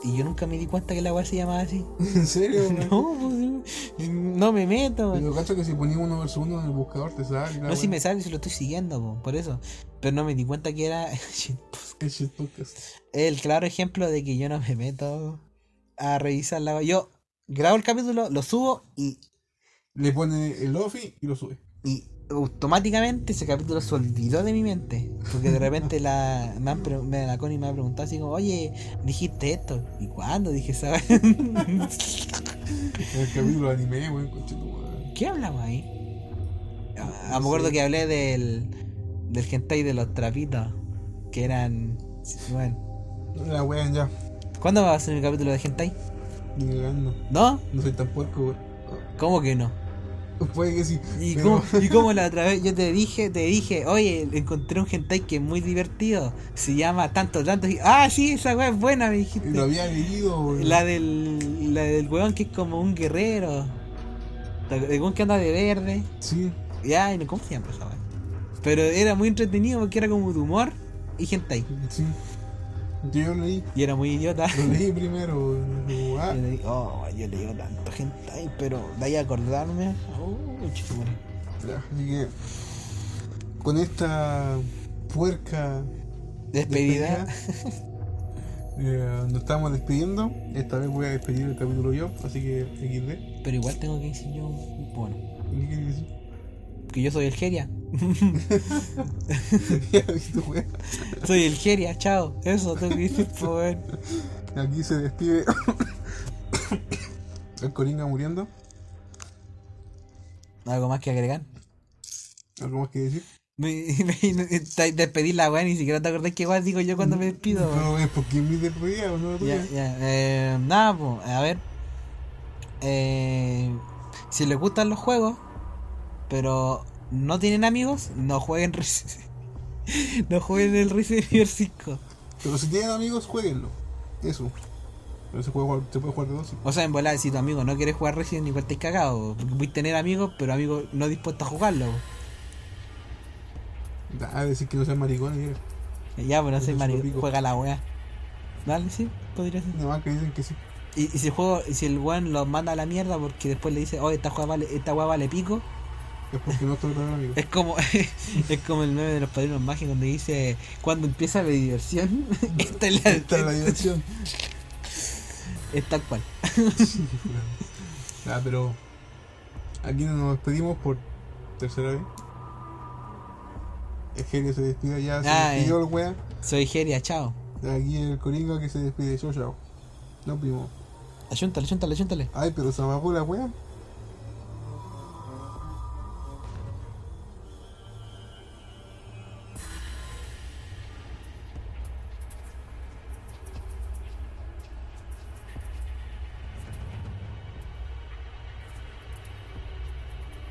[SPEAKER 1] Y yo nunca me di cuenta que la wea se llamaba así.
[SPEAKER 2] ¿En serio?
[SPEAKER 1] No, pues, no me meto.
[SPEAKER 2] Pero cacho que si ponía uno versus uno en el buscador te sale.
[SPEAKER 1] No, si me sale, si lo estoy siguiendo, po, por eso. Pero no me di cuenta que era el claro ejemplo de que yo no me meto a revisar la Yo grabo el capítulo, lo subo y,
[SPEAKER 2] Le pone el Lofi y lo sube.
[SPEAKER 1] y automáticamente ese capítulo se olvidó de mi mente. Porque de repente la, me han pre- me- la Connie me ha preguntado así como, oye, dijiste esto. ¿Y cuándo? Dije, ¿sabes?
[SPEAKER 2] El capítulo de anime, weón.
[SPEAKER 1] ¿Qué hablamos ahí? Ah, me acuerdo que hablé del, del hentai de los trapitos. Que eran. Bueno.
[SPEAKER 2] La weón ya.
[SPEAKER 1] ¿Cuándo va a ser el capítulo de hentai?
[SPEAKER 2] Ni cagando.
[SPEAKER 1] ¿No?
[SPEAKER 2] No soy tan puerco, weón.
[SPEAKER 1] ¿Cómo que no?
[SPEAKER 2] Puede que sí.
[SPEAKER 1] ¿Y
[SPEAKER 2] pero-
[SPEAKER 1] cómo, y cómo la otra vez yo te dije, te dije, oye, encontré un hentai que es muy divertido. Se llama tanto, tanto. Y, ah, sí, esa weá es buena, me
[SPEAKER 2] Lo
[SPEAKER 1] dijiste.
[SPEAKER 2] había leído.
[SPEAKER 1] La del, la del weón que es como un guerrero. El weón que anda de verde.
[SPEAKER 2] Sí.
[SPEAKER 1] Ya, y no, ¿cómo se llama esa weá? Pero era muy entretenido porque era como de humor y hentai.
[SPEAKER 2] Sí. Yo lo leí.
[SPEAKER 1] Y era muy idiota.
[SPEAKER 2] Lo leí primero, ah,
[SPEAKER 1] Yo le digo, oh, yo le digo tanto hentai, pero de ahí acordarme. Oh.
[SPEAKER 2] Así que. Con esta puerca
[SPEAKER 1] Despedida.
[SPEAKER 2] eh, nos estamos despidiendo. Esta vez voy a despedir el capítulo yo, así que XD.
[SPEAKER 1] Pero igual tengo que decir yo, bueno,
[SPEAKER 2] ¿Qué decir?
[SPEAKER 1] que yo soy el Soy el Geria, chao. Eso tengo que decir, weón.
[SPEAKER 2] Aquí se despide el Coringa muriendo.
[SPEAKER 1] Algo más que agregar.
[SPEAKER 2] ¿Algo más que decir?
[SPEAKER 1] Me, despedir la weá, ni siquiera te acordás que igual digo yo cuando me despido.
[SPEAKER 2] No, es porque mi despedida o no la tuya.
[SPEAKER 1] Ya, ya. Eh, nada, pues, a ver. Eh, si les gustan los juegos, pero no tienen amigos, no jueguen No jueguen el Resident Evil 5.
[SPEAKER 2] Pero si tienen amigos, jueguenlo. Eso. Pero se puede jugar, se puede jugar de dos.
[SPEAKER 1] O sea, en volar, si tu amigo no quiere jugar Resident igual te cagado. Porque puedes tener amigos, pero amigos no dispuestos a jugarlo.
[SPEAKER 2] Ah, decir que no sean maricones. ya.
[SPEAKER 1] Ya, pero no
[SPEAKER 2] lo pico.
[SPEAKER 1] juega la wea. Dale, sí, podría ser.
[SPEAKER 2] Nada más que dicen que sí.
[SPEAKER 1] Y, y si el juego, si el weón lo manda a la mierda porque después le dice, oh, esta wea vale, esta wea vale pico,
[SPEAKER 2] Es porque no estoy tan amigo.
[SPEAKER 1] es como, es como el meme de los padrinos mágicos donde dice, cuando empieza la diversión, esta es la,
[SPEAKER 2] Esta es la diversión.
[SPEAKER 1] es tal cual.
[SPEAKER 2] Ah, pero aquí nos despedimos por tercera vez. El genio se despide ya, se
[SPEAKER 1] Ah,
[SPEAKER 2] despidió
[SPEAKER 1] eh.
[SPEAKER 2] el wea.
[SPEAKER 1] Soy Geria, chao.
[SPEAKER 2] Aquí el Coringa que se despide. Chao, chao. Nos vimos.
[SPEAKER 1] Ayúntale, ayúntale, ayúntale.
[SPEAKER 2] Ay, pero se apagó la wea.